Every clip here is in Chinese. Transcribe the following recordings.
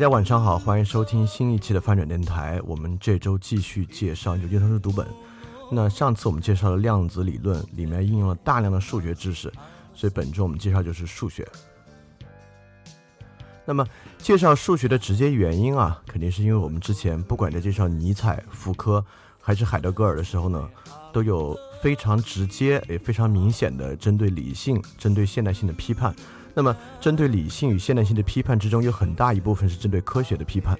大家晚上好，欢迎收听新一期的翻转电台。我们这周继续介绍牛津通识读本。那上次我们介绍了量子理论，里面应用了大量的数学知识，所以本周我们介绍就是数学。那么介绍数学的直接原因啊，肯定是因为我们之前不管在介绍尼采、福柯还是海德格尔的时候呢，都有非常直接也非常明显的针对理性、针对现代性的批判。那么，针对理性与现代性的批判之中，有很大一部分是针对科学的批判。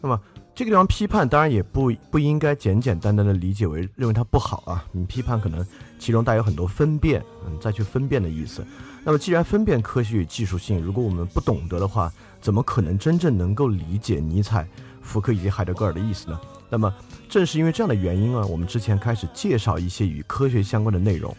那么，这个地方批判当然也不不应该简简单单的理解为认为它不好啊。你批判可能其中带有很多分辨，嗯，再去分辨的意思。那么，既然分辨科学与技术性，如果我们不懂得的话，怎么可能真正能够理解尼采、福柯以及海德格尔的意思呢？那么，正是因为这样的原因啊，我们之前开始介绍一些与科学相关的内容。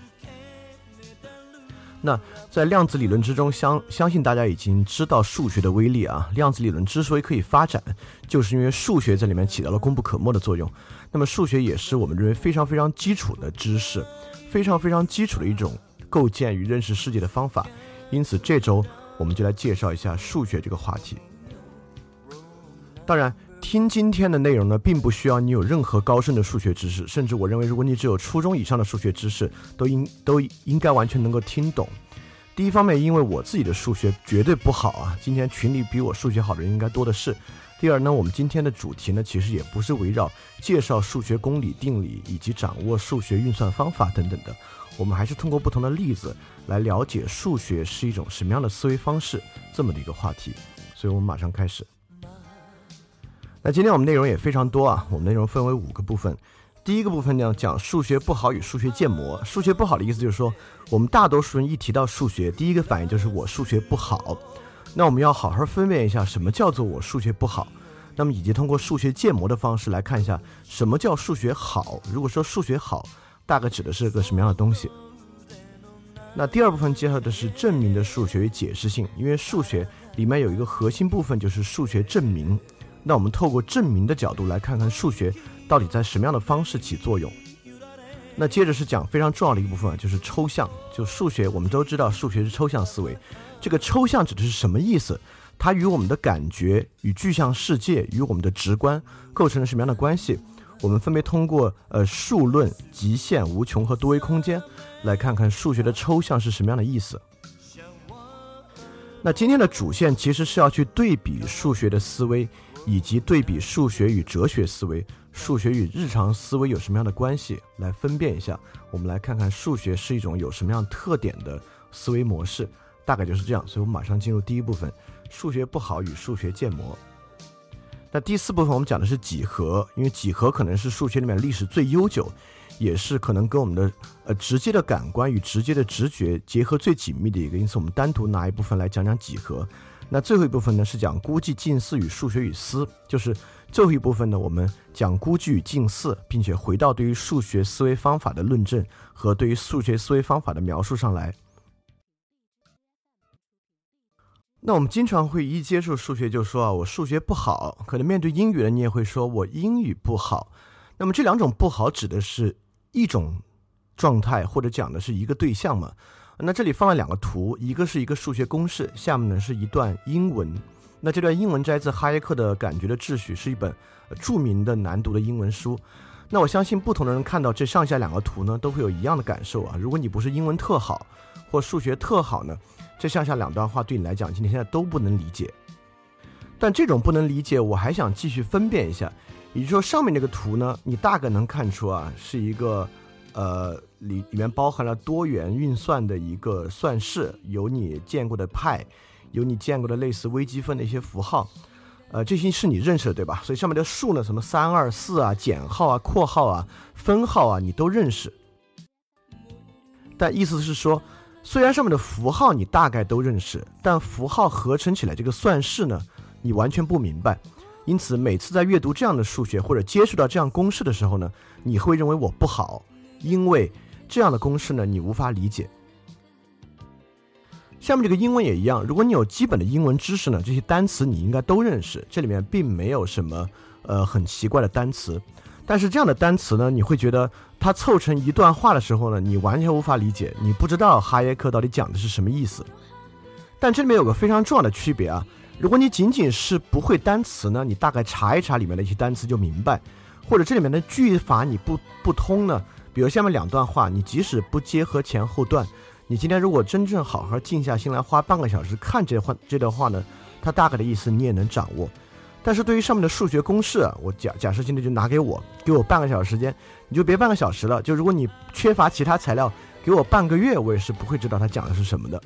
那在量子理论之中，相相信大家已经知道数学的威力啊。量子理论之所以可以发展，就是因为数学在里面起到了功不可没的作用。那么数学也是我们认为非常非常基础的知识，非常非常基础的一种构建与认识世界的方法。因此这周我们就来介绍一下数学这个话题。当然。听今天的内容呢，并不需要你有任何高深的数学知识，甚至我认为，如果你只有初中以上的数学知识，都应都应该完全能够听懂。第一方面，因为我自己的数学绝对不好啊，今天群里比我数学好的人应该多的是。第二呢，我们今天的主题呢，其实也不是围绕介绍数学公理、定理以及掌握数学运算方法等等的，我们还是通过不同的例子来了解数学是一种什么样的思维方式这么的一个话题。所以我们马上开始。那今天我们内容也非常多啊，我们内容分为五个部分。第一个部分呢，讲数学不好与数学建模。数学不好的意思就是说，我们大多数人一提到数学，第一个反应就是我数学不好。那我们要好好分辨一下，什么叫做我数学不好？那么以及通过数学建模的方式来看一下，什么叫数学好？如果说数学好，大概指的是个什么样的东西？那第二部分介绍的是证明的数学与解释性，因为数学里面有一个核心部分就是数学证明。那我们透过证明的角度来看看数学到底在什么样的方式起作用。那接着是讲非常重要的一部分，就是抽象。就数学，我们都知道数学是抽象思维。这个抽象指的是什么意思？它与我们的感觉、与具象世界、与我们的直观构成了什么样的关系？我们分别通过呃数论、极限、无穷和多维空间来看看数学的抽象是什么样的意思。那今天的主线其实是要去对比数学的思维。以及对比数学与哲学思维、数学与日常思维有什么样的关系，来分辨一下。我们来看看数学是一种有什么样特点的思维模式，大概就是这样。所以，我们马上进入第一部分：数学不好与数学建模。那第四部分我们讲的是几何，因为几何可能是数学里面历史最悠久，也是可能跟我们的呃直接的感官与直接的直觉结合最紧密的一个。因此，我们单独拿一部分来讲讲几何。那最后一部分呢，是讲估计近似与数学与思，就是最后一部分呢，我们讲估计与近似，并且回到对于数学思维方法的论证和对于数学思维方法的描述上来。那我们经常会一接触数学就说啊，我数学不好，可能面对英语呢，你也会说我英语不好。那么这两种不好指的是一种状态，或者讲的是一个对象嘛？那这里放了两个图，一个是一个数学公式，下面呢是一段英文。那这段英文摘自哈耶克的《感觉的秩序》，是一本著名的难读的英文书。那我相信不同的人看到这上下两个图呢，都会有一样的感受啊。如果你不是英文特好，或数学特好呢，这上下两段话对你来讲，今天现在都不能理解。但这种不能理解，我还想继续分辨一下。也就是说，上面这个图呢，你大概能看出啊，是一个呃里里面包含了多元运算的一个算式，有你见过的派，有你见过的类似微积分的一些符号，呃，这些是你认识的对吧？所以上面的数呢，什么三二四啊、减号啊、括号啊、分号啊，你都认识。但意思是说。虽然上面的符号你大概都认识，但符号合成起来这个算式呢，你完全不明白。因此，每次在阅读这样的数学或者接触到这样公式的时候呢，你会认为我不好，因为这样的公式呢，你无法理解。下面这个英文也一样，如果你有基本的英文知识呢，这些单词你应该都认识，这里面并没有什么呃很奇怪的单词。但是这样的单词呢，你会觉得它凑成一段话的时候呢，你完全无法理解，你不知道哈耶克到底讲的是什么意思。但这里面有个非常重要的区别啊，如果你仅仅是不会单词呢，你大概查一查里面的一些单词就明白；或者这里面的句法你不不通呢，比如下面两段话，你即使不结合前后段，你今天如果真正好好静下心来，花半个小时看这话这段话呢，它大概的意思你也能掌握。但是对于上面的数学公式，我假 假设现在就拿给我，给我半个小时时间，你就别半个小时了。就如果你缺乏其他材料，给我半个月，我也是不会知道它讲的是什么的。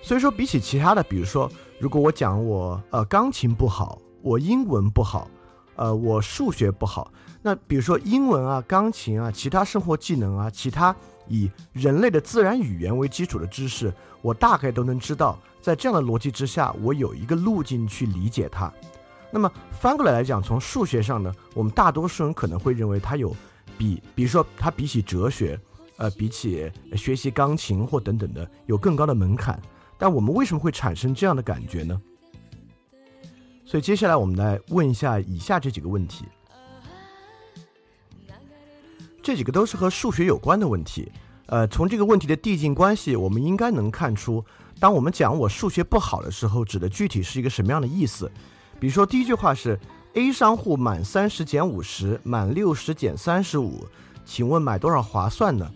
所以说，比起其他的，比如说，如果我讲我呃钢琴不好，我英文不好，呃我数学不好，那比如说英文啊、钢琴啊、其他生活技能啊、其他以人类的自然语言为基础的知识，我大概都能知道。在这样的逻辑之下，我有一个路径去理解它。那么翻过来来讲，从数学上呢，我们大多数人可能会认为它有比，比如说它比起哲学，呃，比起学习钢琴或等等的有更高的门槛。但我们为什么会产生这样的感觉呢？所以接下来我们来问一下以下这几个问题。这几个都是和数学有关的问题。呃，从这个问题的递进关系，我们应该能看出。当我们讲我数学不好的时候，指的具体是一个什么样的意思？比如说，第一句话是 A 商户满三十减五十，满六十减三十五，请问买多少划算呢？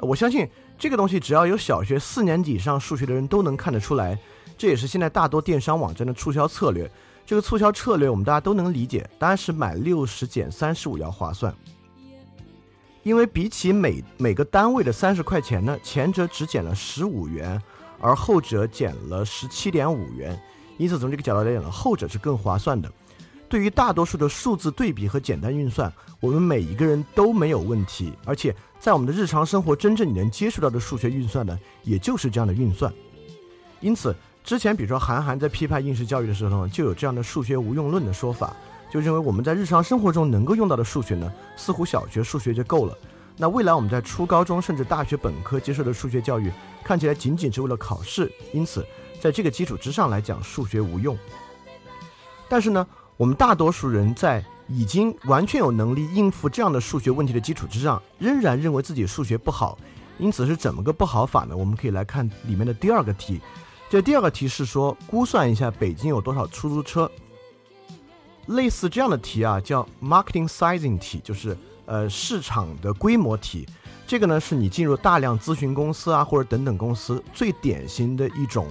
我相信这个东西只要有小学四年级以上数学的人都能看得出来，这也是现在大多电商网站的促销策略。这个促销策略我们大家都能理解，当然是买六十减三十五要划算，因为比起每每个单位的三十块钱呢，前者只减了十五元。而后者减了十七点五元，因此从这个角度来讲呢，后者是更划算的。对于大多数的数字对比和简单运算，我们每一个人都没有问题。而且在我们的日常生活，真正你能接触到的数学运算呢，也就是这样的运算。因此，之前比如说韩寒在批判应试教育的时候呢，就有这样的数学无用论的说法，就认为我们在日常生活中能够用到的数学呢，似乎小学数学就够了。那未来我们在初高中甚至大学本科接受的数学教育，看起来仅仅是为了考试，因此在这个基础之上来讲，数学无用。但是呢，我们大多数人在已经完全有能力应付这样的数学问题的基础之上，仍然认为自己数学不好，因此是怎么个不好法呢？我们可以来看里面的第二个题，这第二个题是说估算一下北京有多少出租车。类似这样的题啊，叫 marketing sizing 题，就是。呃，市场的规模题，这个呢是你进入大量咨询公司啊，或者等等公司最典型的一种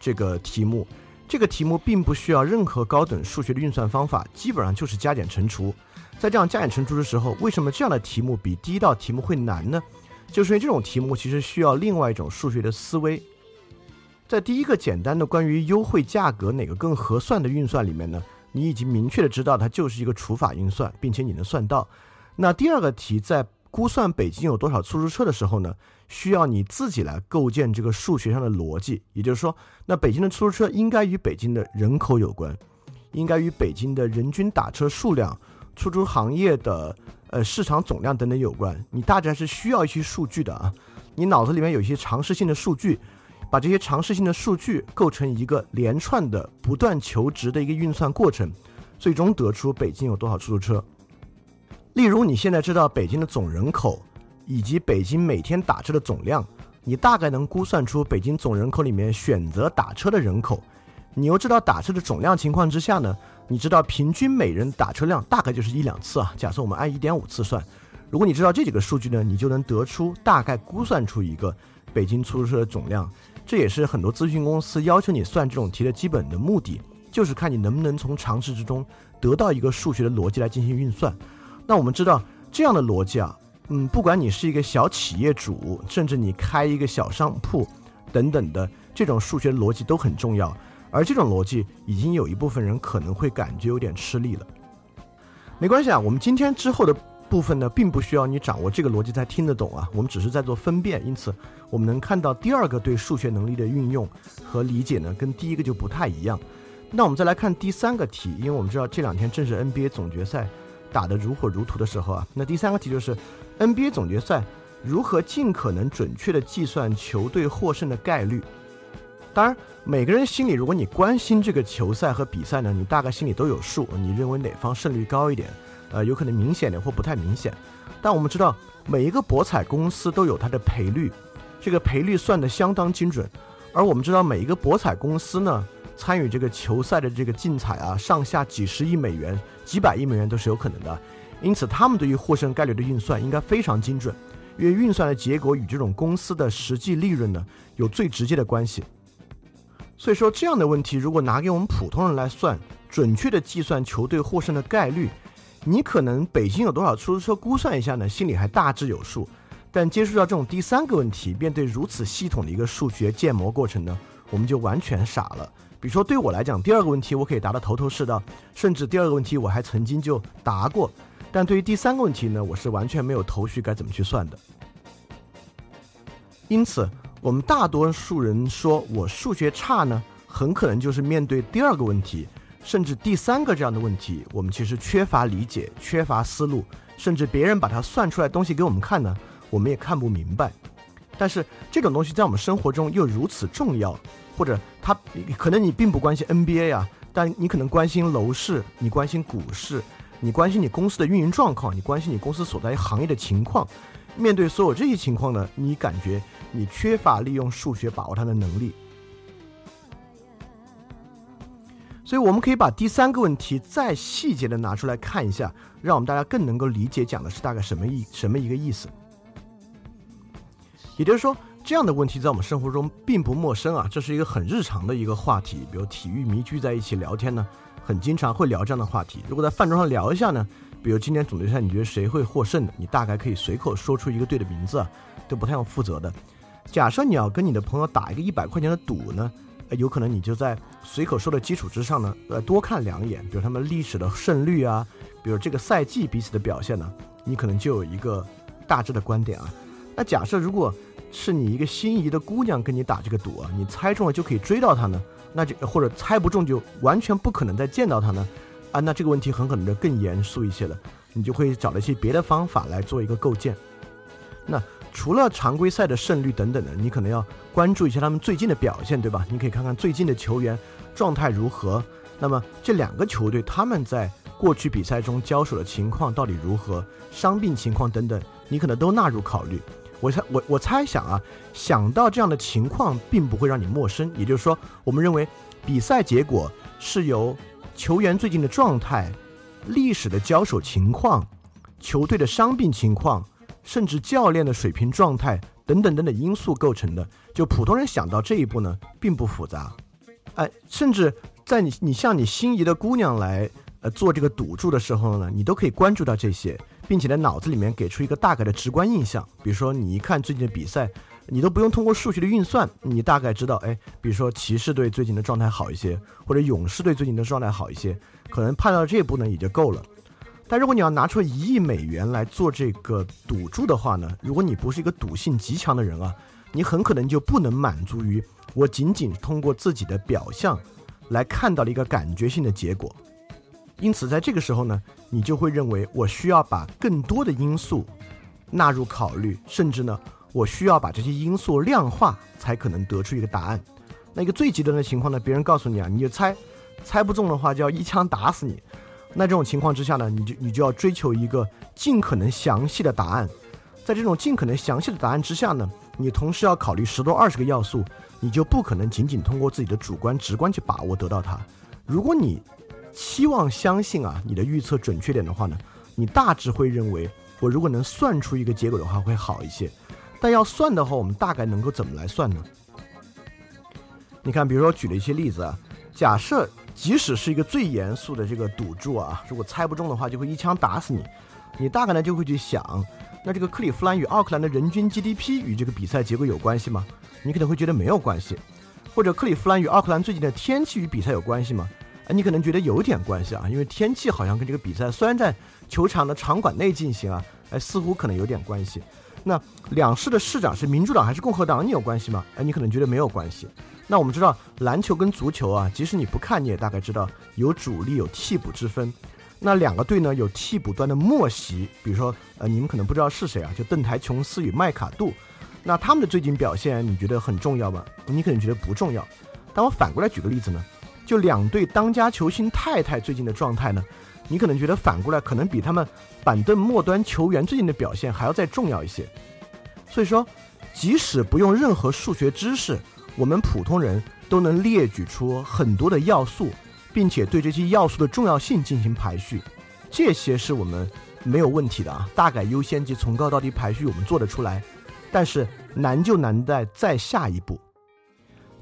这个题目。这个题目并不需要任何高等数学的运算方法，基本上就是加减乘除。在这样加减乘除的时候，为什么这样的题目比第一道题目会难呢？就是因为这种题目其实需要另外一种数学的思维。在第一个简单的关于优惠价格哪个更合算的运算里面呢，你已经明确的知道它就是一个除法运算，并且你能算到。那第二个题在估算北京有多少出租车的时候呢，需要你自己来构建这个数学上的逻辑。也就是说，那北京的出租车应该与北京的人口有关，应该与北京的人均打车数量、出租行业的呃市场总量等等有关。你大致还是需要一些数据的啊，你脑子里面有一些常识性的数据，把这些常识性的数据构成一个连串的不断求值的一个运算过程，最终得出北京有多少出租车。例如，你现在知道北京的总人口，以及北京每天打车的总量，你大概能估算出北京总人口里面选择打车的人口。你又知道打车的总量情况之下呢，你知道平均每人打车量大概就是一两次啊。假设我们按一点五次算，如果你知道这几个数据呢，你就能得出大概估算出一个北京出租车的总量。这也是很多咨询公司要求你算这种题的基本的目的，就是看你能不能从常识之中得到一个数学的逻辑来进行运算。那我们知道这样的逻辑啊，嗯，不管你是一个小企业主，甚至你开一个小商铺等等的这种数学逻辑都很重要。而这种逻辑已经有一部分人可能会感觉有点吃力了。没关系啊，我们今天之后的部分呢，并不需要你掌握这个逻辑才听得懂啊，我们只是在做分辨。因此，我们能看到第二个对数学能力的运用和理解呢，跟第一个就不太一样。那我们再来看第三个题，因为我们知道这两天正是 NBA 总决赛打得如火如荼的时候啊。那第三个题就是 NBA 总决赛如何尽可能准确地计算球队获胜的概率。当然，每个人心里，如果你关心这个球赛和比赛呢，你大概心里都有数，你认为哪方胜率高一点，呃，有可能明显点或不太明显。但我们知道，每一个博彩公司都有它的赔率，这个赔率算得相当精准。而我们知道，每一个博彩公司呢，参与这个球赛的这个竞彩啊，上下几十亿美元、几百亿美元都是有可能的。因此，他们对于获胜概率的运算应该非常精准，因为运算的结果与这种公司的实际利润呢有最直接的关系。所以说，这样的问题如果拿给我们普通人来算，准确的计算球队获胜的概率，你可能北京有多少出租车估算一下呢，心里还大致有数。但接触到这种第三个问题，面对如此系统的一个数学建模过程呢，我们就完全傻了。比如说对我来讲，第二个问题我可以答得头头是道，甚至第二个问题我还曾经就答过。但对于第三个问题呢，我是完全没有头绪该怎么去算的。因此。我们大多数人说我数学差呢，很可能就是面对第二个问题，甚至第三个这样的问题，我们其实缺乏理解、缺乏思路，甚至别人把它算出来东西给我们看呢，我们也看不明白。但是这种东西在我们生活中又如此重要，或者它可能你并不关心 NBA 啊，但你可能关心楼市，你关心股市，你关心你公司的运营状况，你关心你公司所在行业的情况。面对所有这些情况呢，你感觉你缺乏利用数学把握它的能力，所以我们可以把第三个问题再细节的拿出来看一下，让我们大家更能够理解讲的是大概什么意什么一个意思。也就是说，这样的问题在我们生活中并不陌生啊，这是一个很日常的一个话题。比如体育迷聚在一起聊天呢，很经常会聊这样的话题。如果在饭桌上聊一下呢？比如今年总决赛，你觉得谁会获胜的？你大概可以随口说出一个队的名字，都不太用负责的。假设你要跟你的朋友打一个一百块钱的赌呢，有可能你就在随口说的基础之上呢，呃，多看两眼，比如他们历史的胜率啊，比如这个赛季彼此的表现呢，你可能就有一个大致的观点啊。那假设如果是你一个心仪的姑娘跟你打这个赌啊，你猜中了就可以追到她呢，那就或者猜不中就完全不可能再见到她呢？啊，那这个问题很可能就更严肃一些了，你就会找了一些别的方法来做一个构建。那除了常规赛的胜率等等的，你可能要关注一下他们最近的表现，对吧？你可以看看最近的球员状态如何。那么这两个球队他们在过去比赛中交手的情况到底如何？伤病情况等等，你可能都纳入考虑。我猜我我猜想啊，想到这样的情况并不会让你陌生。也就是说，我们认为比赛结果是由。球员最近的状态、历史的交手情况、球队的伤病情况，甚至教练的水平状态等等等等因素构成的，就普通人想到这一步呢，并不复杂。哎，甚至在你你向你心仪的姑娘来呃做这个赌注的时候呢，你都可以关注到这些，并且在脑子里面给出一个大概的直观印象。比如说，你一看最近的比赛。你都不用通过数学的运算，你大概知道，哎，比如说骑士队最近的状态好一些，或者勇士队最近的状态好一些，可能判到这一步呢也就够了。但如果你要拿出一亿美元来做这个赌注的话呢，如果你不是一个赌性极强的人啊，你很可能就不能满足于我仅仅通过自己的表象来看到了一个感觉性的结果。因此，在这个时候呢，你就会认为我需要把更多的因素纳入考虑，甚至呢。我需要把这些因素量化，才可能得出一个答案。那一个最极端的情况呢？别人告诉你啊，你就猜，猜不中的话就要一枪打死你。那这种情况之下呢，你就你就要追求一个尽可能详细的答案。在这种尽可能详细的答案之下呢，你同时要考虑十多二十个要素，你就不可能仅仅通过自己的主观直观去把握得到它。如果你期望相信啊你的预测准确点的话呢，你大致会认为我如果能算出一个结果的话会好一些。但要算的话，我们大概能够怎么来算呢？你看，比如说举了一些例子啊，假设即使是一个最严肃的这个赌注啊，如果猜不中的话，就会一枪打死你。你大概呢就会去想，那这个克利夫兰与奥克兰的人均 GDP 与这个比赛结果有关系吗？你可能会觉得没有关系。或者克利夫兰与奥克兰最近的天气与比赛有关系吗？哎，你可能觉得有点关系啊，因为天气好像跟这个比赛虽然在球场的场馆内进行啊，哎，似乎可能有点关系。那两市的市长是民主党还是共和党？你有关系吗？哎，你可能觉得没有关系。那我们知道篮球跟足球啊，即使你不看，你也大概知道有主力有替补之分。那两个队呢，有替补端的末席，比如说呃，你们可能不知道是谁啊，就邓台琼斯与麦卡杜。那他们的最近表现，你觉得很重要吗？你可能觉得不重要。但我反过来举个例子呢，就两队当家球星太太最近的状态呢，你可能觉得反过来可能比他们板凳末端球员最近的表现还要再重要一些。所以说，即使不用任何数学知识，我们普通人都能列举出很多的要素，并且对这些要素的重要性进行排序。这些是我们没有问题的啊，大概优先级从高到低排序我们做得出来。但是难就难在再下一步。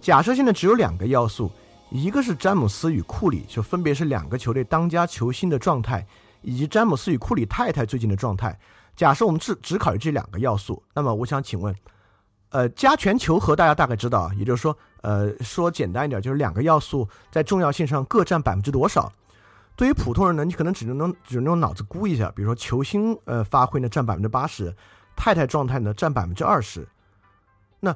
假设现在只有两个要素，一个是詹姆斯与库里，就分别是两个球队当家球星的状态，以及詹姆斯与库里太太最近的状态。假设我们只只考虑这两个要素，那么我想请问，呃，加权求和大家大概知道啊，也就是说，呃，说简单一点，就是两个要素在重要性上各占百分之多少？对于普通人呢，你可能只能能只能用脑子估一下，比如说球星呃发挥呢占百分之八十。太太状态呢占百分之二十，那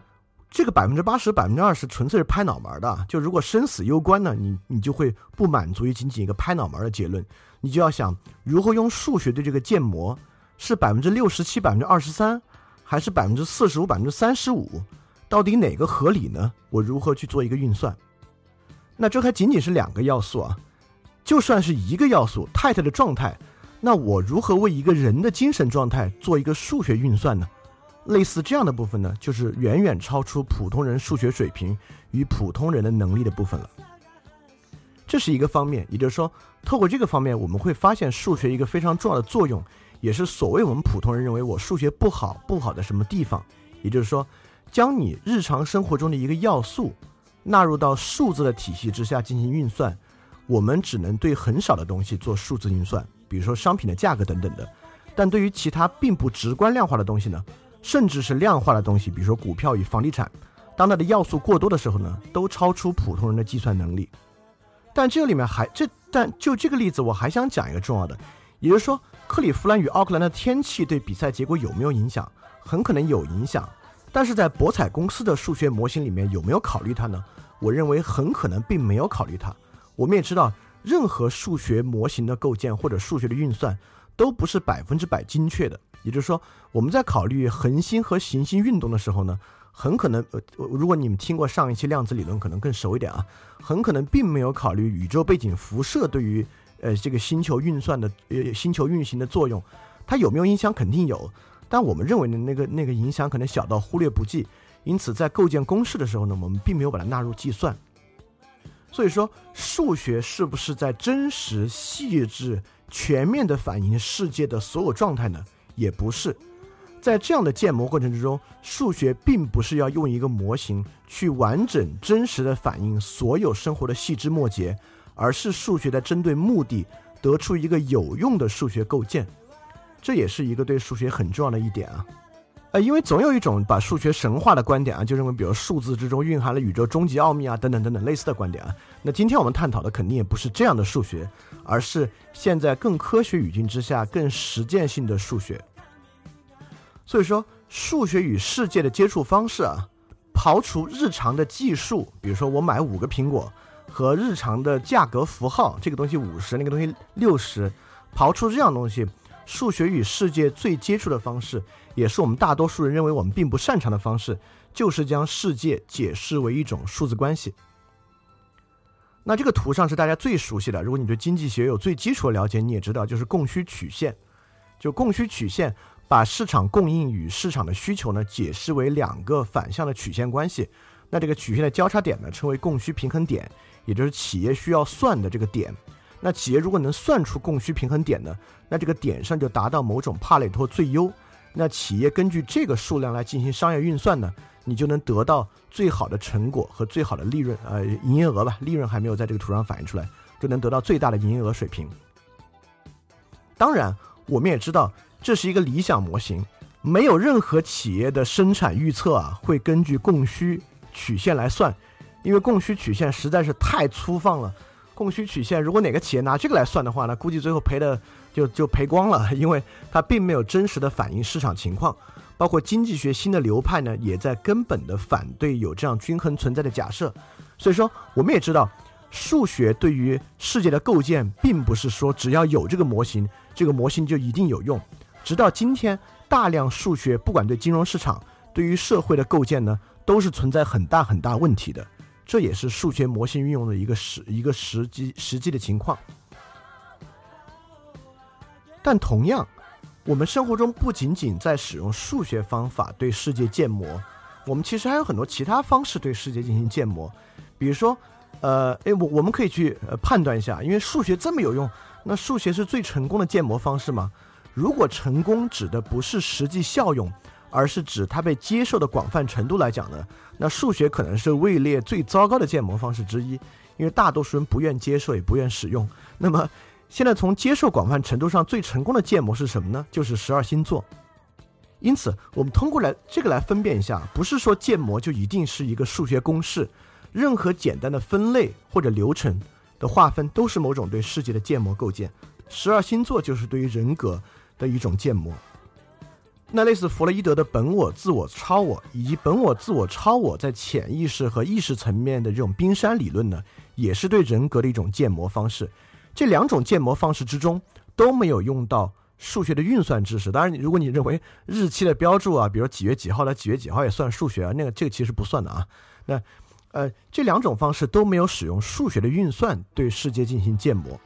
这个百分之八十、百分之二十纯粹是拍脑门的。就如果生死攸关呢，你你就会不满足于仅仅一个拍脑门的结论，你就要想如何用数学对这个建模，是百分之六十七、百分之二十三，还是百分之四十五、百分之三十五，到底哪个合理呢？我如何去做一个运算？那这还仅仅是两个要素啊，就算是一个要素，太太的状态。那我如何为一个人的精神状态做一个数学运算呢？类似这样的部分呢，就是远远超出普通人数学水平与普通人的能力的部分了。这是一个方面，也就是说，透过这个方面，我们会发现数学一个非常重要的作用，也是所谓我们普通人认为我数学不好不好的什么地方。也就是说，将你日常生活中的一个要素纳入到数字的体系之下进行运算，我们只能对很少的东西做数字运算。比如说商品的价格等等的，但对于其他并不直观量化的东西呢，甚至是量化的东西，比如说股票与房地产，当它的要素过多的时候呢，都超出普通人的计算能力。但这里面还这，但就这个例子，我还想讲一个重要的，也就是说，克利夫兰与奥克兰的天气对比赛结果有没有影响？很可能有影响，但是在博彩公司的数学模型里面有没有考虑它呢？我认为很可能并没有考虑它。我们也知道。任何数学模型的构建或者数学的运算都不是百分之百精确的。也就是说，我们在考虑恒星和行星运动的时候呢，很可能呃，如果你们听过上一期量子理论，可能更熟一点啊，很可能并没有考虑宇宙背景辐射对于呃这个星球运算的呃星球运行的作用，它有没有影响？肯定有，但我们认为的那个那个影响可能小到忽略不计。因此，在构建公式的时候呢，我们并没有把它纳入计算。所以说，数学是不是在真实、细致、全面的反映世界的所有状态呢？也不是。在这样的建模过程之中，数学并不是要用一个模型去完整、真实的反映所有生活的细枝末节，而是数学在针对目的得出一个有用的数学构建。这也是一个对数学很重要的一点啊。呃，因为总有一种把数学神话的观点啊，就认为比如数字之中蕴含了宇宙终极奥秘啊，等等等等类似的观点啊。那今天我们探讨的肯定也不是这样的数学，而是现在更科学语境之下更实践性的数学。所以说，数学与世界的接触方式啊，刨除日常的计数，比如说我买五个苹果和日常的价格符号，这个东西五十，那个东西六十，刨出这样东西，数学与世界最接触的方式。也是我们大多数人认为我们并不擅长的方式，就是将世界解释为一种数字关系。那这个图上是大家最熟悉的，如果你对经济学有最基础的了解，你也知道，就是供需曲线。就供需曲线把市场供应与市场的需求呢解释为两个反向的曲线关系。那这个曲线的交叉点呢称为供需平衡点，也就是企业需要算的这个点。那企业如果能算出供需平衡点呢，那这个点上就达到某种帕累托最优。那企业根据这个数量来进行商业运算呢，你就能得到最好的成果和最好的利润，呃，营业额吧，利润还没有在这个图上反映出来，就能得到最大的营业额水平。当然，我们也知道这是一个理想模型，没有任何企业的生产预测啊会根据供需曲线来算，因为供需曲线实在是太粗放了。供需曲线如果哪个企业拿这个来算的话，那估计最后赔的就就赔光了，因为它并没有真实的反映市场情况。包括经济学新的流派呢，也在根本的反对有这样均衡存在的假设。所以说，我们也知道，数学对于世界的构建，并不是说只要有这个模型。这个模型就一定有用，直到今天，大量数学不管对金融市场、对于社会的构建呢，都是存在很大很大问题的。这也是数学模型运用的一个实一个实际实际的情况。但同样，我们生活中不仅仅在使用数学方法对世界建模，我们其实还有很多其他方式对世界进行建模。比如说，呃，诶，我我们可以去呃判断一下，因为数学这么有用。那数学是最成功的建模方式吗？如果成功指的不是实际效用，而是指它被接受的广泛程度来讲呢？那数学可能是位列最糟糕的建模方式之一，因为大多数人不愿接受，也不愿使用。那么，现在从接受广泛程度上最成功的建模是什么呢？就是十二星座。因此，我们通过来这个来分辨一下，不是说建模就一定是一个数学公式，任何简单的分类或者流程。的划分都是某种对世界的建模构建，十二星座就是对于人格的一种建模。那类似弗洛伊德的本我、自我、超我，以及本我、自我、超我在潜意识和意识层面的这种冰山理论呢，也是对人格的一种建模方式。这两种建模方式之中都没有用到数学的运算知识。当然，如果你认为日期的标注啊，比如几月几号的几月几号也算数学啊，那个这个其实不算的啊。那。呃，这两种方式都没有使用数学的运算对世界进行建模，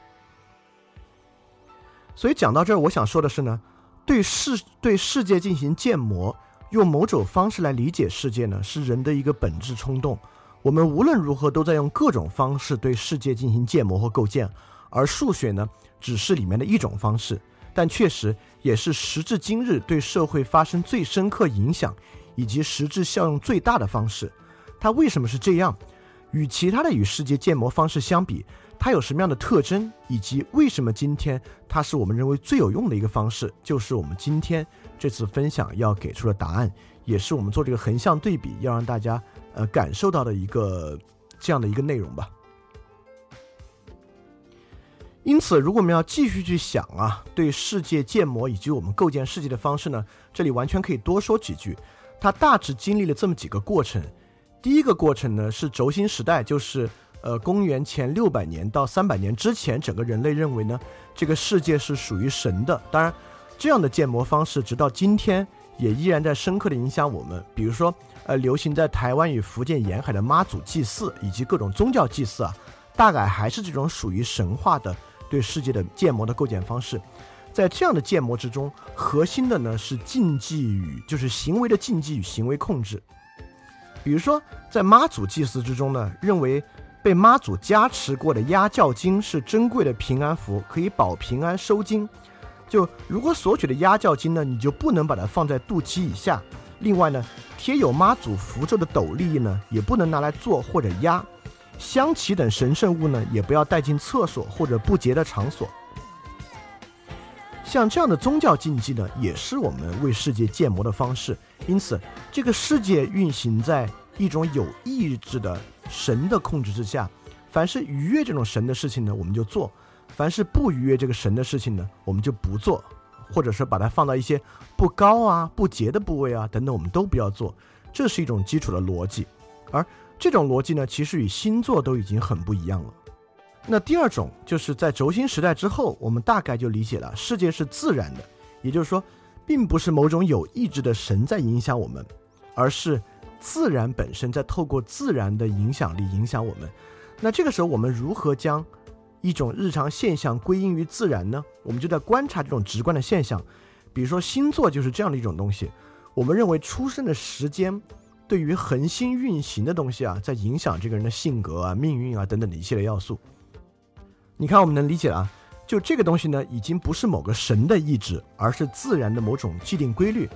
所以讲到这儿，我想说的是呢，对世对世界进行建模，用某种方式来理解世界呢，是人的一个本质冲动。我们无论如何都在用各种方式对世界进行建模和构建，而数学呢，只是里面的一种方式，但确实也是时至今日对社会发生最深刻影响以及实质效用最大的方式。它为什么是这样？与其他的与世界建模方式相比，它有什么样的特征？以及为什么今天它是我们认为最有用的一个方式？就是我们今天这次分享要给出的答案，也是我们做这个横向对比要让大家呃感受到的一个这样的一个内容吧。因此，如果我们要继续去想啊，对世界建模以及我们构建世界的方式呢，这里完全可以多说几句。它大致经历了这么几个过程。第一个过程呢是轴心时代，就是呃公元前六百年到三百年之前，整个人类认为呢这个世界是属于神的。当然，这样的建模方式直到今天也依然在深刻的影响我们。比如说，呃流行在台湾与福建沿海的妈祖祭祀以及各种宗教祭祀啊，大概还是这种属于神话的对世界的建模的构建方式。在这样的建模之中，核心的呢是禁忌与就是行为的禁忌与行为控制。比如说，在妈祖祭祀之中呢，认为被妈祖加持过的压轿金是珍贵的平安符，可以保平安收金。就如果索取的压轿金呢，你就不能把它放在肚脐以下。另外呢，贴有妈祖符咒的斗笠呢，也不能拿来做或者压。香旗等神圣物呢，也不要带进厕所或者不洁的场所。像这样的宗教禁忌呢，也是我们为世界建模的方式。因此，这个世界运行在一种有意志的神的控制之下。凡是逾越这种神的事情呢，我们就做；凡是不逾越这个神的事情呢，我们就不做，或者是把它放到一些不高啊、不洁的部位啊等等，我们都不要做。这是一种基础的逻辑。而这种逻辑呢，其实与星座都已经很不一样了。那第二种就是在轴心时代之后，我们大概就理解了世界是自然的，也就是说，并不是某种有意志的神在影响我们，而是自然本身在透过自然的影响力影响我们。那这个时候，我们如何将一种日常现象归因于自然呢？我们就在观察这种直观的现象，比如说星座就是这样的一种东西。我们认为出生的时间对于恒星运行的东西啊，在影响这个人的性格啊、命运啊等等的一系列要素。你看，我们能理解啊，就这个东西呢，已经不是某个神的意志，而是自然的某种既定规律。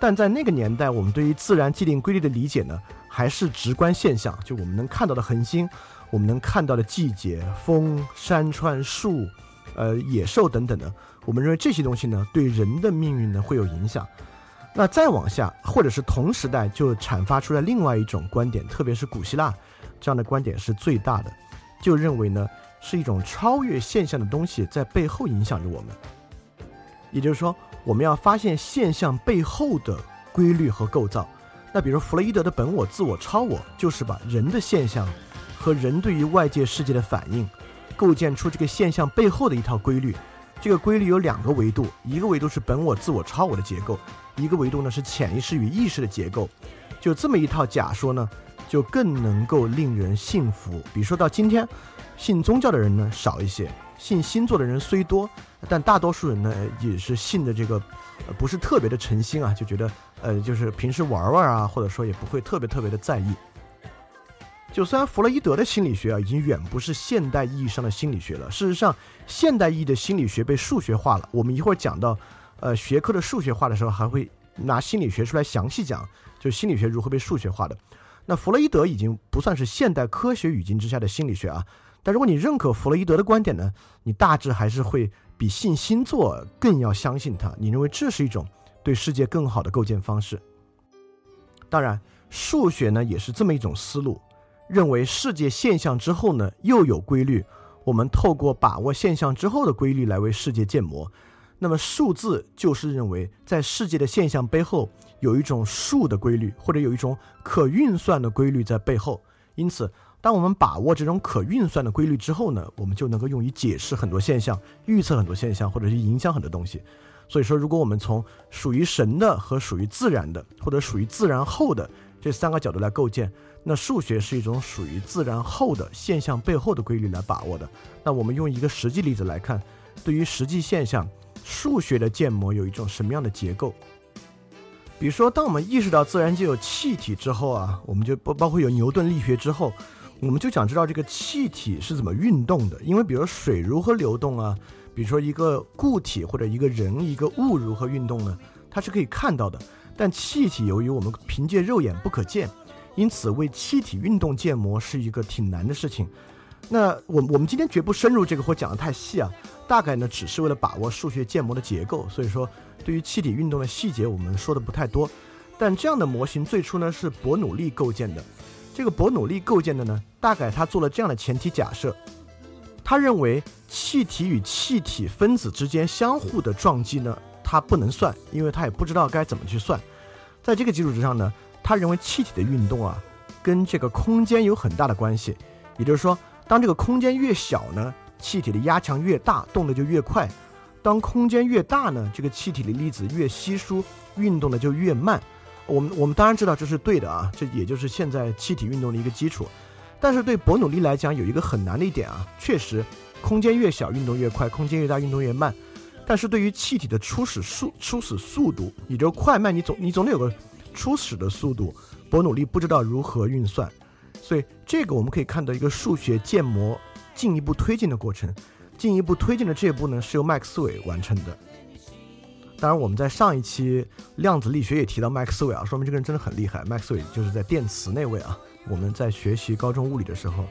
但在那个年代，我们对于自然既定规律的理解呢，还是直观现象，就我们能看到的恒星，我们能看到的季节、风、山川、树，呃，野兽等等的，我们认为这些东西呢，对人的命运呢会有影响。那再往下，或者是同时代，就阐发出来另外一种观点，特别是古希腊这样的观点是最大的，就认为呢，是一种超越现象的东西在背后影响着我们。也就是说，我们要发现现象背后的规律和构造。那比如弗洛伊德的本我、自我、超我，就是把人的现象和人对于外界世界的反应，构建出这个现象背后的一套规律。这个规律有两个维度，一个维度是本我、自我、超我的结构，一个维度呢是潜意识与意识的结构。就这么一套假说呢，就更能够令人信服。比如说到今天，信宗教的人呢少一些，信星座的人虽多。但大多数人呢，也是信的这个，不是特别的诚心啊，就觉得，呃，就是平时玩玩啊，或者说也不会特别特别的在意。就虽然弗洛伊德的心理学啊，已经远不是现代意义上的心理学了。事实上，现代意义的心理学被数学化了。我们一会儿讲到，呃，学科的数学化的时候，还会拿心理学出来详细讲，就心理学如何被数学化的。那弗洛伊德已经不算是现代科学语境之下的心理学啊。但如果你认可弗洛伊德的观点呢，你大致还是会。比信星座更要相信它，你认为这是一种对世界更好的构建方式？当然，数学呢也是这么一种思路，认为世界现象之后呢又有规律，我们透过把握现象之后的规律来为世界建模。那么数字就是认为在世界的现象背后有一种数的规律，或者有一种可运算的规律在背后，因此。当我们把握这种可运算的规律之后呢，我们就能够用于解释很多现象、预测很多现象，或者是影响很多东西。所以说，如果我们从属于神的和属于自然的，或者属于自然后的这三个角度来构建，那数学是一种属于自然后的现象背后的规律来把握的。那我们用一个实际例子来看，对于实际现象，数学的建模有一种什么样的结构？比如说，当我们意识到自然界有气体之后啊，我们就包包括有牛顿力学之后。我们就想知道这个气体是怎么运动的，因为比如水如何流动啊，比如说一个固体或者一个人一个物如何运动呢？它是可以看到的，但气体由于我们凭借肉眼不可见，因此为气体运动建模是一个挺难的事情。那我我们今天绝不深入这个或讲的太细啊，大概呢只是为了把握数学建模的结构，所以说对于气体运动的细节我们说的不太多。但这样的模型最初呢是伯努利构建的。这个伯努利构建的呢，大概他做了这样的前提假设，他认为气体与气体分子之间相互的撞击呢，他不能算，因为他也不知道该怎么去算。在这个基础之上呢，他认为气体的运动啊，跟这个空间有很大的关系。也就是说，当这个空间越小呢，气体的压强越大，动的就越快；当空间越大呢，这个气体的粒子越稀疏，运动的就越慢。我们我们当然知道这是对的啊，这也就是现在气体运动的一个基础。但是对伯努利来讲，有一个很难的一点啊，确实，空间越小运动越快，空间越大运动越慢。但是对于气体的初始速初始速度，也就快慢，你总你总得有个初始的速度。伯努利不知道如何运算，所以这个我们可以看到一个数学建模进一步推进的过程。进一步推进的这一步呢，是由麦克斯韦完成的。当然，我们在上一期量子力学也提到麦克斯韦啊，说明这个人真的很厉害。麦克斯韦就是在电磁那位啊。我们在学习高中物理的时候，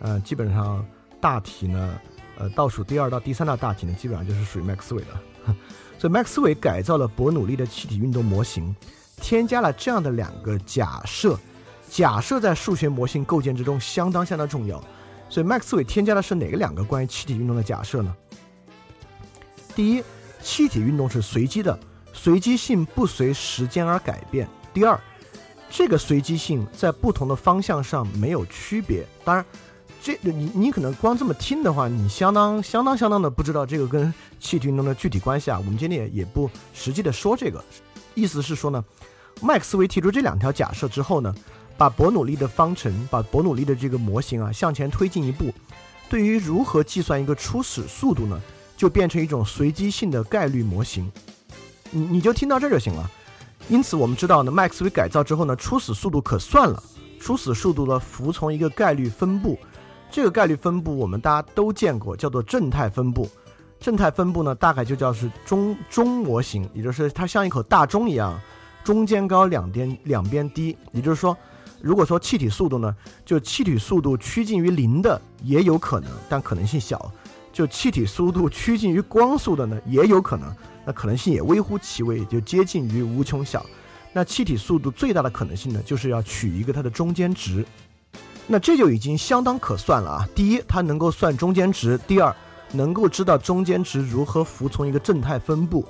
呃，基本上大题呢，呃，倒数第二到第三道大题呢，基本上就是属于麦克斯韦的。所以麦克斯韦改造了伯努利的气体运动模型，添加了这样的两个假设。假设在数学模型构建之中相当相当重要。所以麦克斯韦添加的是哪个两个关于气体运动的假设呢？第一。气体运动是随机的，随机性不随时间而改变。第二，这个随机性在不同的方向上没有区别。当然，这你你可能光这么听的话，你相当相当相当的不知道这个跟气体运动的具体关系啊。我们今天也也不实际的说这个，意思是说呢，麦克斯韦提出这两条假设之后呢，把伯努利的方程，把伯努利的这个模型啊向前推进一步，对于如何计算一个初始速度呢？就变成一种随机性的概率模型，你你就听到这就行了。因此，我们知道呢，麦克斯韦改造之后呢，初始速度可算了。初始速度呢，服从一个概率分布。这个概率分布我们大家都见过，叫做正态分布。正态分布呢，大概就叫是钟钟模型，也就是它像一口大钟一样，中间高两边两边低。也就是说，如果说气体速度呢，就气体速度趋近于零的也有可能，但可能性小；就气体速度趋近于光速的呢，也有可能，那可能性也微乎其微，就接近于无穷小。那气体速度最大的可能性呢，就是要取一个它的中间值。那这就已经相当可算了啊！第一，它能够算中间值；第二，能够知道中间值如何服从一个正态分布。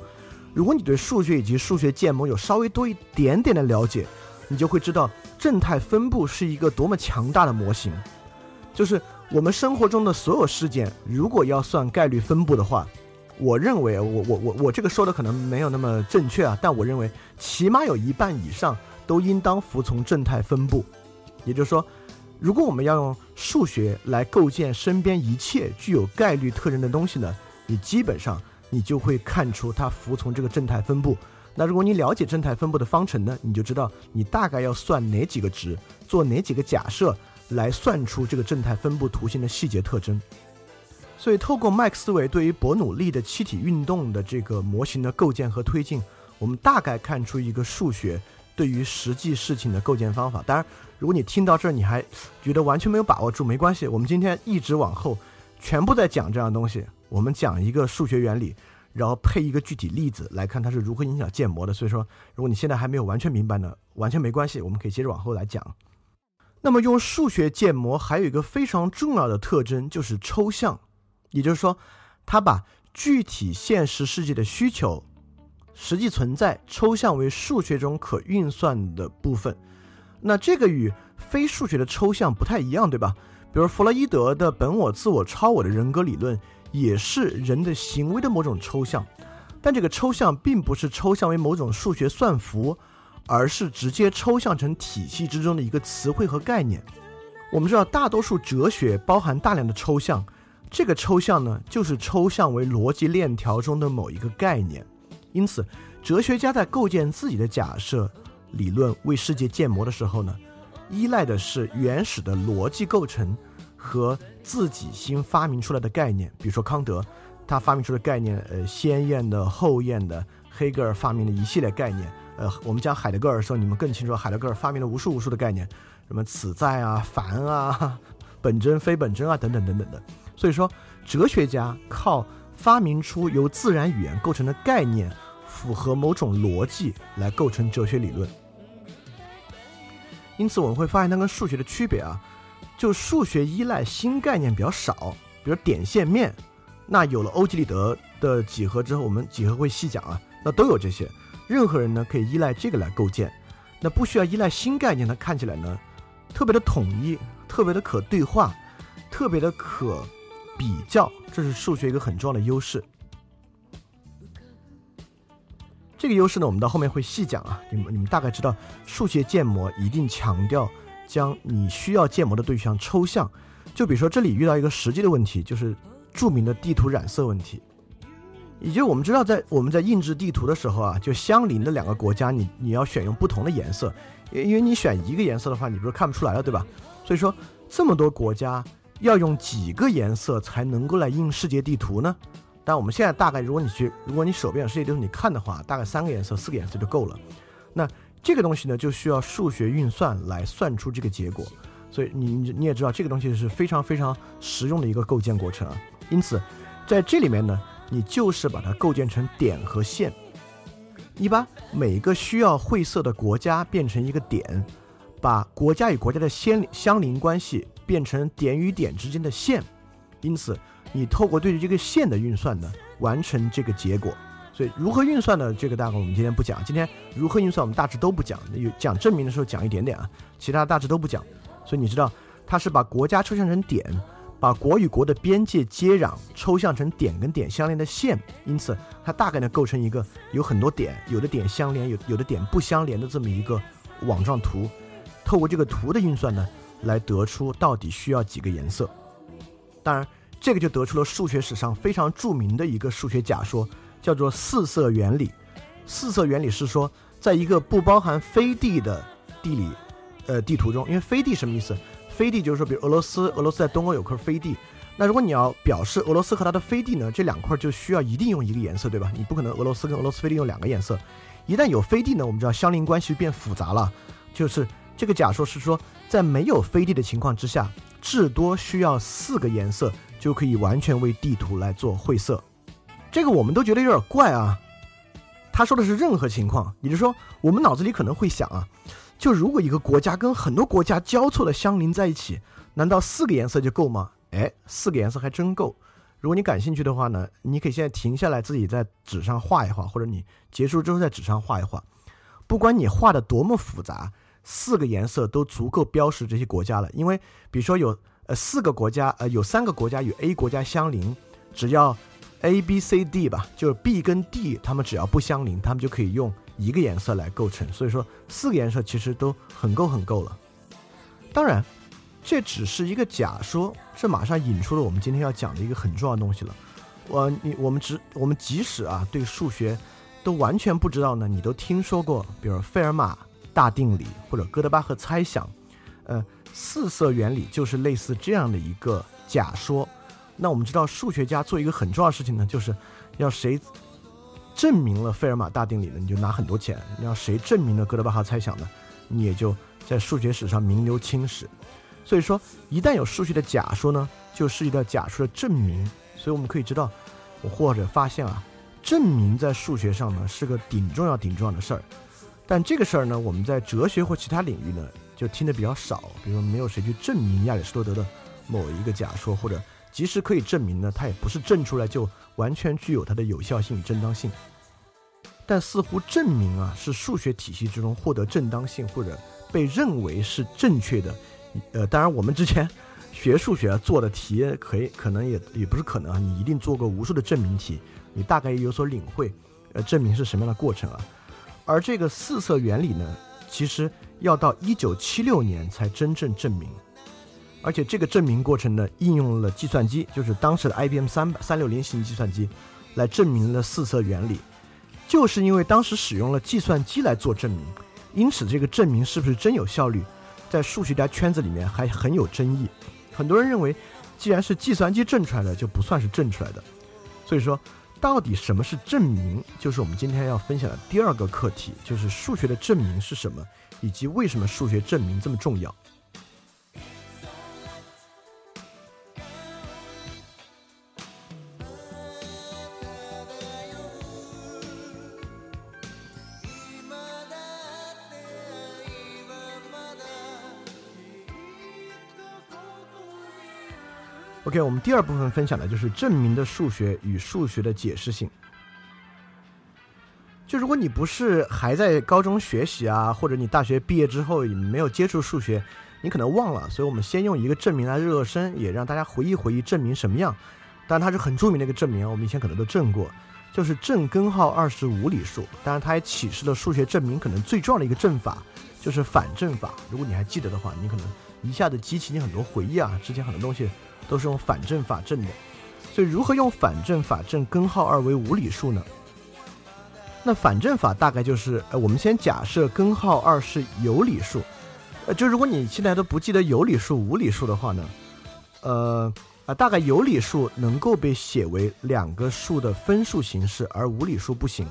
如果你对数学以及数学建模有稍微多一点点的了解，你就会知道正态分布是一个多么强大的模型。就是我们生活中的所有事件，如果要算概率分布的话，我认为我我我我这个说的可能没有那么正确啊，但我认为起码有一半以上都应当服从正态分布。也就是说。如果我们要用数学来构建身边一切具有概率特征的东西呢，你基本上你就会看出它服从这个正态分布。那如果你了解正态分布的方程呢，你就知道你大概要算哪几个值，做哪几个假设来算出这个正态分布图形的细节特征。所以，透过麦克斯韦对于伯努利的气体运动的这个模型的构建和推进，我们大概看出一个数学对于实际事情的构建方法。当然。如果你听到这儿你还觉得完全没有把握住，没关系，我们今天一直往后，全部在讲这样东西。我们讲一个数学原理，然后配一个具体例子来看它是如何影响建模的。所以说，如果你现在还没有完全明白呢，完全没关系，我们可以接着往后来讲。那么用数学建模还有一个非常重要的特征就是抽象，也就是说，它把具体现实世界的需求、实际存在抽象为数学中可运算的部分。那这个与非数学的抽象不太一样，对吧？比如弗洛伊德的本我、自我、超我的人格理论，也是人的行为的某种抽象，但这个抽象并不是抽象为某种数学算符，而是直接抽象成体系之中的一个词汇和概念。我们知道，大多数哲学包含大量的抽象，这个抽象呢，就是抽象为逻辑链条中的某一个概念。因此，哲学家在构建自己的假设。理论为世界建模的时候呢，依赖的是原始的逻辑构成和自己新发明出来的概念。比如说康德，他发明出的概念，呃，先验的、后验的；黑格尔发明的一系列概念。呃，我们讲海德格尔的时候，你们更清楚，海德格尔发明了无数无数的概念，什么此在啊、凡啊、本真非本真啊等等等等的。所以说，哲学家靠发明出由自然语言构成的概念。符合某种逻辑来构成哲学理论，因此我们会发现它跟数学的区别啊，就数学依赖新概念比较少，比如点线面，那有了欧几里得的几何之后，我们几何会细讲啊，那都有这些，任何人呢可以依赖这个来构建，那不需要依赖新概念，它看起来呢特别的统一，特别的可对话，特别的可比较，这是数学一个很重要的优势。这个优势呢，我们到后面会细讲啊。你们你们大概知道，数学建模一定强调将你需要建模的对象抽象。就比如说这里遇到一个实际的问题，就是著名的地图染色问题。也就是我们知道，在我们在印制地图的时候啊，就相邻的两个国家，你你要选用不同的颜色，因为你选一个颜色的话，你不是看不出来了，对吧？所以说这么多国家要用几个颜色才能够来印世界地图呢？但我们现在大概，如果你去，如果你手边有世界地图，你看的话，大概三个颜色、四个颜色就够了。那这个东西呢，就需要数学运算来算出这个结果。所以你你也知道，这个东西是非常非常实用的一个构建过程啊。因此，在这里面呢，你就是把它构建成点和线。你把每个需要绘色的国家变成一个点，把国家与国家的先相邻关系变成点与点之间的线。因此。你透过对于这个线的运算呢，完成这个结果。所以如何运算呢？这个大概我们今天不讲。今天如何运算，我们大致都不讲。有讲证明的时候讲一点点啊，其他大致都不讲。所以你知道，它是把国家抽象成点，把国与国的边界接壤抽象成点跟点相连的线。因此，它大概呢构成一个有很多点，有的点相连，有有的点不相连的这么一个网状图。透过这个图的运算呢，来得出到底需要几个颜色。当然。这个就得出了数学史上非常著名的一个数学假说，叫做四色原理。四色原理是说，在一个不包含飞地的地理，呃，地图中，因为飞地什么意思？飞地就是说，比如俄罗斯，俄罗斯在东欧有块飞地，那如果你要表示俄罗斯和它的飞地呢，这两块就需要一定用一个颜色，对吧？你不可能俄罗斯跟俄罗斯飞地用两个颜色，一旦有飞地呢，我们知道相邻关系变复杂了。就是这个假说是说，在没有飞地的情况之下，至多需要四个颜色就可以完全为地图来做绘色。这个我们都觉得有点怪啊。他说的是任何情况，也就是说，我们脑子里可能会想啊，就如果一个国家跟很多国家交错的相邻在一起，难道四个颜色就够吗？哎，四个颜色还真够。如果你感兴趣的话呢，你可以现在停下来，自己在纸上画一画，或者你结束之后在纸上画一画。不管你画的多么复杂，四个颜色都足够标识这些国家了。因为比如说有呃四个国家，呃有三个国家与 A 国家相邻，只要 A、B、C、D 吧，就是 B 跟 D，它们只要不相邻，它们就可以用一个颜色来构成。所以说四个颜色其实都很够很够了。当然。这只是一个假说，这马上引出了我们今天要讲的一个很重要的东西了。我你我们只我们即使啊对数学都完全不知道呢，你都听说过，比如费尔马大定理或者哥德巴赫猜想，呃，四色原理就是类似这样的一个假说。那我们知道数学家做一个很重要的事情呢，就是要谁证明了费尔马大定理呢，你就拿很多钱；要谁证明了哥德巴赫猜想呢，你也就在数学史上名留青史。所以说，一旦有数学的假说呢，就涉及到假说的证明。所以我们可以知道，或者发现啊，证明在数学上呢是个顶重要、顶重要的事儿。但这个事儿呢，我们在哲学或其他领域呢就听得比较少。比如说，没有谁去证明亚里士多德的某一个假说，或者即使可以证明呢，它也不是证出来就完全具有它的有效性与、正当性。但似乎证明啊，是数学体系之中获得正当性或者被认为是正确的。呃，当然，我们之前学数学做的题，可以可能也也不是可能啊，你一定做过无数的证明题，你大概也有所领会，呃，证明是什么样的过程啊？而这个四色原理呢，其实要到一九七六年才真正证明，而且这个证明过程呢，应用了计算机，就是当时的 IBM 三三六零型计算机，来证明了四色原理，就是因为当时使用了计算机来做证明，因此这个证明是不是真有效率？在数学家圈子里面还很有争议，很多人认为，既然是计算机证出来的，就不算是证出来的。所以说，到底什么是证明，就是我们今天要分享的第二个课题，就是数学的证明是什么，以及为什么数学证明这么重要。我们第二部分分享的就是证明的数学与数学的解释性。就如果你不是还在高中学习啊，或者你大学毕业之后没有接触数学，你可能忘了。所以我们先用一个证明来热热身，也让大家回忆回忆证明什么样。当然它是很著名的一个证明，我们以前可能都证过，就是正根号二十五理数。当然它也启示了数学证明可能最重要的一个证法，就是反证法。如果你还记得的话，你可能一下子激起你很多回忆啊，之前很多东西。都是用反证法证的，所以如何用反证法证根号二为无理数呢？那反证法大概就是，呃，我们先假设根号二是有理数，呃，就如果你现在都不记得有理数、无理数的话呢，呃，啊，大概有理数能够被写为两个数的分数形式，而无理数不行。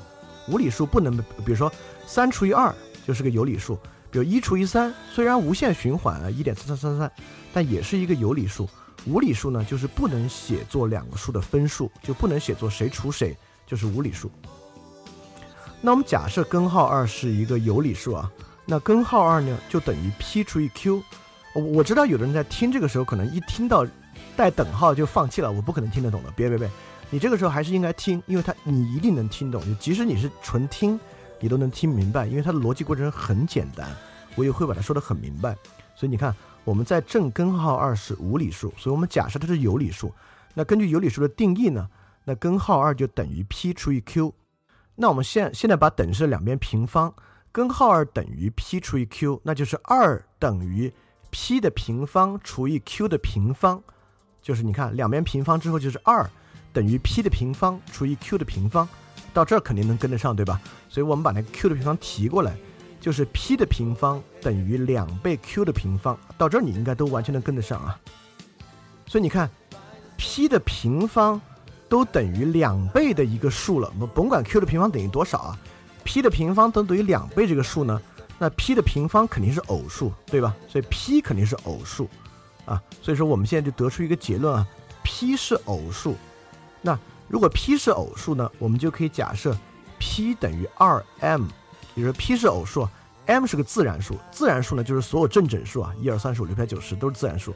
无理数不能，比如说三除以二就是个有理数，比如一除以三，虽然无限循环啊，一点三三三三，但也是一个有理数。无理数呢，就是不能写作两个数的分数，就不能写作谁除谁，就是无理数。那我们假设根号二是一个有理数啊，那根号二呢就等于 p 除以 q。我知道有的人在听这个时候，可能一听到带等号就放弃了，我不可能听得懂的。别别别，你这个时候还是应该听，因为它你一定能听懂，就即使你是纯听，你都能听明白，因为它的逻辑过程很简单，我也会把它说得很明白。所以你看。我们在正根号二是无理数，所以我们假设它是有理数。那根据有理数的定义呢，那根号二就等于 p 除以 q。那我们现现在把等式两边平方，根号二等于 p 除以 q，那就是二等于 p 的平方除以 q 的平方，就是你看两边平方之后就是二等于 p 的平方除以 q 的平方，到这儿肯定能跟得上，对吧？所以我们把那个 q 的平方提过来。就是 p 的平方等于两倍 q 的平方，到这儿你应该都完全能跟得上啊。所以你看，p 的平方都等于两倍的一个数了，我们甭管 q 的平方等于多少啊，p 的平方等等于两倍这个数呢，那 p 的平方肯定是偶数，对吧？所以 p 肯定是偶数，啊，所以说我们现在就得出一个结论啊，p 是偶数。那如果 p 是偶数呢，我们就可以假设 p 等于二 m，也就是 p 是偶数，m 是个自然数，自然数呢就是所有正整数啊，一二三四五六七八九十都是自然数，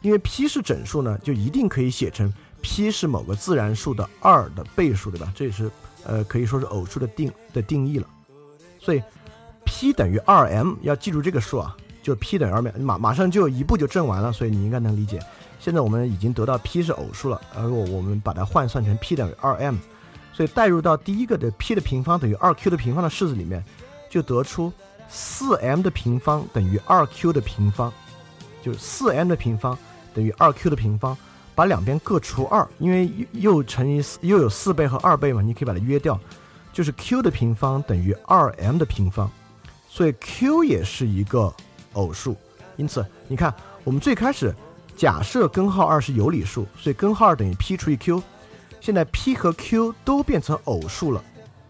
因为 p 是整数呢，就一定可以写成 p 是某个自然数的二的倍数，对吧？这也是呃可以说是偶数的定的定义了。所以 p 等于二 m，要记住这个数啊，就 p 等于二 m，马马上就一步就证完了，所以你应该能理解。现在我们已经得到 p 是偶数了，而我我们把它换算成 p 等于二 m，所以代入到第一个的 p 的平方等于二 q 的平方的式子里面，就得出四 m 的平方等于二 q 的平方，就是四 m 的平方等于二 q 的平方，把两边各除二，因为又乘以四又有四倍和二倍嘛，你可以把它约掉，就是 q 的平方等于二 m 的平方，所以 q 也是一个偶数，因此你看我们最开始。假设根号二是有理数，所以根号二等于 p 除以 q。现在 p 和 q 都变成偶数了，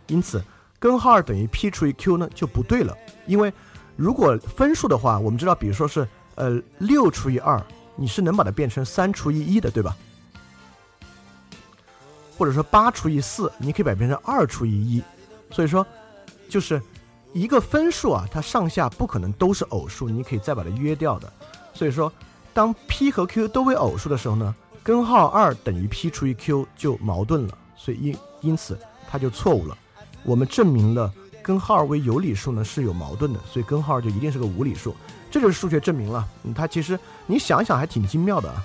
因此根号二等于 p 除以 q 呢就不对了。因为如果分数的话，我们知道，比如说是呃六除以二，你是能把它变成三除以一的，对吧？或者说八除以四，你可以把它变成二除以一。所以说，就是一个分数啊，它上下不可能都是偶数，你可以再把它约掉的。所以说。当 p 和 q 都为偶数的时候呢，根号二等于 p 除以 q 就矛盾了，所以因因此它就错误了。我们证明了根号二为有理数呢是有矛盾的，所以根号二就一定是个无理数，这就是数学证明了。它其实你想想还挺精妙的啊。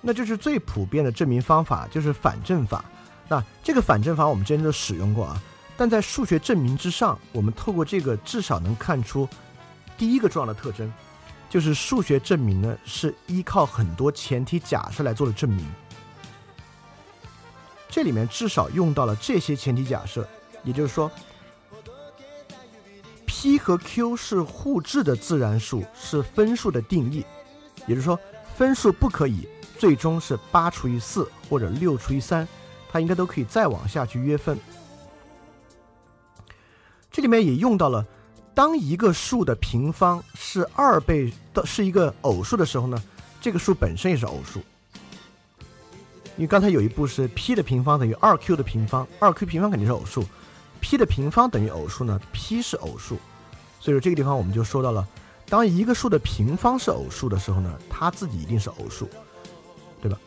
那就是最普遍的证明方法就是反证法。那这个反证法我们之前都使用过啊，但在数学证明之上，我们透过这个至少能看出第一个重要的特征。就是数学证明呢，是依靠很多前提假设来做的证明。这里面至少用到了这些前提假设，也就是说，p 和 q 是互质的自然数，是分数的定义。也就是说，分数不可以最终是八除以四或者六除以三，它应该都可以再往下去约分。这里面也用到了。当一个数的平方是二倍的，是一个偶数的时候呢，这个数本身也是偶数。因为刚才有一步是 p 的平方等于二 q 的平方，二 q 平方肯定是偶数，p 的平方等于偶数呢，p 是偶数。所以说这个地方我们就说到了，当一个数的平方是偶数的时候呢，它自己一定是偶数，对吧？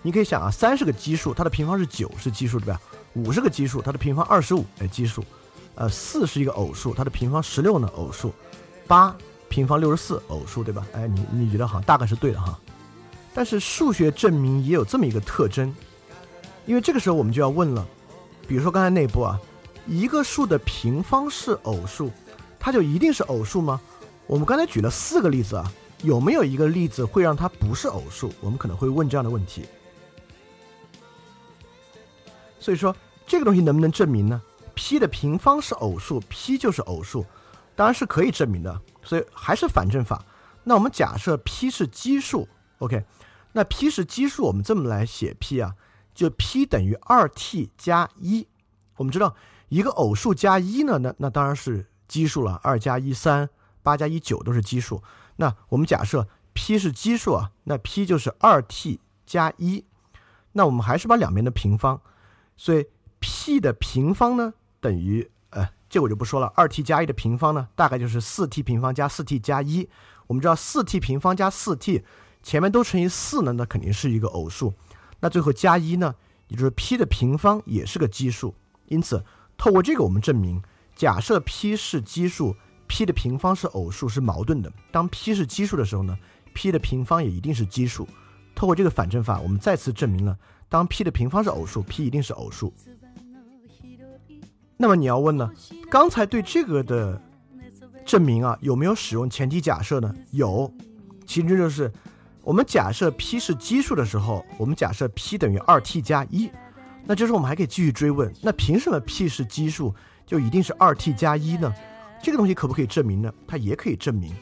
你可以想啊，三是个奇数，它的平方是九，是奇数，对吧？五是个奇数，它的平方二十五，哎，奇数。呃，四是一个偶数，它的平方十六呢，偶数，八平方六十四，偶数，对吧？哎，你你觉得好像大概是对的哈。但是数学证明也有这么一个特征，因为这个时候我们就要问了，比如说刚才那步啊，一个数的平方是偶数，它就一定是偶数吗？我们刚才举了四个例子啊，有没有一个例子会让它不是偶数？我们可能会问这样的问题。所以说这个东西能不能证明呢？p 的平方是偶数，p 就是偶数，当然是可以证明的。所以还是反证法。那我们假设 p 是奇数，OK？那 p 是奇数，我们这么来写 p 啊，就 p 等于二 t 加一。我们知道一个偶数加一呢，那那当然是奇数了。二加一三，八加一九都是奇数。那我们假设 p 是奇数啊，那 p 就是二 t 加一。那我们还是把两边的平方，所以 p 的平方呢？等于呃，这我就不说了。二 t 加一的平方呢，大概就是四 t 平方加四 t 加一。我们知道四 t 平方加四 t，前面都乘以四呢，那肯定是一个偶数。那最后加一呢，也就是 p 的平方也是个奇数。因此，透过这个我们证明，假设 p 是奇数，p 的平方是偶数是矛盾的。当 p 是奇数的时候呢，p 的平方也一定是奇数。透过这个反证法，我们再次证明了，当 p 的平方是偶数，p 一定是偶数。那么你要问呢？刚才对这个的证明啊，有没有使用前提假设呢？有，其实就是我们假设 p 是奇数的时候，我们假设 p 等于二 t 加一，那就是我们还可以继续追问，那凭什么 p 是奇数就一定是二 t 加一呢？这个东西可不可以证明呢？它也可以证明。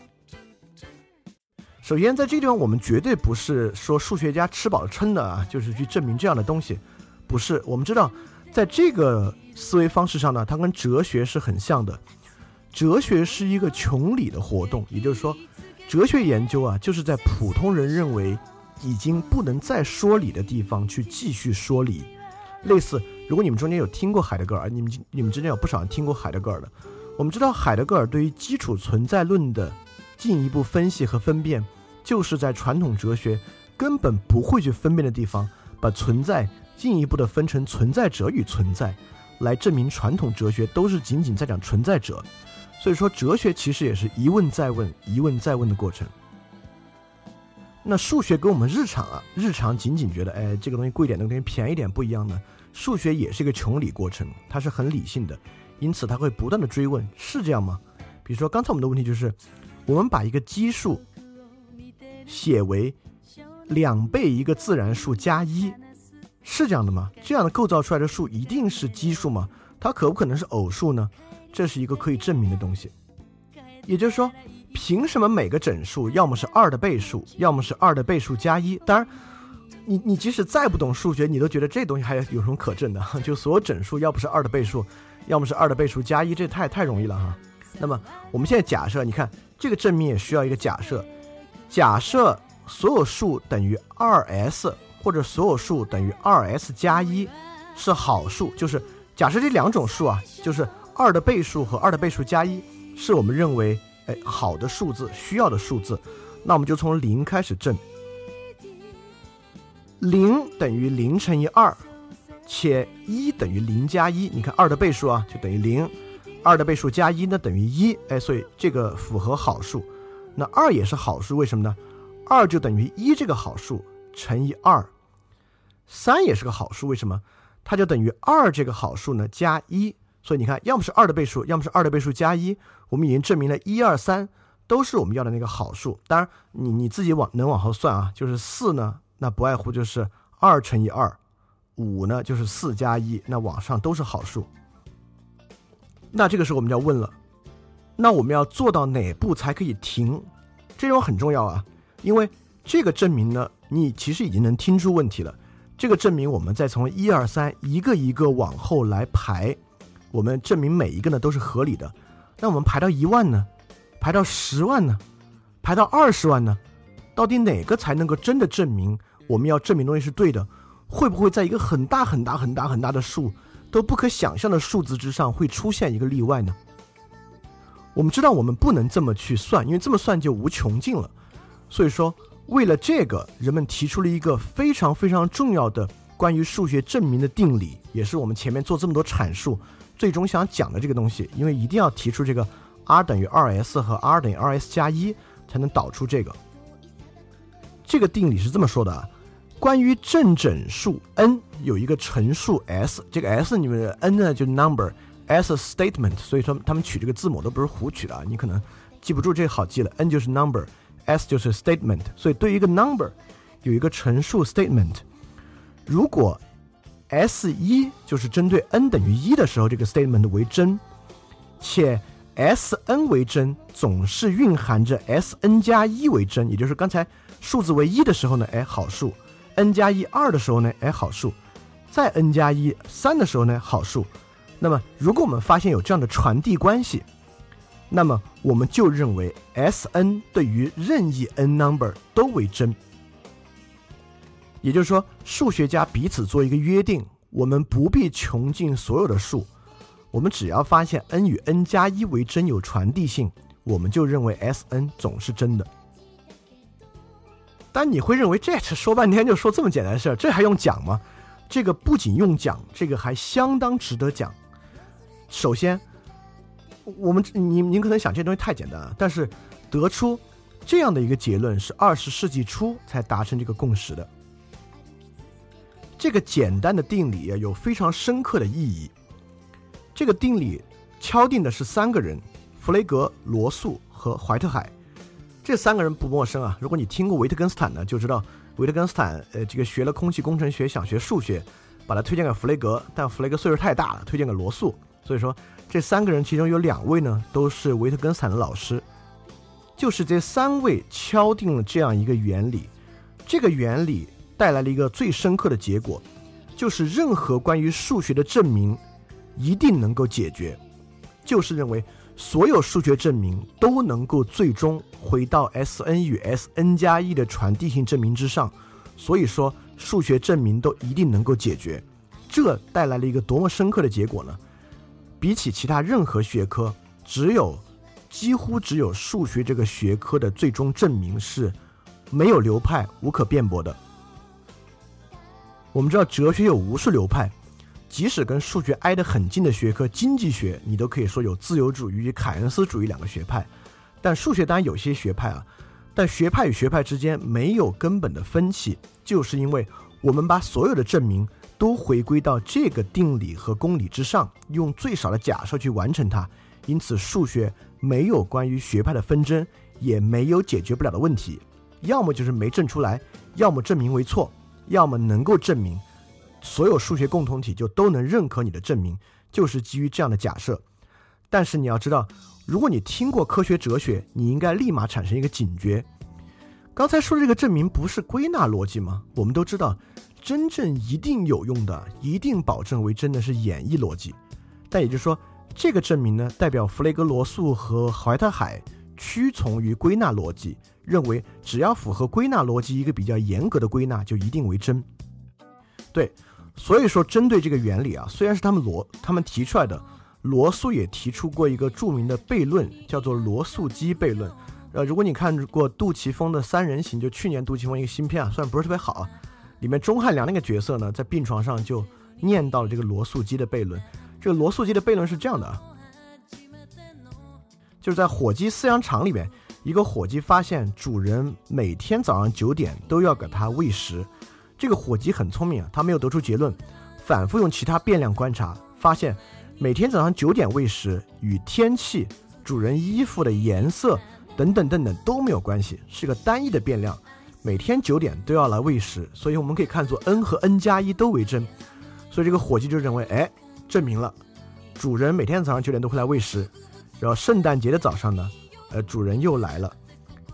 首先，在这个地方，我们绝对不是说数学家吃饱了撑的啊，就是去证明这样的东西，不是。我们知道，在这个。思维方式上呢，它跟哲学是很像的。哲学是一个穷理的活动，也就是说，哲学研究啊，就是在普通人认为已经不能再说理的地方去继续说理。类似，如果你们中间有听过海德格尔，你们你们之间有不少人听过海德格尔的。我们知道，海德格尔对于基础存在论的进一步分析和分辨，就是在传统哲学根本不会去分辨的地方，把存在进一步的分成存在者与存在，来证明传统哲学都是仅仅在讲存在者。所以说，哲学其实也是一问再问、一问再问的过程。那数学跟我们日常啊，日常仅仅觉得，哎，这个东西贵点，那个东西便宜点不一样呢。数学也是一个穷理过程，它是很理性的，因此它会不断的追问，是这样吗？比如说刚才我们的问题就是，我们把一个奇数写为两倍一个自然数加一，是这样的吗？这样的构造出来的数一定是奇数吗？它可不可能是偶数呢？这是一个可以证明的东西，也就是说，凭什么每个整数要么是二的倍数，要么是二的倍数加一？当然，你你即使再不懂数学，你都觉得这东西还有什么可证的？就所有整数要不是二的倍数，要么是二的倍数加一，这太太容易了哈。那么我们现在假设，你看这个证明也需要一个假设，假设所有数等于二 s，或者所有数等于二 s 加一是好数，就是假设这两种数啊，就是。二的倍数和二的倍数加一是我们认为哎好的数字，需要的数字，那我们就从零开始证。零等于零乘以二，且一等于零加一。你看二的倍数啊，就等于零，二的倍数加一呢等于一，哎，所以这个符合好数。那二也是好数，为什么呢？二就等于一这个好数乘以二。三也是个好数，为什么？它就等于二这个好数呢加一。所以你看，要么是二的倍数，要么是二的倍数加一。我们已经证明了一二三都是我们要的那个好数。当然，你你自己往能往后算啊，就是四呢，那不外乎就是二乘以二，五呢就是四加一，那往上都是好数。那这个时候我们就要问了，那我们要做到哪步才可以停？这种很重要啊，因为这个证明呢，你其实已经能听出问题了。这个证明我们再从一二三一个一个往后来排。我们证明每一个呢都是合理的，那我们排到一万呢，排到十万呢，排到二十万呢，到底哪个才能够真的证明我们要证明东西是对的？会不会在一个很大很大很大很大的数都不可想象的数字之上会出现一个例外呢？我们知道我们不能这么去算，因为这么算就无穷尽了。所以说，为了这个，人们提出了一个非常非常重要的关于数学证明的定理，也是我们前面做这么多阐述。最终想讲的这个东西，因为一定要提出这个 r 等于二 s 和 r 等于二 s 加一，才能导出这个。这个定理是这么说的啊：关于正整数 n 有一个陈述 s，这个 s 你们 n 呢就 number，s statement，所以说他们取这个字母都不是胡取的啊，你可能记不住这个好记了，n 就是 number，s 就是 statement，所以对于一个 number 有一个陈述 statement，如果 S 一就是针对 n 等于一的时候，这个 statement 为真，且 S n 为真，总是蕴含着 S n 加一为真，也就是刚才数字为一的时候呢，哎好数；n 加一二的时候呢，哎好数；再 n 加一三的时候呢，好数。那么如果我们发现有这样的传递关系，那么我们就认为 S n 对于任意 n number 都为真。也就是说，数学家彼此做一个约定：我们不必穷尽所有的数，我们只要发现 n 与 n 加一为真有传递性，我们就认为 S n 总是真的。但你会认为这说半天就说这么简单的事儿，这还用讲吗？这个不仅用讲，这个还相当值得讲。首先，我们您您可能想这东西太简单了，但是得出这样的一个结论是二十世纪初才达成这个共识的。这个简单的定理，有非常深刻的意义。这个定理敲定的是三个人：弗雷格、罗素和怀特海。这三个人不陌生啊。如果你听过维特根斯坦呢，就知道维特根斯坦呃，这个学了空气工程学，想学数学，把他推荐给弗雷格，但弗雷格岁数太大了，推荐给罗素。所以说，这三个人其中有两位呢，都是维特根斯坦的老师。就是这三位敲定了这样一个原理，这个原理。带来了一个最深刻的结果，就是任何关于数学的证明，一定能够解决，就是认为所有数学证明都能够最终回到 S_n 与 S_n 加一的传递性证明之上，所以说数学证明都一定能够解决。这带来了一个多么深刻的结果呢？比起其他任何学科，只有几乎只有数学这个学科的最终证明是没有流派、无可辩驳的。我们知道哲学有无数流派。即使跟数学挨得很近的学科经济学，你都可以说有自由主义与凯恩斯主义两个学派。但数学当然有些学派啊，但学派与学派之间没有根本的分歧，就是因为我们把所有的证明都回归到这个定理和公理之上，用最少的假设去完成它。因此，数学没有关于学派的纷争，也没有解决不了的问题。要么就是没证出来，要么证明为错，要么能够证明。所有数学共同体就都能认可你的证明，就是基于这样的假设。但是你要知道，如果你听过科学哲学，你应该立马产生一个警觉。刚才说的这个证明不是归纳逻辑吗？我们都知道，真正一定有用的、一定保证为真的是演绎逻辑。但也就是说，这个证明呢，代表弗雷格罗素和怀特海屈从于归纳逻辑，认为只要符合归纳逻辑一个比较严格的归纳，就一定为真。对。所以说，针对这个原理啊，虽然是他们罗他们提出来的，罗素也提出过一个著名的悖论，叫做罗素基悖论。呃，如果你看过杜琪峰的《三人行》，就去年杜琪峰一个新片啊，虽然不是特别好，里面钟汉良那个角色呢，在病床上就念到了这个罗素基的悖论。这个罗素基的悖论是这样的啊，就是在火鸡饲养场里面，一个火鸡发现主人每天早上九点都要给它喂食。这个火鸡很聪明啊，它没有得出结论，反复用其他变量观察，发现每天早上九点喂食与天气、主人衣服的颜色等等等等都没有关系，是个单一的变量，每天九点都要来喂食，所以我们可以看作 n 和 n 加一都为真，所以这个火鸡就认为，哎，证明了主人每天早上九点都会来喂食，然后圣诞节的早上呢，呃，主人又来了，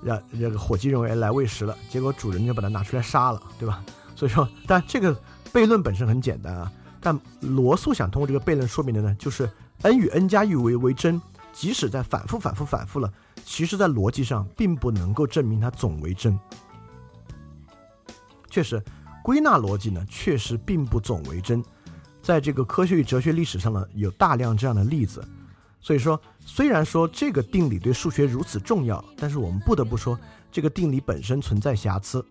让这个火鸡认为来喂食了，结果主人就把它拿出来杀了，对吧？所以说，但这个悖论本身很简单啊。但罗素想通过这个悖论说明的呢，就是 n 与 n 加一为为真，即使在反复、反复、反复了，其实在逻辑上并不能够证明它总为真。确实，归纳逻辑呢，确实并不总为真。在这个科学与哲学历史上呢，有大量这样的例子。所以说，虽然说这个定理对数学如此重要，但是我们不得不说，这个定理本身存在瑕疵。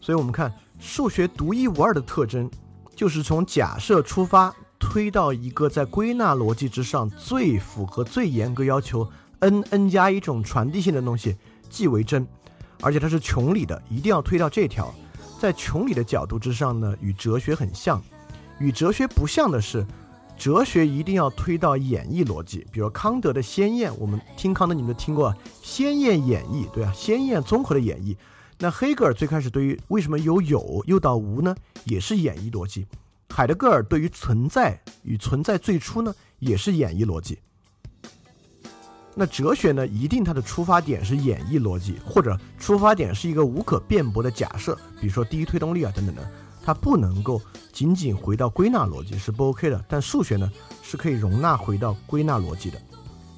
所以我们看数学独一无二的特征，就是从假设出发，推到一个在归纳逻辑之上最符合、最严格要求 n n 加一种传递性的东西即为真，而且它是穷理的，一定要推到这条。在穷理的角度之上呢，与哲学很像。与哲学不像的是，哲学一定要推到演绎逻辑。比如康德的先验，我们听康德，你们都听过先验演绎，对啊，先验综合的演绎。那黑格尔最开始对于为什么由有又到无呢，也是演绎逻辑；海德格尔对于存在与存在最初呢，也是演绎逻辑。那哲学呢，一定它的出发点是演绎逻辑，或者出发点是一个无可辩驳的假设，比如说第一推动力啊等等的，它不能够仅仅回到归纳逻辑是不 OK 的。但数学呢，是可以容纳回到归纳逻辑的，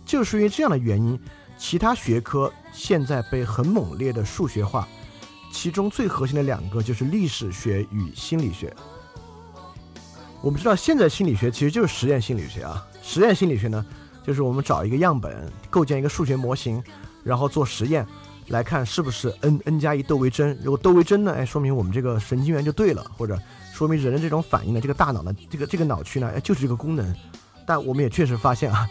就是因为这样的原因，其他学科现在被很猛烈的数学化。其中最核心的两个就是历史学与心理学。我们知道，现在心理学其实就是实验心理学啊。实验心理学呢，就是我们找一个样本，构建一个数学模型，然后做实验，来看是不是 n n 加一都为真。如果都为真呢，哎，说明我们这个神经元就对了，或者说明人的这种反应呢，这个大脑呢，这个这个脑区呢，哎，就是这个功能。但我们也确实发现啊，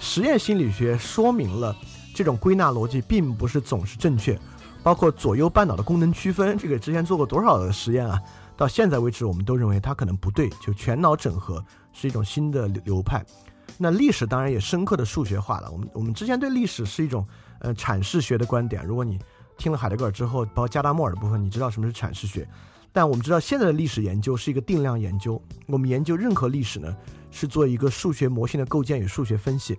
实验心理学说明了这种归纳逻辑并不是总是正确。包括左右半脑的功能区分，这个之前做过多少的实验啊？到现在为止，我们都认为它可能不对。就全脑整合是一种新的流派。那历史当然也深刻的数学化了。我们我们之前对历史是一种呃阐释学的观点。如果你听了海德格尔之后，包括加达默尔的部分，你知道什么是阐释学。但我们知道现在的历史研究是一个定量研究。我们研究任何历史呢，是做一个数学模型的构建与数学分析。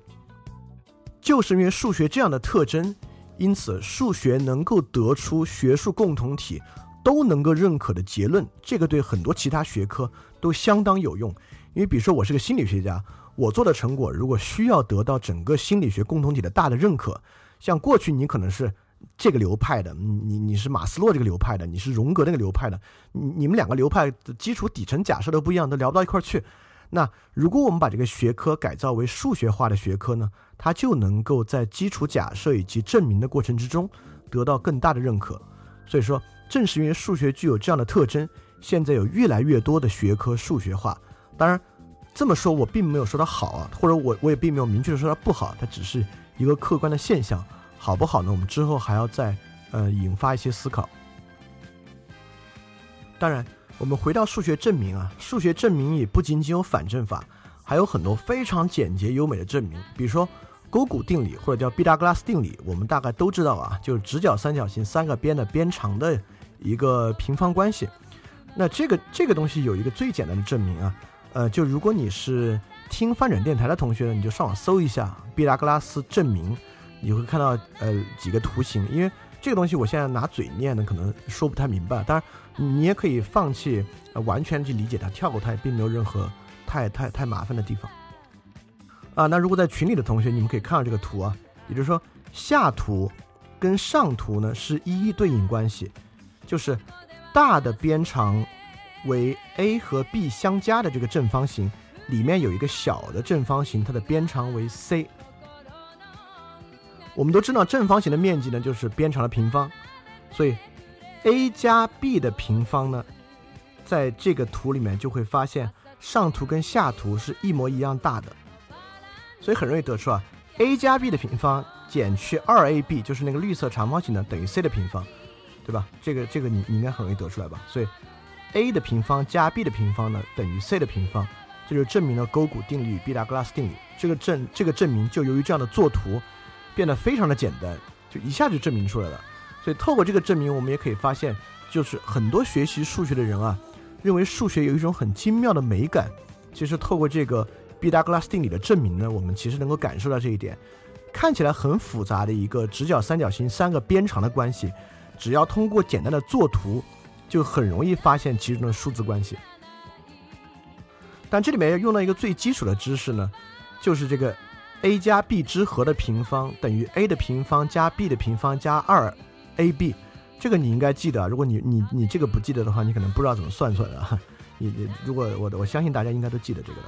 就是因为数学这样的特征。因此，数学能够得出学术共同体都能够认可的结论，这个对很多其他学科都相当有用。因为比如说我是个心理学家，我做的成果如果需要得到整个心理学共同体的大的认可，像过去你可能是这个流派的，你你是马斯洛这个流派的，你是荣格那个流派的，你你们两个流派的基础底层假设都不一样，都聊不到一块儿去。那如果我们把这个学科改造为数学化的学科呢，它就能够在基础假设以及证明的过程之中得到更大的认可。所以说，正是因为数学具有这样的特征，现在有越来越多的学科数学化。当然，这么说我并没有说它好啊，或者我我也并没有明确的说它不好，它只是一个客观的现象。好不好呢？我们之后还要再呃引发一些思考。当然。我们回到数学证明啊，数学证明也不仅仅有反证法，还有很多非常简洁优美的证明。比如说勾股定理或者叫毕达哥拉斯定理，我们大概都知道啊，就是直角三角形三个边的边长的一个平方关系。那这个这个东西有一个最简单的证明啊，呃，就如果你是听翻转电台的同学呢，你就上网搜一下毕达哥拉斯证明，你会看到呃几个图形，因为。这个东西我现在拿嘴念呢，可能说不太明白。当然，你也可以放弃，完全去理解它，跳过它，也并没有任何太太太麻烦的地方。啊，那如果在群里的同学，你们可以看到这个图啊，也就是说，下图跟上图呢是一一对应关系，就是大的边长为 a 和 b 相加的这个正方形里面有一个小的正方形，它的边长为 c。我们都知道正方形的面积呢就是边长的平方，所以 a 加 b 的平方呢，在这个图里面就会发现上图跟下图是一模一样大的，所以很容易得出啊，a 加 b 的平方减去二 ab 就是那个绿色长方形呢等于 c 的平方，对吧？这个这个你你应该很容易得出来吧？所以 a 的平方加 b 的平方呢等于 c 的平方，这就证明了勾股定理毕达哥拉斯定理。这个证这个证明就由于这样的作图。变得非常的简单，就一下就证明出来了。所以透过这个证明，我们也可以发现，就是很多学习数学的人啊，认为数学有一种很精妙的美感。其实透过这个毕达哥拉斯定理的证明呢，我们其实能够感受到这一点。看起来很复杂的一个直角三角形三个边长的关系，只要通过简单的作图，就很容易发现其中的数字关系。但这里面要用到一个最基础的知识呢，就是这个。a 加 b 之和的平方等于 a 的平方加 b 的平方加二 ab，这个你应该记得。如果你你你这个不记得的话，你可能不知道怎么算出来的。你你如果我我相信大家应该都记得这个的。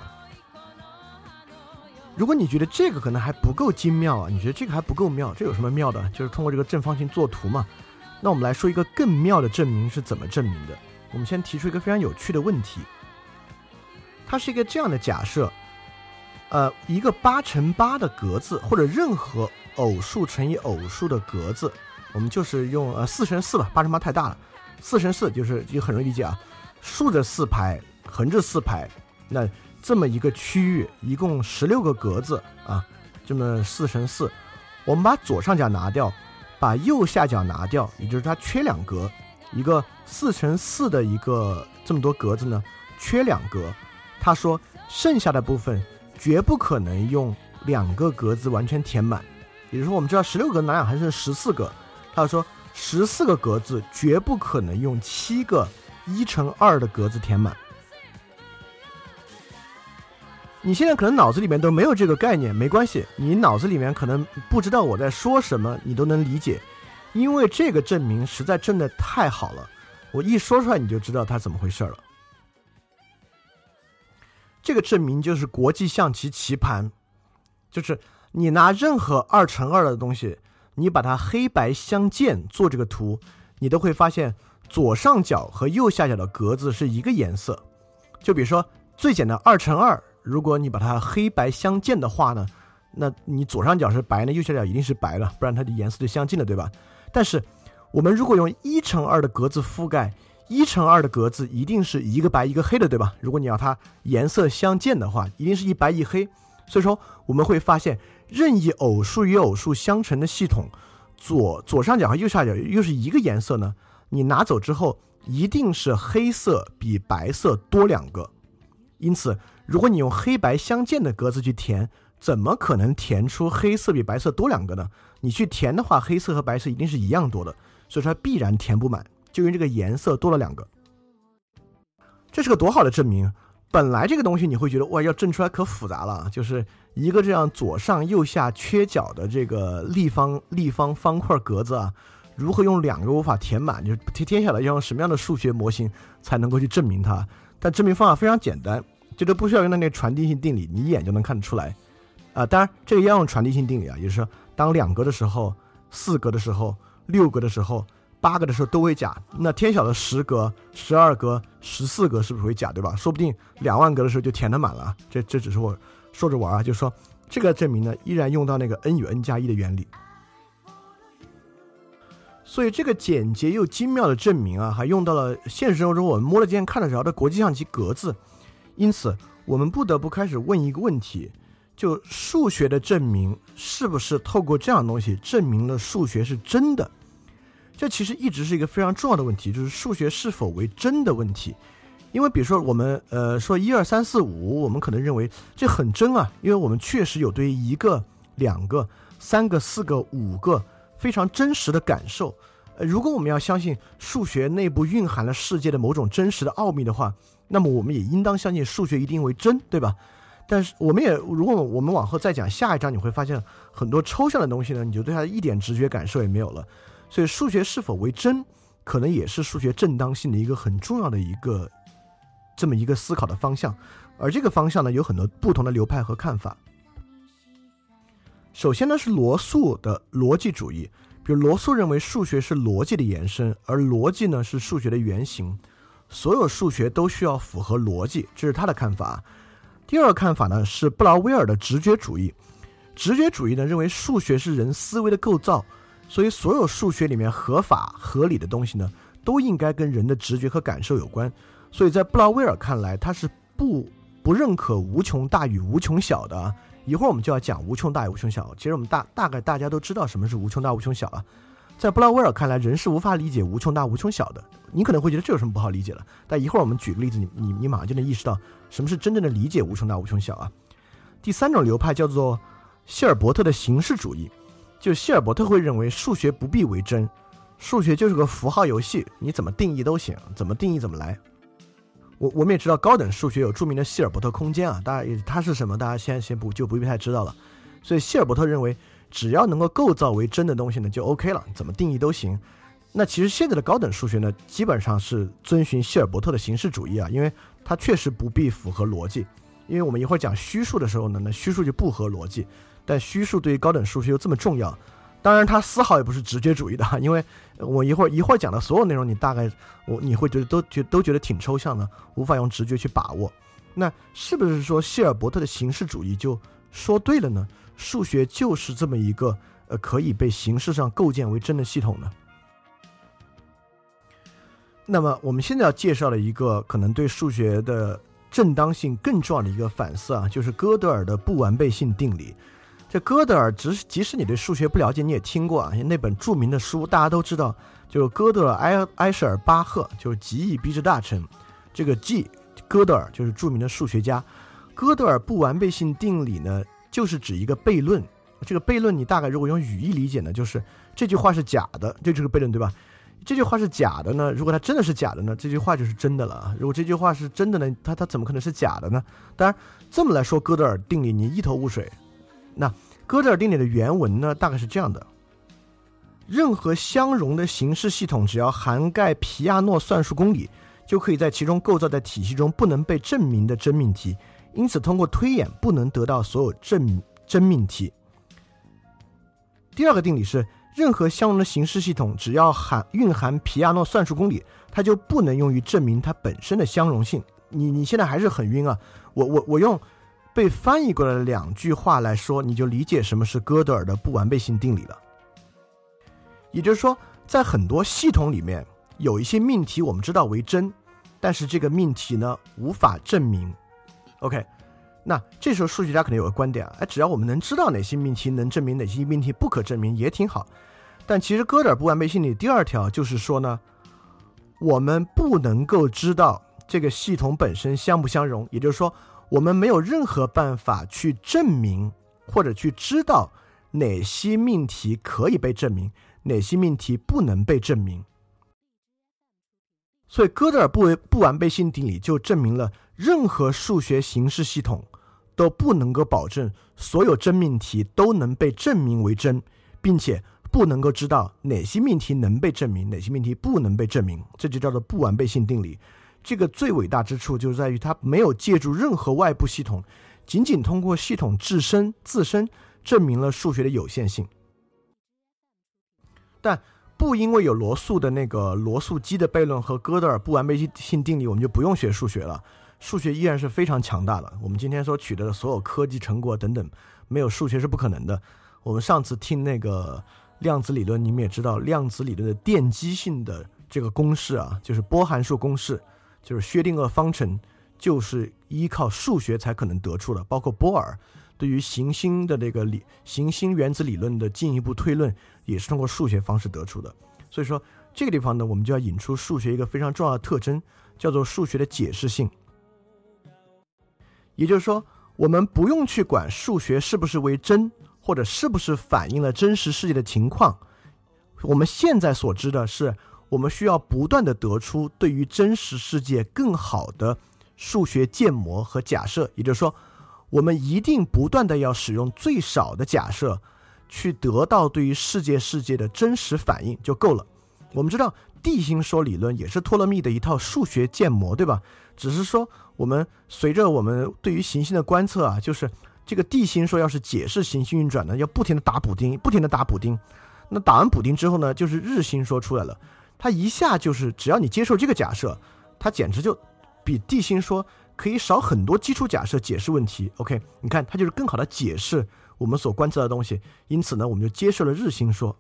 如果你觉得这个可能还不够精妙啊，你觉得这个还不够妙，这有什么妙的？就是通过这个正方形作图嘛。那我们来说一个更妙的证明是怎么证明的。我们先提出一个非常有趣的问题，它是一个这样的假设。呃，一个八乘八的格子，或者任何偶数乘以偶数的格子，我们就是用呃四乘四吧，八乘八太大了，四乘四就是就很容易理解啊，竖着四排，横着四排，那这么一个区域，一共十六个格子啊，这么四乘四，我们把左上角拿掉，把右下角拿掉，也就是它缺两格，一个四乘四的一个这么多格子呢，缺两格，他说剩下的部分。绝不可能用两个格子完全填满，也就是说，我们知道十六格哪两还剩十四个，他说十四个格子绝不可能用七个一乘二的格子填满。你现在可能脑子里面都没有这个概念，没关系，你脑子里面可能不知道我在说什么，你都能理解，因为这个证明实在证的太好了，我一说出来你就知道它怎么回事了。这个证明就是国际象棋棋盘，就是你拿任何二乘二的东西，你把它黑白相间做这个图，你都会发现左上角和右下角的格子是一个颜色。就比如说最简单二乘二，如果你把它黑白相间的话呢，那你左上角是白呢，右下角一定是白了，不然它的颜色就相近了，对吧？但是我们如果用一乘二的格子覆盖。一乘二的格子一定是一个白一个黑的，对吧？如果你要它颜色相间的话，一定是一白一黑。所以说我们会发现，任意偶数与偶数相乘的系统，左左上角和右下角又是一个颜色呢？你拿走之后，一定是黑色比白色多两个。因此，如果你用黑白相间的格子去填，怎么可能填出黑色比白色多两个呢？你去填的话，黑色和白色一定是一样多的，所以说它必然填不满。就因为这个颜色多了两个，这是个多好的证明！本来这个东西你会觉得哇，要证出来可复杂了，就是一个这样左上右下缺角的这个立方立方方块格子啊，如何用两个无法填满？就是天天晓得要用什么样的数学模型才能够去证明它？但证明方法非常简单，这都不需要用到那个传递性定理，你一眼就能看得出来。啊，当然这个要用传递性定理啊，也就是说，当两格的时候、四格的时候、六格的时候、八个的时候都会假。那天晓得十格、十二格、十四格是不是会假，对吧？说不定两万格的时候就填得满了。这这只是我说着玩啊，就是说这个证明呢，依然用到那个 n 与 n 加一的原理。所以这个简洁又精妙的证明啊，还用到了现实生活中我们摸得见、看得着的国际象棋格子。因此，我们不得不开始问一个问题。就数学的证明，是不是透过这样东西证明了数学是真的？这其实一直是一个非常重要的问题，就是数学是否为真的问题。因为比如说我们呃说一二三四五，我们可能认为这很真啊，因为我们确实有对于一个、两个、三个、四个、五个非常真实的感受。呃，如果我们要相信数学内部蕴含了世界的某种真实的奥秘的话，那么我们也应当相信数学一定为真，对吧？但是我们也，如果我们往后再讲下一章，你会发现很多抽象的东西呢，你就对它一点直觉感受也没有了。所以数学是否为真，可能也是数学正当性的一个很重要的一个这么一个思考的方向。而这个方向呢，有很多不同的流派和看法。首先呢是罗素的逻辑主义，比如罗素认为数学是逻辑的延伸，而逻辑呢是数学的原型，所有数学都需要符合逻辑，这是他的看法。第二个看法呢是布劳威尔的直觉主义，直觉主义呢认为数学是人思维的构造，所以所有数学里面合法合理的东西呢都应该跟人的直觉和感受有关，所以在布劳威尔看来，他是不不认可无穷大与无穷小的。一会儿我们就要讲无穷大与无穷小，其实我们大大概大家都知道什么是无穷大无穷小啊。在布劳威尔看来，人是无法理解无穷大无穷小的。你可能会觉得这有什么不好理解了？但一会儿我们举个例子，你你你马上就能意识到什么是真正的理解无穷大无穷小啊。第三种流派叫做希尔伯特的形式主义，就希尔伯特会认为数学不必为真，数学就是个符号游戏，你怎么定义都行，怎么定义怎么来。我我们也知道高等数学有著名的希尔伯特空间啊，大家也它是什么？大家先先不就不必太知道了。所以希尔伯特认为。只要能够构造为真的东西呢，就 OK 了，怎么定义都行。那其实现在的高等数学呢，基本上是遵循希尔伯特的形式主义啊，因为它确实不必符合逻辑。因为我们一会儿讲虚数的时候呢，那虚数就不合逻辑。但虚数对于高等数学又这么重要，当然它丝毫也不是直觉主义的，因为我一会儿一会儿讲的所有内容，你大概我你会觉得都觉都觉得挺抽象的，无法用直觉去把握。那是不是说希尔伯特的形式主义就说对了呢？数学就是这么一个呃可以被形式上构建为真的系统呢？那么我们现在要介绍的一个可能对数学的正当性更重要的一个反思啊，就是哥德尔的不完备性定理。这哥德尔，即即使你对数学不了解，你也听过啊，那本著名的书大家都知道，就是哥德尔埃埃舍尔巴赫，就是极易逼之大成。这个 G 哥德尔就是著名的数学家。哥德尔不完备性定理呢？就是指一个悖论，这个悖论你大概如果用语义理解呢，就是这句话是假的，这就是个悖论，对吧？这句话是假的呢，如果它真的是假的呢，这句话就是真的了。如果这句话是真的呢，它它怎么可能是假的呢？当然，这么来说哥德尔定理你一头雾水。那哥德尔定理的原文呢，大概是这样的：任何相容的形式系统，只要涵盖皮亚诺算术公理，就可以在其中构造在体系中不能被证明的真命题。因此，通过推演不能得到所有证真命题。第二个定理是，任何相容的形式系统，只要含蕴含皮亚诺算术公理，它就不能用于证明它本身的相容性。你你现在还是很晕啊！我我我用被翻译过来的两句话来说，你就理解什么是哥德尔的不完备性定理了。也就是说，在很多系统里面，有一些命题我们知道为真，但是这个命题呢，无法证明。OK，那这时候数学家可能有个观点啊，哎，只要我们能知道哪些命题能证明，哪些命题不可证明，也挺好。但其实哥德尔不完备性定理第二条就是说呢，我们不能够知道这个系统本身相不相容，也就是说，我们没有任何办法去证明或者去知道哪些命题可以被证明，哪些命题不能被证明。所以哥德尔不为不完备性定理就证明了。任何数学形式系统都不能够保证所有真命题都能被证明为真，并且不能够知道哪些命题能被证明，哪些命题不能被证明。这就叫做不完备性定理。这个最伟大之处就是在于它没有借助任何外部系统，仅仅通过系统自身自身证明了数学的有限性。但不因为有罗素的那个罗素基的悖论和哥德尔不完备性定理，我们就不用学数学了。数学依然是非常强大的。我们今天所取得的所有科技成果等等，没有数学是不可能的。我们上次听那个量子理论，你们也知道，量子理论的奠基性的这个公式啊，就是波函数公式，就是薛定谔方程，就是依靠数学才可能得出的。包括波尔对于行星的这个理行星原子理论的进一步推论，也是通过数学方式得出的。所以说，这个地方呢，我们就要引出数学一个非常重要的特征，叫做数学的解释性。也就是说，我们不用去管数学是不是为真，或者是不是反映了真实世界的情况。我们现在所知的是，我们需要不断的得出对于真实世界更好的数学建模和假设。也就是说，我们一定不断的要使用最少的假设，去得到对于世界世界的真实反应就够了。我们知道地心说理论也是托勒密的一套数学建模，对吧？只是说。我们随着我们对于行星的观测啊，就是这个地心说，要是解释行星运转呢，要不停的打补丁，不停的打补丁。那打完补丁之后呢，就是日心说出来了。它一下就是，只要你接受这个假设，它简直就比地心说可以少很多基础假设解释问题。OK，你看它就是更好的解释我们所观测的东西。因此呢，我们就接受了日心说。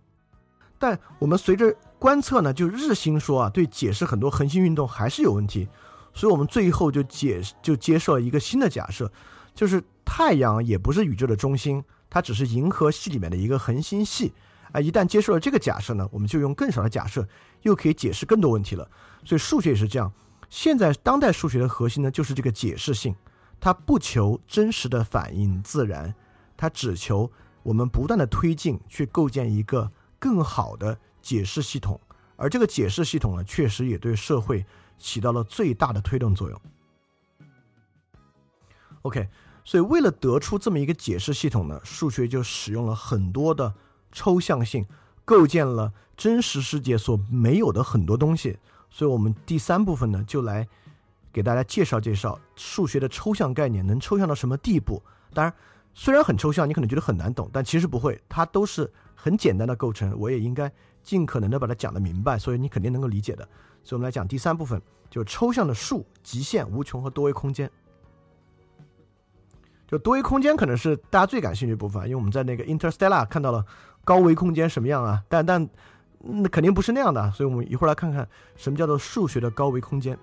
但我们随着观测呢，就日心说啊，对解释很多恒星运动还是有问题。所以，我们最后就解就接受了一个新的假设，就是太阳也不是宇宙的中心，它只是银河系里面的一个恒星系。啊，一旦接受了这个假设呢，我们就用更少的假设，又可以解释更多问题了。所以，数学也是这样。现在当代数学的核心呢，就是这个解释性，它不求真实的反映自然，它只求我们不断的推进，去构建一个更好的解释系统。而这个解释系统呢，确实也对社会。起到了最大的推动作用。OK，所以为了得出这么一个解释系统呢，数学就使用了很多的抽象性，构建了真实世界所没有的很多东西。所以我们第三部分呢，就来给大家介绍介绍数学的抽象概念能抽象到什么地步。当然，虽然很抽象，你可能觉得很难懂，但其实不会，它都是很简单的构成。我也应该尽可能的把它讲得明白，所以你肯定能够理解的。所以，我们来讲第三部分，就抽象的数、极限、无穷和多维空间。就多维空间可能是大家最感兴趣的部分，因为我们在那个 Interstellar 看到了高维空间什么样啊？但但那肯定不是那样的，所以我们一会儿来看看什么叫做数学的高维空间。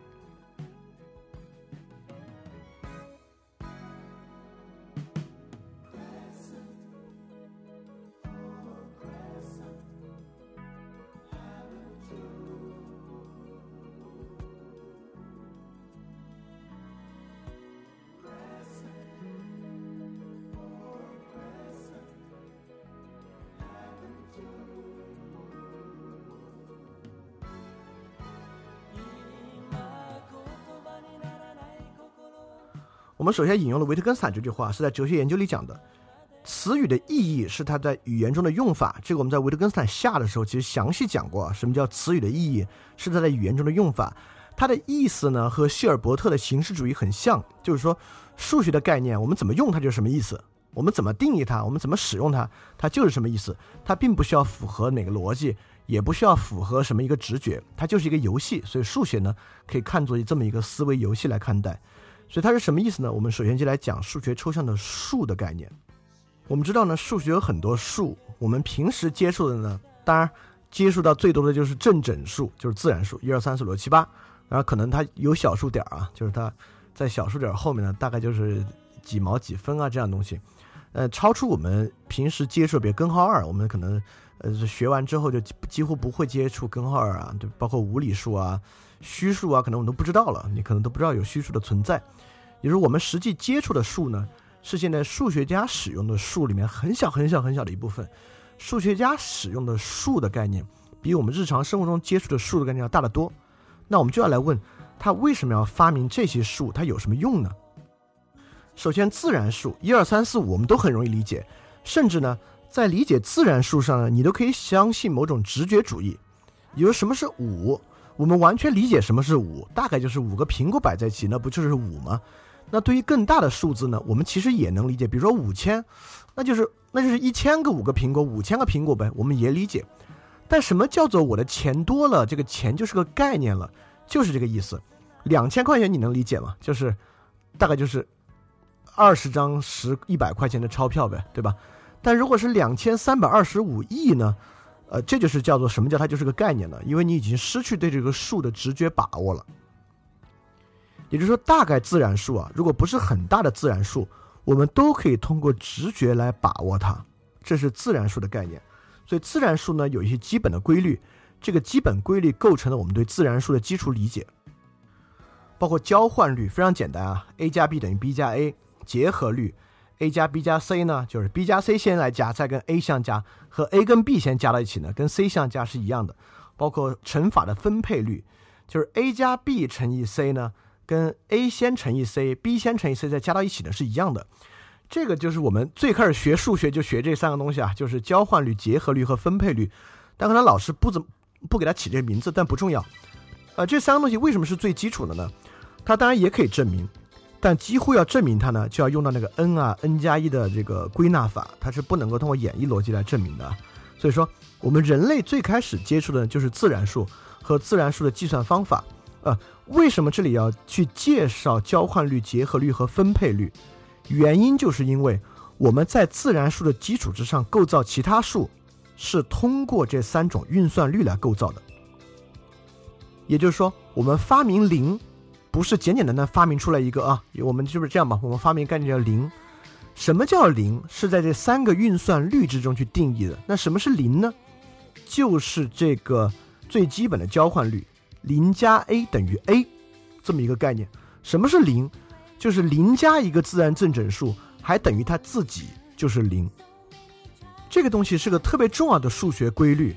我们首先引用了维特根斯坦这句话，是在哲学研究里讲的。词语的意义是它在语言中的用法。这个我们在维特根斯坦下的时候其实详细讲过，什么叫词语的意义是它在语言中的用法。它的意思呢和希尔伯特的形式主义很像，就是说数学的概念我们怎么用它就是什么意思，我们怎么定义它，我们怎么使用它，它就是什么意思。它并不需要符合哪个逻辑，也不需要符合什么一个直觉，它就是一个游戏。所以数学呢可以看作这么一个思维游戏来看待。所以它是什么意思呢？我们首先就来讲数学抽象的数的概念。我们知道呢，数学有很多数，我们平时接触的呢，当然接触到最多的就是正整数，就是自然数，一二三四五六七八。然后可能它有小数点啊，就是它在小数点后面呢，大概就是几毛几分啊这样东西。呃，超出我们平时接触，比如根号二，我们可能呃学完之后就几乎不会接触根号二啊，就包括无理数啊。虚数啊，可能我们都不知道了，你可能都不知道有虚数的存在。也就是我们实际接触的数呢，是现在数学家使用的数里面很小很小很小的一部分。数学家使用的数的概念，比我们日常生活中接触的数的概念要大得多。那我们就要来问，他为什么要发明这些数？它有什么用呢？首先，自然数一二三四五我们都很容易理解，甚至呢，在理解自然数上呢，你都可以相信某种直觉主义。比如什么是五？我们完全理解什么是五，大概就是五个苹果摆在一起，那不就是五吗？那对于更大的数字呢，我们其实也能理解。比如说五千，那就是那就是一千个五个苹果，五千个苹果呗，我们也理解。但什么叫做我的钱多了？这个钱就是个概念了，就是这个意思。两千块钱你能理解吗？就是大概就是二十张十一百块钱的钞票呗，对吧？但如果是两千三百二十五亿呢？呃，这就是叫做什么叫它就是个概念了，因为你已经失去对这个数的直觉把握了。也就是说，大概自然数啊，如果不是很大的自然数，我们都可以通过直觉来把握它，这是自然数的概念。所以自然数呢有一些基本的规律，这个基本规律构成了我们对自然数的基础理解。包括交换律非常简单啊，a 加 b 等于 b 加 a，结合律，a 加 b 加 c 呢就是 b 加 c 先来加，再跟 a 相加，和 a 跟 b 先加到一起呢，跟 c 相加是一样的。包括乘法的分配律，就是 a 加 b 乘以 c 呢，跟 a 先乘以 c，b 先乘以 c 再加到一起呢是一样的。这个就是我们最开始学数学就学这三个东西啊，就是交换律、结合律和分配律。但可能老师不怎么不给它起这个名字，但不重要。呃，这三个东西为什么是最基础的呢？它当然也可以证明，但几乎要证明它呢，就要用到那个 n 啊 n 加一的这个归纳法，它是不能够通过演绎逻辑来证明的。所以说，我们人类最开始接触的就是自然数和自然数的计算方法。呃，为什么这里要去介绍交换律、结合律和分配律？原因就是因为我们在自然数的基础之上构造其他数，是通过这三种运算律来构造的。也就是说，我们发明零，不是简简单单发明出来一个啊，我们是不是这样吧？我们发明概念叫零。什么叫零？是在这三个运算律之中去定义的。那什么是零呢？就是这个最基本的交换律，零加 a 等于 a，这么一个概念。什么是零？就是零加一个自然正整数，还等于它自己就是零。这个东西是个特别重要的数学规律。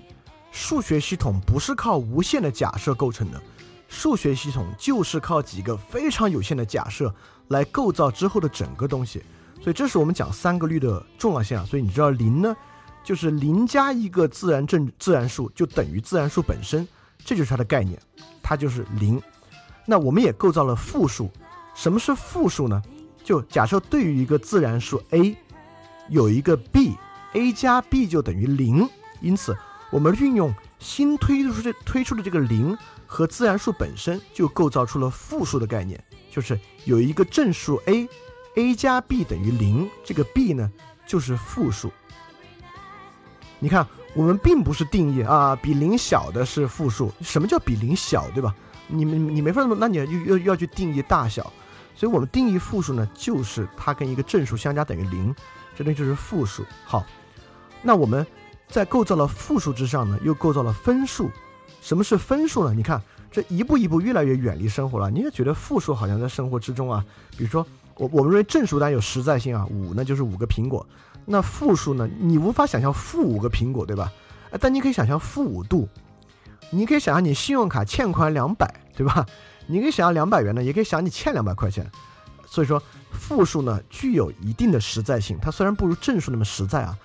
数学系统不是靠无限的假设构成的，数学系统就是靠几个非常有限的假设来构造之后的整个东西。所以这是我们讲三个律的重要性啊。所以你知道零呢，就是零加一个自然正自然数就等于自然数本身，这就是它的概念，它就是零。那我们也构造了复数。什么是复数呢？就假设对于一个自然数 a 有一个 b，a 加 b 就等于零。因此，我们运用新推出这推出的这个零和自然数本身，就构造出了复数的概念。就是有一个正数 a，a 加 b 等于零，这个 b 呢就是复数。你看，我们并不是定义啊，比零小的是复数。什么叫比零小，对吧？你们你没法那么，那你要要要去定义大小。所以我们定义复数呢，就是它跟一个正数相加等于零，这东西就是复数。好，那我们在构造了复数之上呢，又构造了分数。什么是分数呢？你看这一步一步越来越远离生活了。你也觉得负数好像在生活之中啊？比如说我我们认为正数当然有实在性啊，五呢就是五个苹果。那负数呢，你无法想象负五个苹果，对吧？但你可以想象负五度，你可以想象你信用卡欠款两百，对吧？你可以想象两百元呢，也可以想你欠两百块钱，所以说负数呢具有一定的实在性，它虽然不如正数那么实在啊，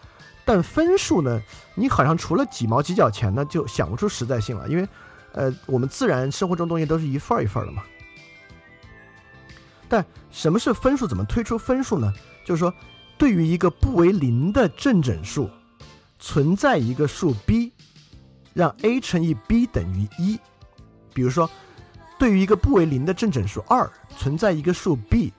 但分数呢，你好像除了几毛几角钱呢，就想不出实在性了，因为，呃，我们自然生活中东西都是一份儿一份儿的嘛。但什么是分数？怎么推出分数呢？就是说，对于一个不为零的正整数，存在一个数 b，让 a 乘以 b 等于一，比如说。对于一个不为零的正整数二，存在一个数 b，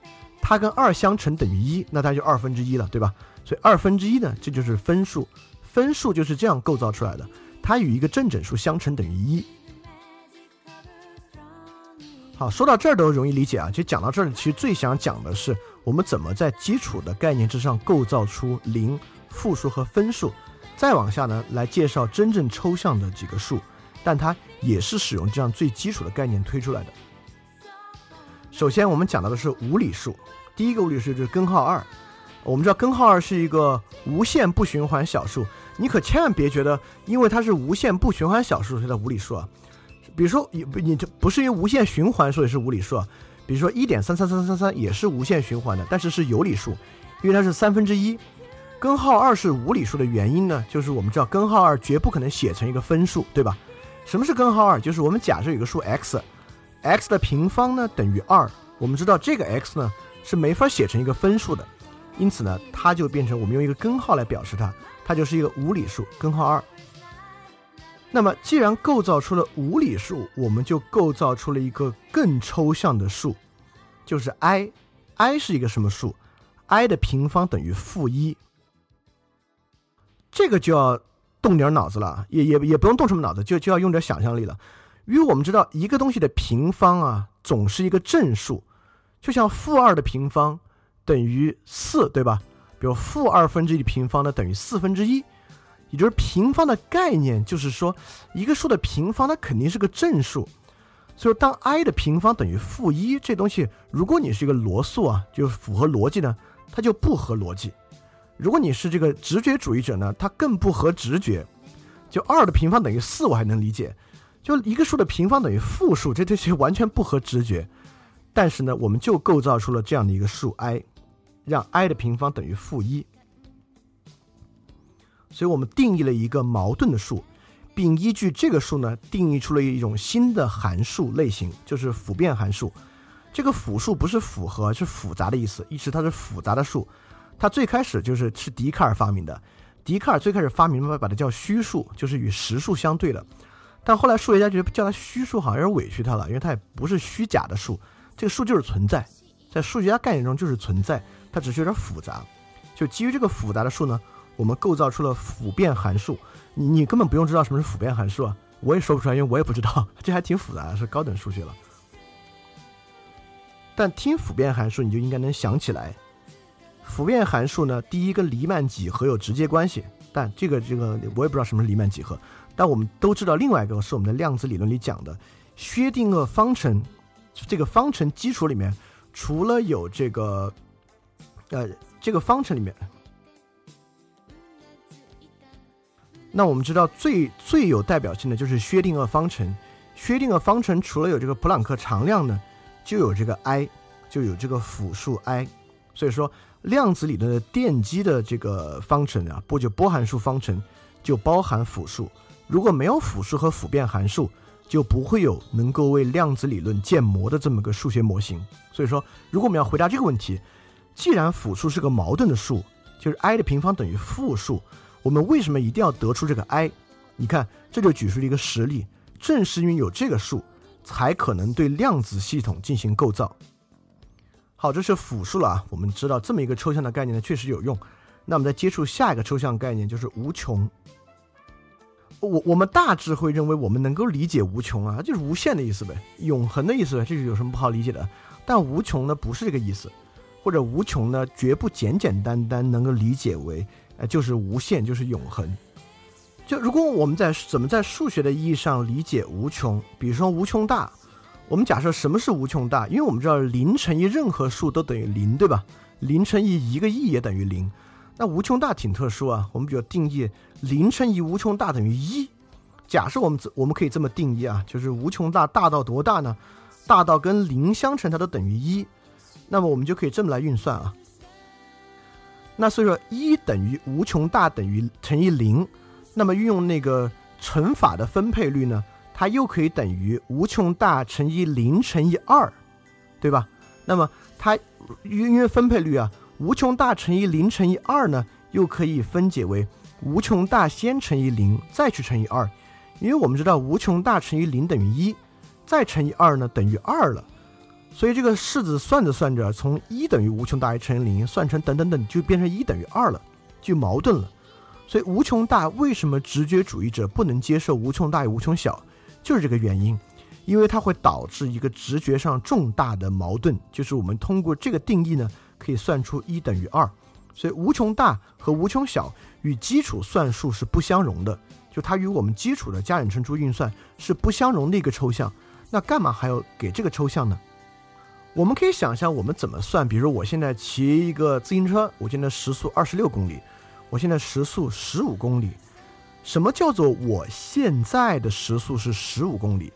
它跟二相乘等于一，那它就二分之一了，对吧？所以二分之一呢，这就是分数，分数就是这样构造出来的，它与一个正整数相乘等于一。好，说到这儿都容易理解啊，就讲到这儿，其实最想讲的是我们怎么在基础的概念之上构造出零、负数和分数，再往下呢，来介绍真正抽象的几个数。但它也是使用这样最基础的概念推出来的。首先，我们讲到的是无理数。第一个无理数就是根号二。我们知道根号二是一个无限不循环小数，你可千万别觉得因为它是无限不循环小数，所以它无理数啊。比如说你你这不是一个无限循环，所以是无理数啊。比如说一点三三三三三也是无限循环的，但是是有理数，因为它是三分之一。根号二是无理数的原因呢，就是我们知道根号二绝不可能写成一个分数，对吧？什么是根号二？就是我们假设有个数 x，x 的平方呢等于二，我们知道这个 x 呢是没法写成一个分数的，因此呢它就变成我们用一个根号来表示它，它就是一个无理数，根号二。那么既然构造出了无理数，我们就构造出了一个更抽象的数，就是 i，i 是一个什么数？i 的平方等于负一。这个就要动点脑子了，也也也不用动什么脑子，就就要用点想象力了。因为我们知道一个东西的平方啊，总是一个正数，就像负二的平方等于四，对吧？比如负二分之一的平方呢等于四分之一，也就是平方的概念就是说，一个数的平方它肯定是个正数。所以当 i 的平方等于负一，这东西如果你是一个罗素啊，就符合逻辑呢，它就不合逻辑。如果你是这个直觉主义者呢，它更不合直觉。就二的平方等于四，我还能理解。就一个数的平方等于负数，这这些完全不合直觉。但是呢，我们就构造出了这样的一个数 i，让 i 的平方等于负一。所以我们定义了一个矛盾的数，并依据这个数呢，定义出了一种新的函数类型，就是复变函数。这个复数不是复合，是复杂的意思，意思它是复杂的数。它最开始就是是笛卡尔发明的，笛卡尔最开始发明了把它叫虚数，就是与实数相对的。但后来数学家觉得叫它虚数好像有点委屈它了，因为它也不是虚假的数，这个数就是存在，在数学家概念中就是存在，它只是有点复杂。就基于这个复杂的数呢，我们构造出了复变函数。你你根本不用知道什么是复变函数啊，我也说不出来，因为我也不知道，这还挺复杂的，是高等数学了。但听复变函数，你就应该能想起来。复变函数呢，第一跟黎曼几何有直接关系，但这个这个我也不知道什么是黎曼几何，但我们都知道另外一个是我们的量子理论里讲的薛定谔方程，这个方程基础里面除了有这个，呃，这个方程里面，那我们知道最最有代表性的就是薛定谔方程，薛定谔方程除了有这个普朗克常量呢，就有这个 i，就有这个复数 i，所以说。量子理论的奠基的这个方程啊，不就波函数方程，就包含复数。如果没有复数和复变函数，就不会有能够为量子理论建模的这么个数学模型。所以说，如果我们要回答这个问题，既然复数是个矛盾的数，就是 i 的平方等于负数，我们为什么一定要得出这个 i？你看，这就举出了一个实例，正是因为有这个数，才可能对量子系统进行构造。好，这是复数了啊。我们知道这么一个抽象的概念呢，确实有用。那我们再接触下一个抽象概念，就是无穷。我我们大致会认为我们能够理解无穷啊，就是无限的意思呗，永恒的意思呗，这是有什么不好理解的？但无穷呢，不是这个意思，或者无穷呢，绝不简简单单能够理解为，呃，就是无限，就是永恒。就如果我们在怎么在数学的意义上理解无穷，比如说无穷大。我们假设什么是无穷大？因为我们知道零乘以任何数都等于零，对吧？零乘以一个亿也等于零。那无穷大挺特殊啊。我们比如定义零乘以无穷大等于一。假设我们我们可以这么定义啊，就是无穷大大到多大呢？大到跟零相乘它都等于一。那么我们就可以这么来运算啊。那所以说一等于无穷大等于乘以零。那么运用那个乘法的分配率呢？它又可以等于无穷大乘以零乘以二，对吧？那么它因为分配率啊，无穷大乘以零乘以二呢，又可以分解为无穷大先乘以零，再去乘以二。因为我们知道无穷大乘以零等于一，再乘以二呢等于二了。所以这个式子算着算着，从一等于无穷大乘以零算成等等等，就变成一等于二了，就矛盾了。所以无穷大为什么直觉主义者不能接受无穷大与无穷小？就是这个原因，因为它会导致一个直觉上重大的矛盾，就是我们通过这个定义呢，可以算出一等于二，所以无穷大和无穷小与基础算术是不相容的，就它与我们基础的加减乘除运算是不相容的一个抽象。那干嘛还要给这个抽象呢？我们可以想象我们怎么算，比如我现在骑一个自行车，我现在时速二十六公里，我现在时速十五公里。什么叫做我现在的时速是十五公里？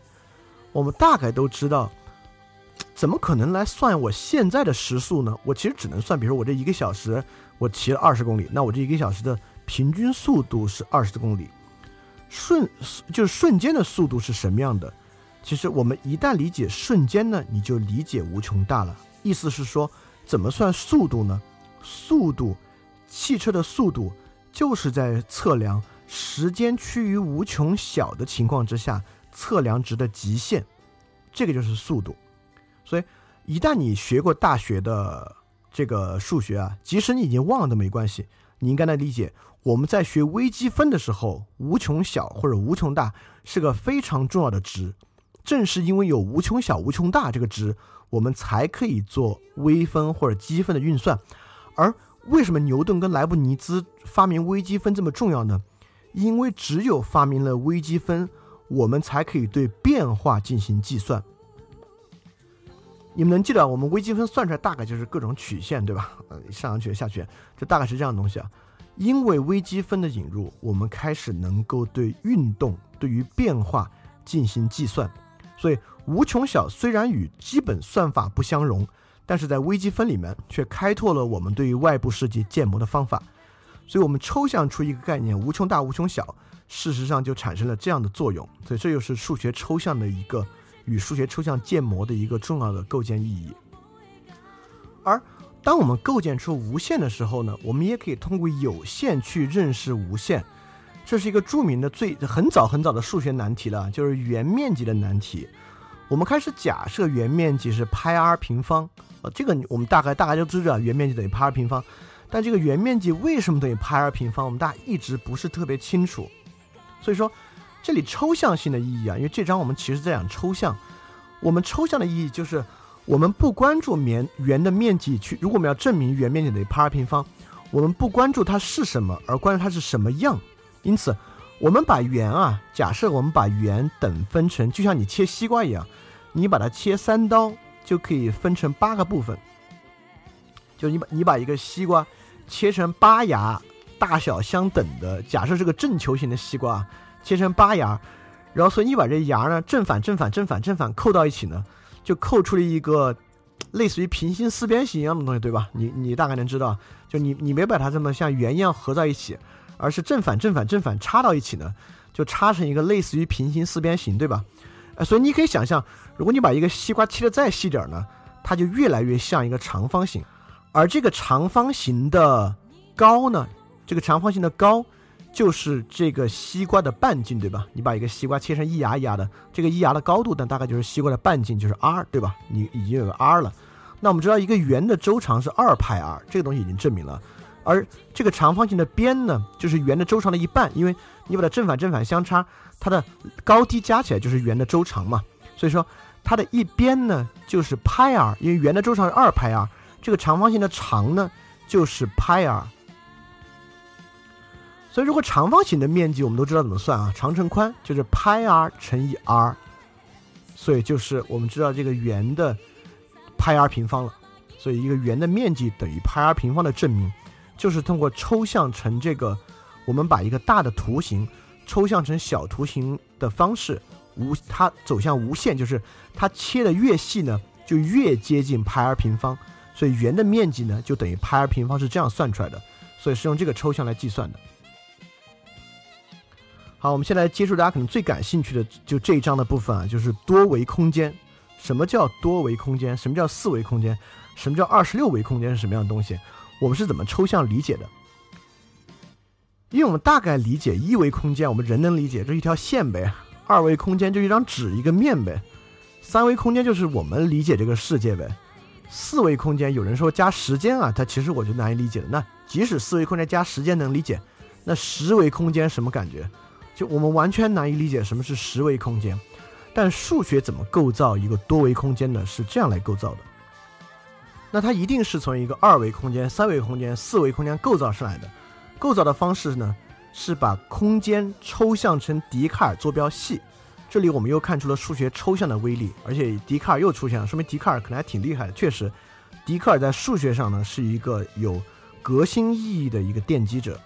我们大概都知道，怎么可能来算我现在的时速呢？我其实只能算，比如说我这一个小时我骑了二十公里，那我这一个小时的平均速度是二十公里。瞬就是瞬间的速度是什么样的？其实我们一旦理解瞬间呢，你就理解无穷大了。意思是说，怎么算速度呢？速度，汽车的速度就是在测量时间趋于无穷小的情况之下测量值的极限，这个就是速度。所以，一旦你学过大学的这个数学啊，即使你已经忘了都没关系，你应该能理解。我们在学微积分的时候，无穷小或者无穷大是个非常重要的值。正是因为有无穷小、无穷大这个值，我们才可以做微分或者积分的运算。而为什么牛顿跟莱布尼兹发明微积分这么重要呢？因为只有发明了微积分，我们才可以对变化进行计算。你们能记得，我们微积分算出来大概就是各种曲线，对吧？呃，上上去下去，这大概是这样的东西啊。因为微积分的引入，我们开始能够对运动、对于变化进行计算。所以，无穷小虽然与基本算法不相容，但是在微积分里面却开拓了我们对于外部世界建模的方法。所以我们抽象出一个概念“无穷大、无穷小”，事实上就产生了这样的作用。所以，这就是数学抽象的一个与数学抽象建模的一个重要的构建意义。而当我们构建出无限的时候呢，我们也可以通过有限去认识无限。这是一个著名的、最很早很早的数学难题了，就是圆面积的难题。我们开始假设圆面积是派 r 平方，呃，这个我们大概大概就知道圆面积等于派 r 平方。但这个圆面积为什么等于派 r 平方，我们大家一直不是特别清楚。所以说，这里抽象性的意义啊，因为这章我们其实在讲抽象，我们抽象的意义就是。我们不关注圆圆的面积去，如果我们要证明圆面积等于派 r 平方，我们不关注它是什么，而关注它是什么样。因此，我们把圆啊，假设我们把圆等分成，就像你切西瓜一样，你把它切三刀就可以分成八个部分。就你把你把一个西瓜切成八牙，大小相等的，假设是个正球形的西瓜，切成八牙，然后所以你把这牙呢正反正反正反正反扣到一起呢。就扣出了一个类似于平行四边形一样的东西，对吧？你你大概能知道，就你你没把它这么像圆一样合在一起，而是正反正反正反插到一起呢，就插成一个类似于平行四边形，对吧？呃，所以你可以想象，如果你把一个西瓜切的再细点呢，它就越来越像一个长方形，而这个长方形的高呢，这个长方形的高。就是这个西瓜的半径，对吧？你把一个西瓜切成一牙一牙的，这个一牙的高度，但大概就是西瓜的半径，就是 r，对吧？你已经有个 r 了。那我们知道一个圆的周长是二派 r，这个东西已经证明了。而这个长方形的边呢，就是圆的周长的一半，因为你把它正反正反相差，它的高低加起来就是圆的周长嘛。所以说它的一边呢就是派 r，因为圆的周长是二派 r，这个长方形的长呢就是派 r。所以，如果长方形的面积我们都知道怎么算啊？长乘宽就是派 r 乘以 r，所以就是我们知道这个圆的派 r 平方了。所以，一个圆的面积等于派 r 平方的证明，就是通过抽象成这个，我们把一个大的图形抽象成小图形的方式，无它走向无限，就是它切的越细呢，就越接近派 r 平方。所以，圆的面积呢就等于派 r 平方，是这样算出来的。所以是用这个抽象来计算的。好，我们现在接触大家可能最感兴趣的就这一章的部分啊，就是多维空间。什么叫多维空间？什么叫四维空间？什么叫二十六维空间是什么样的东西？我们是怎么抽象理解的？因为我们大概理解一维空间，我们人能理解，这一条线呗；二维空间就一张纸一个面呗；三维空间就是我们理解这个世界呗；四维空间有人说加时间啊，它其实我就难以理解了。那即使四维空间加时间能理解，那十维空间什么感觉？就我们完全难以理解什么是十维空间，但数学怎么构造一个多维空间呢？是这样来构造的。那它一定是从一个二维空间、三维空间、四维空间构造上来的。构造的方式呢，是把空间抽象成笛卡尔坐标系。这里我们又看出了数学抽象的威力，而且笛卡尔又出现了，说明笛卡尔可能还挺厉害的。确实，笛卡尔在数学上呢是一个有革新意义的一个奠基者。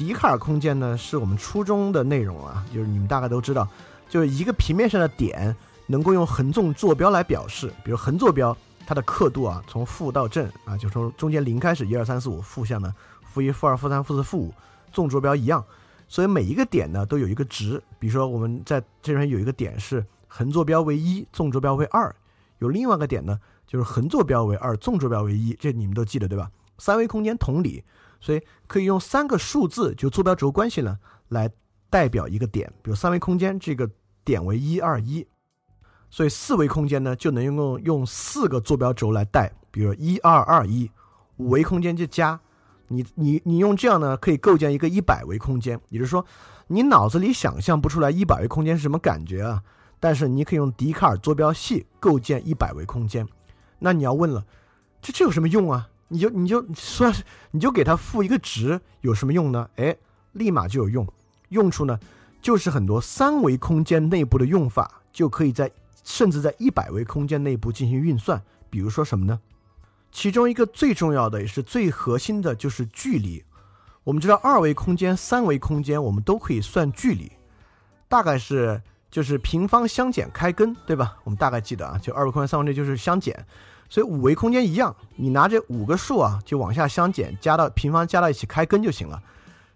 笛卡尔空间呢，是我们初中的内容啊，就是你们大概都知道，就是一个平面上的点，能够用横纵坐标来表示，比如横坐标，它的刻度啊，从负到正啊，就从中间零开始，一二三四五，负向的负一、负二、负三、负四、负五，纵坐标一样，所以每一个点呢都有一个值。比如说我们在这边有一个点是横坐标为一，纵坐标为二，有另外一个点呢就是横坐标为二，纵坐标为一，这你们都记得对吧？三维空间同理，所以可以用三个数字就坐标轴关系呢来代表一个点，比如三维空间这个点为一二一。所以四维空间呢，就能用用四个坐标轴来带，比如一二二一。五维空间就加，你你你用这样呢，可以构建一个一百维空间。也就是说，你脑子里想象不出来一百维空间是什么感觉啊，但是你可以用笛卡尔坐标系构建一百维空间。那你要问了，这这有什么用啊？你就你就说，你就给它赋一个值，有什么用呢？哎，立马就有用。用处呢，就是很多三维空间内部的用法就可以在。甚至在一百维空间内部进行运算，比如说什么呢？其中一个最重要的也是最核心的就是距离。我们知道二维空间、三维空间我们都可以算距离，大概是就是平方相减开根，对吧？我们大概记得啊，就二维空间、三维空间就是相减，所以五维空间一样，你拿这五个数啊就往下相减，加到平方加到一起开根就行了，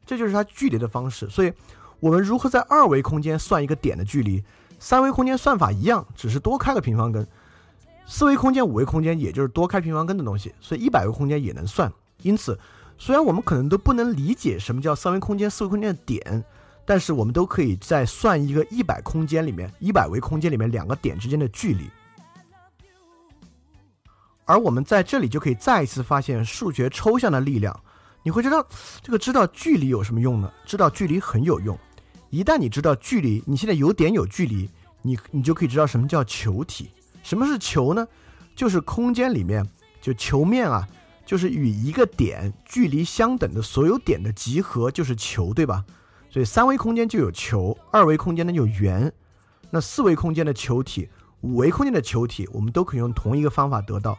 这就是它距离的方式。所以我们如何在二维空间算一个点的距离？三维空间算法一样，只是多开个平方根；四维空间、五维空间也就是多开平方根的东西，所以一百维空间也能算。因此，虽然我们可能都不能理解什么叫三维空间、四维空间的点，但是我们都可以在算一个一百空间里面、一百维空间里面两个点之间的距离。而我们在这里就可以再一次发现数学抽象的力量。你会知道，这个知道距离有什么用呢？知道距离很有用。一旦你知道距离，你现在有点有距离，你你就可以知道什么叫球体。什么是球呢？就是空间里面就球面啊，就是与一个点距离相等的所有点的集合就是球，对吧？所以三维空间就有球，二维空间呢有圆，那四维空间的球体、五维空间的球体，我们都可以用同一个方法得到。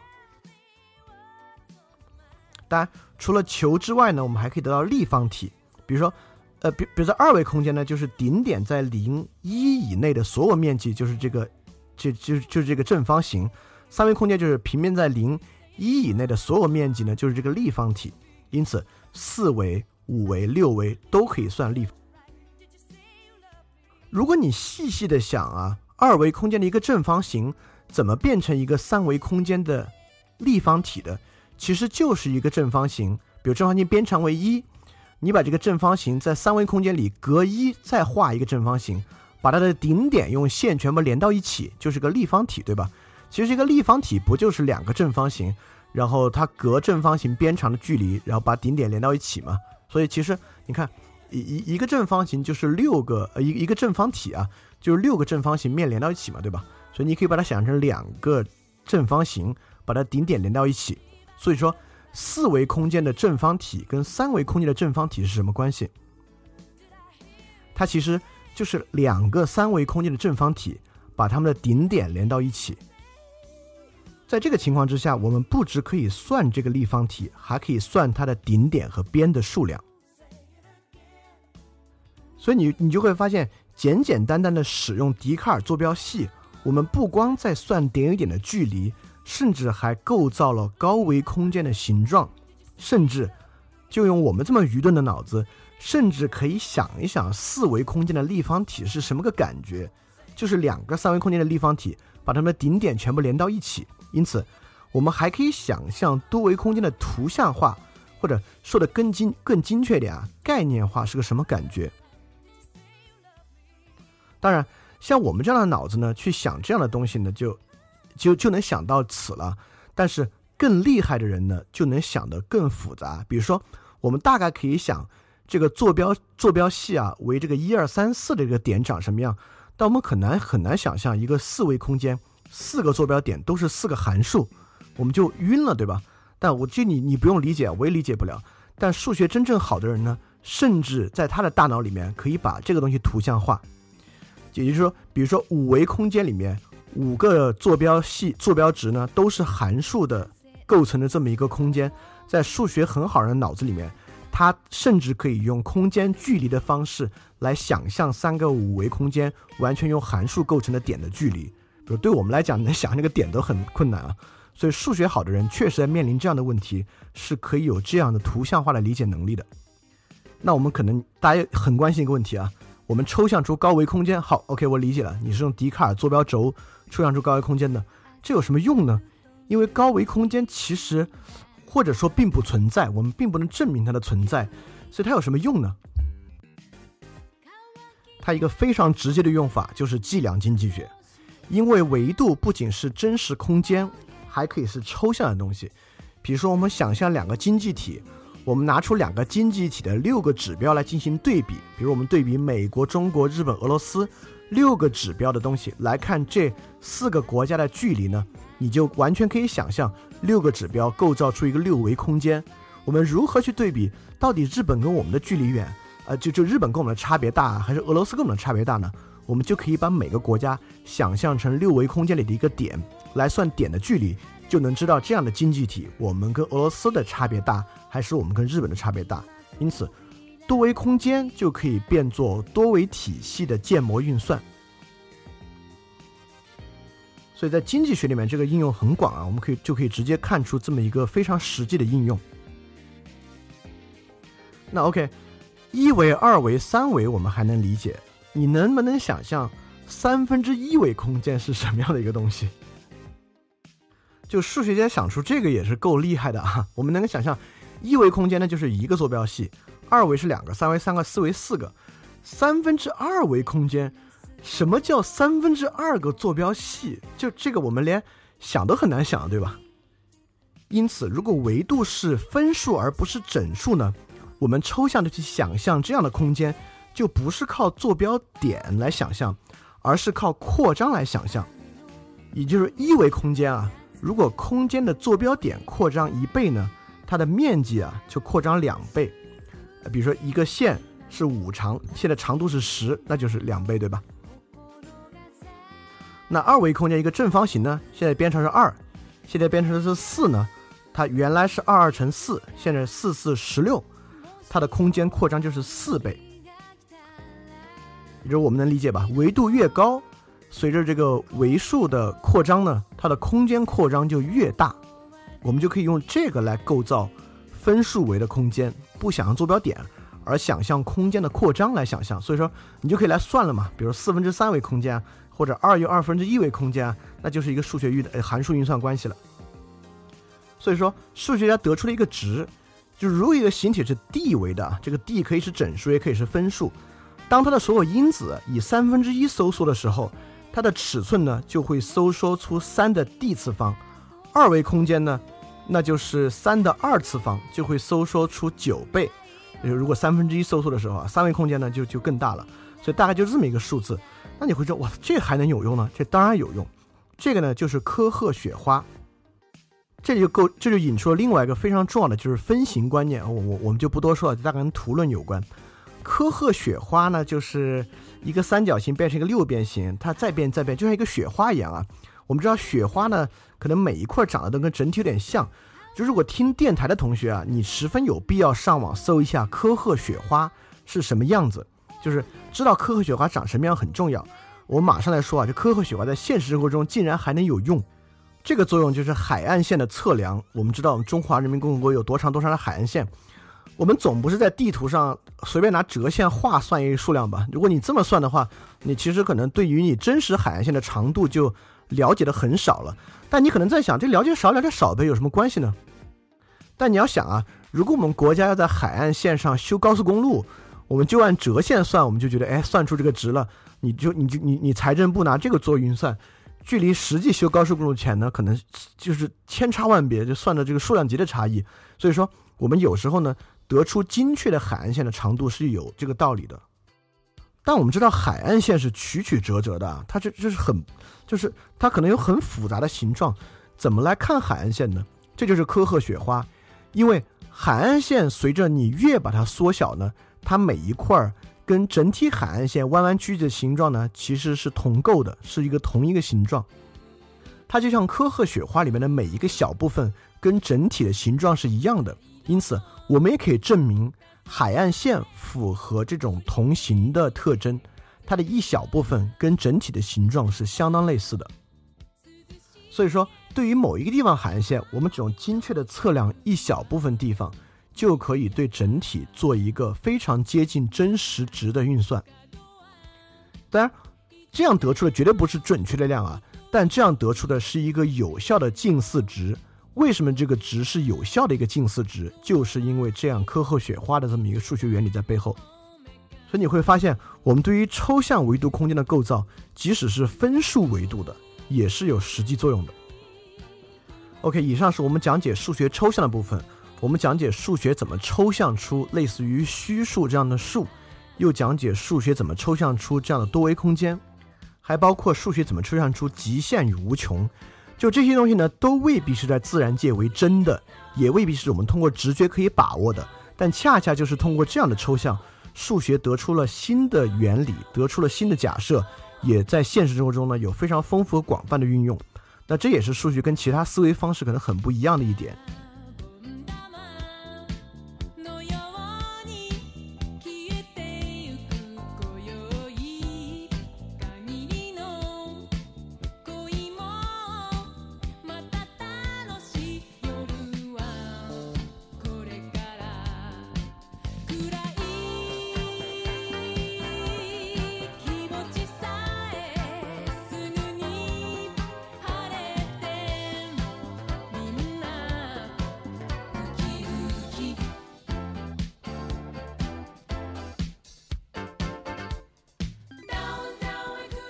当然，除了球之外呢，我们还可以得到立方体，比如说。呃，比比如说二维空间呢，就是顶点在零一以内的所有面积，就是这个，就就就是这个正方形。三维空间就是平面在零一以内的所有面积呢，就是这个立方体。因此，四维、五维、六维都可以算立方。如果你细细的想啊，二维空间的一个正方形怎么变成一个三维空间的立方体的？其实就是一个正方形，比如正方形边长为一。你把这个正方形在三维空间里隔一，再画一个正方形，把它的顶点用线全部连到一起，就是个立方体，对吧？其实这个立方体不就是两个正方形，然后它隔正方形边长的距离，然后把顶点连到一起嘛？所以其实你看，一一一个正方形就是六个呃一一个正方体啊，就是六个正方形面连到一起嘛，对吧？所以你可以把它想成两个正方形，把它顶点连到一起，所以说。四维空间的正方体跟三维空间的正方体是什么关系？它其实就是两个三维空间的正方体把它们的顶点连到一起。在这个情况之下，我们不只可以算这个立方体，还可以算它的顶点和边的数量。所以你你就会发现，简简单单的使用笛卡尔坐标系，我们不光在算点与点的距离。甚至还构造了高维空间的形状，甚至就用我们这么愚钝的脑子，甚至可以想一想四维空间的立方体是什么个感觉，就是两个三维空间的立方体把它们的顶点全部连到一起。因此，我们还可以想象多维空间的图像化，或者说的更精更精确点啊，概念化是个什么感觉？当然，像我们这样的脑子呢，去想这样的东西呢，就。就就能想到此了，但是更厉害的人呢，就能想得更复杂。比如说，我们大概可以想这个坐标坐标系啊，为这个一二三四的这个点长什么样，但我们很难很难想象一个四维空间，四个坐标点都是四个函数，我们就晕了，对吧？但我这你你不用理解，我也理解不了。但数学真正好的人呢，甚至在他的大脑里面可以把这个东西图像化，也就是说，比如说五维空间里面。五个坐标系坐标值呢，都是函数的构成的这么一个空间，在数学很好人的脑子里面，他甚至可以用空间距离的方式来想象三个五维空间完全用函数构成的点的距离。比如对我们来讲，能想那个点都很困难啊。所以数学好的人确实在面临这样的问题，是可以有这样的图像化的理解能力的。那我们可能大家很关心一个问题啊，我们抽象出高维空间。好，OK，我理解了，你是用笛卡尔坐标轴抽象出高维空间的，这有什么用呢？因为高维空间其实或者说并不存在，我们并不能证明它的存在，所以它有什么用呢？它一个非常直接的用法就是计量经济学，因为维度不仅是真实空间。还可以是抽象的东西，比如说我们想象两个经济体，我们拿出两个经济体的六个指标来进行对比，比如我们对比美国、中国、日本、俄罗斯六个指标的东西来看这四个国家的距离呢，你就完全可以想象六个指标构造出一个六维空间。我们如何去对比？到底日本跟我们的距离远，呃，就就日本跟我们的差别大，还是俄罗斯跟我们的差别大呢？我们就可以把每个国家想象成六维空间里的一个点。来算点的距离，就能知道这样的经济体，我们跟俄罗斯的差别大，还是我们跟日本的差别大。因此，多维空间就可以变作多维体系的建模运算。所以在经济学里面，这个应用很广啊，我们可以就可以直接看出这么一个非常实际的应用。那 OK，一维、二维、三维我们还能理解，你能不能想象三分之一维空间是什么样的一个东西？就数学家想出这个也是够厉害的啊！我们能够想象，一维空间呢就是一个坐标系，二维是两个，三维三个，四维四个，三分之二维空间，什么叫三分之二个坐标系？就这个我们连想都很难想，对吧？因此，如果维度是分数而不是整数呢，我们抽象的去想象这样的空间，就不是靠坐标点来想象，而是靠扩张来想象，也就是一维空间啊。如果空间的坐标点扩张一倍呢，它的面积啊就扩张两倍。比如说一个线是五长，线的长度是十，那就是两倍，对吧？那二维空间一个正方形呢，现在变成是二，现在变成的是四呢，它原来是二二乘四，现在四四十六，它的空间扩张就是四倍。也就是我们能理解吧？维度越高。随着这个维数的扩张呢，它的空间扩张就越大，我们就可以用这个来构造分数维的空间，不想象坐标点，而想象空间的扩张来想象。所以说，你就可以来算了嘛，比如四分之三维空间或者二又二分之一维空间，那就是一个数学域的函数运算关系了。所以说，数学家得出了一个值，就如一个形体是 d 维的，这个 d 可以是整数，也可以是分数，当它的所有因子以三分之一收缩的时候。它的尺寸呢，就会收缩出三的 d 次方，二维空间呢，那就是三的二次方，就会收缩出九倍。如果三分之一收缩的时候啊，三维空间呢就就更大了。所以大概就这么一个数字。那你会说，哇，这还能有用呢？这当然有用。这个呢就是科赫雪花。这就够，这就引出了另外一个非常重要的，就是分形观念。我我我们就不多说了，大概跟图论有关。科赫雪花呢，就是一个三角形变成一个六边形，它再变再变，就像一个雪花一样啊。我们知道雪花呢，可能每一块长得都跟整体有点像。就如果听电台的同学啊，你十分有必要上网搜一下科赫雪花是什么样子，就是知道科赫雪花长什么样很重要。我马上来说啊，这科赫雪花在现实生活中竟然还能有用，这个作用就是海岸线的测量。我们知道我们中华人民共和国有多长多长的海岸线。我们总不是在地图上随便拿折线画算一个数量吧？如果你这么算的话，你其实可能对于你真实海岸线的长度就了解的很少了。但你可能在想，这了解少了解少呗，有什么关系呢？但你要想啊，如果我们国家要在海岸线上修高速公路，我们就按折线算，我们就觉得哎，算出这个值了，你就你就你你财政部拿这个做运算，距离实际修高速公路钱呢，可能就是千差万别，就算的这个数量级的差异。所以说，我们有时候呢。得出精确的海岸线的长度是有这个道理的，但我们知道海岸线是曲曲折折的，它这这是很，就是它可能有很复杂的形状，怎么来看海岸线呢？这就是科赫雪花，因为海岸线随着你越把它缩小呢，它每一块儿跟整体海岸线弯弯曲曲的形状呢，其实是同构的，是一个同一个形状，它就像科赫雪花里面的每一个小部分跟整体的形状是一样的，因此。我们也可以证明海岸线符合这种同形的特征，它的一小部分跟整体的形状是相当类似的。所以说，对于某一个地方海岸线，我们只用精确的测量一小部分地方，就可以对整体做一个非常接近真实值的运算。当然，这样得出的绝对不是准确的量啊，但这样得出的是一个有效的近似值。为什么这个值是有效的一个近似值？就是因为这样科后雪花的这么一个数学原理在背后。你会发现，我们对于抽象维度空间的构造，即使是分数维度的，也是有实际作用的。OK，以上是我们讲解数学抽象的部分。我们讲解数学怎么抽象出类似于虚数这样的数，又讲解数学怎么抽象出这样的多维空间，还包括数学怎么抽象出极限与无穷。就这些东西呢，都未必是在自然界为真的，也未必是我们通过直觉可以把握的。但恰恰就是通过这样的抽象。数学得出了新的原理，得出了新的假设，也在现实生活中呢有非常丰富和广泛的运用。那这也是数学跟其他思维方式可能很不一样的一点。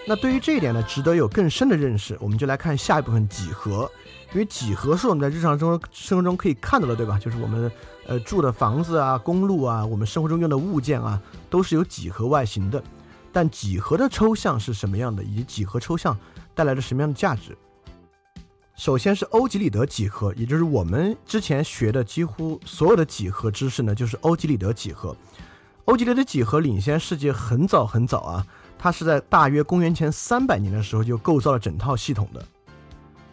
那对于这一点呢，值得有更深的认识。我们就来看下一部分几何，因为几何是我们在日常中生活中可以看到的，对吧？就是我们呃住的房子啊、公路啊，我们生活中用的物件啊，都是有几何外形的。但几何的抽象是什么样的，以及几何抽象带来了什么样的价值？首先是欧几里得几何，也就是我们之前学的几乎所有的几何知识呢，就是欧几里得几何。欧几里得几何领先世界很早很早啊。它是在大约公元前三百年的时候就构造了整套系统的。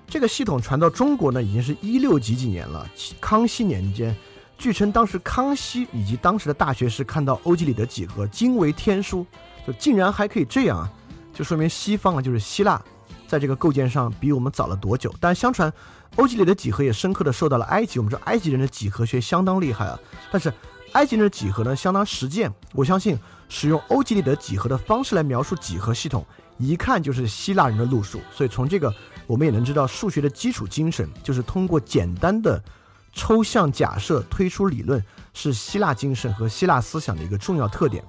这个系统传到中国呢，已经是一六几几年了。康熙年间，据称当时康熙以及当时的大学士看到欧几里得几何，惊为天书，就竟然还可以这样啊！就说明西方啊，就是希腊，在这个构建上比我们早了多久？但相传，欧几里得几何也深刻的受到了埃及。我们说埃及人的几何学相当厉害啊，但是埃及人的几何呢，相当实践。我相信。使用欧几里得几何的方式来描述几何系统，一看就是希腊人的路数。所以从这个，我们也能知道数学的基础精神就是通过简单的抽象假设推出理论，是希腊精神和希腊思想的一个重要特点。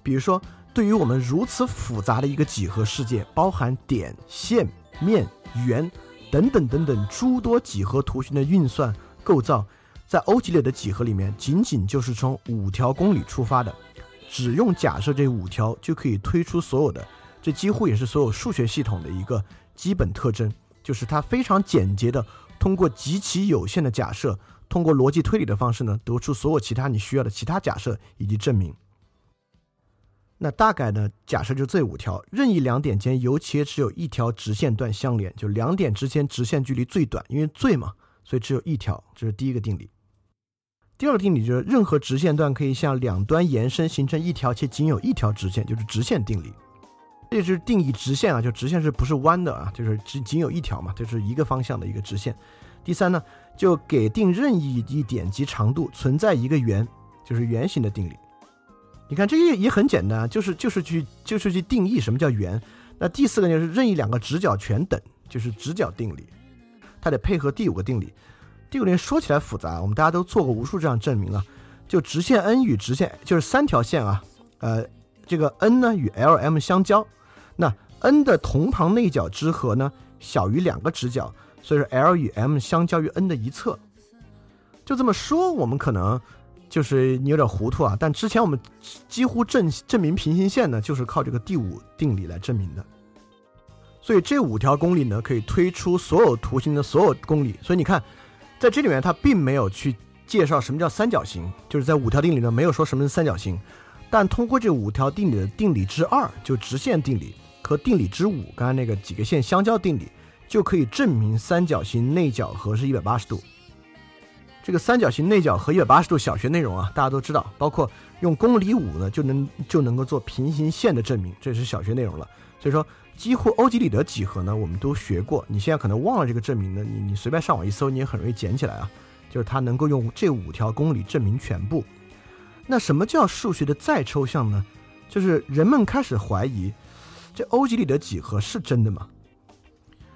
比如说，对于我们如此复杂的一个几何世界，包含点、线、面、圆等等等等诸多几何图形的运算构造，在欧几里得几何里面，仅仅就是从五条公理出发的。只用假设这五条就可以推出所有的，这几乎也是所有数学系统的一个基本特征，就是它非常简洁的通过极其有限的假设，通过逻辑推理的方式呢，得出所有其他你需要的其他假设以及证明。那大概呢，假设就这五条，任意两点间尤其只有一条直线段相连，就两点之间直线距离最短，因为最嘛，所以只有一条，这是第一个定理。第二个定理就是任何直线段可以向两端延伸，形成一条且仅有一条直线，就是直线定理。这就是定义直线啊，就直线是不是弯的啊？就是只仅有一条嘛，就是一个方向的一个直线。第三呢，就给定任意一点及长度存在一个圆，就是圆形的定理。你看这也也很简单，就是就是去就是去定义什么叫圆。那第四个就是任意两个直角全等，就是直角定理，它得配合第五个定理。第五点说起来复杂，我们大家都做过无数这样证明了。就直线 n 与直线就是三条线啊，呃，这个 n 呢与 L M 相交，那 n 的同旁内角之和呢小于两个直角，所以说 L 与 M 相交于 n 的一侧。就这么说，我们可能就是你有点糊涂啊。但之前我们几乎证证明平行线呢，就是靠这个第五定理来证明的。所以这五条公理呢，可以推出所有图形的所有公理。所以你看。在这里面，它并没有去介绍什么叫三角形，就是在五条定理呢没有说什么是三角形，但通过这五条定理的定理之二，就直线定理和定理之五，刚才那个几个线相交定理，就可以证明三角形内角和是一百八十度。这个三角形内角和一百八十度小学内容啊，大家都知道，包括用公理五呢就能就能够做平行线的证明，这是小学内容了。所以说，几乎欧几里得几何呢，我们都学过。你现在可能忘了这个证明呢，你你随便上网一搜，你也很容易捡起来啊。就是它能够用这五条公理证明全部。那什么叫数学的再抽象呢？就是人们开始怀疑，这欧几里得几何是真的吗？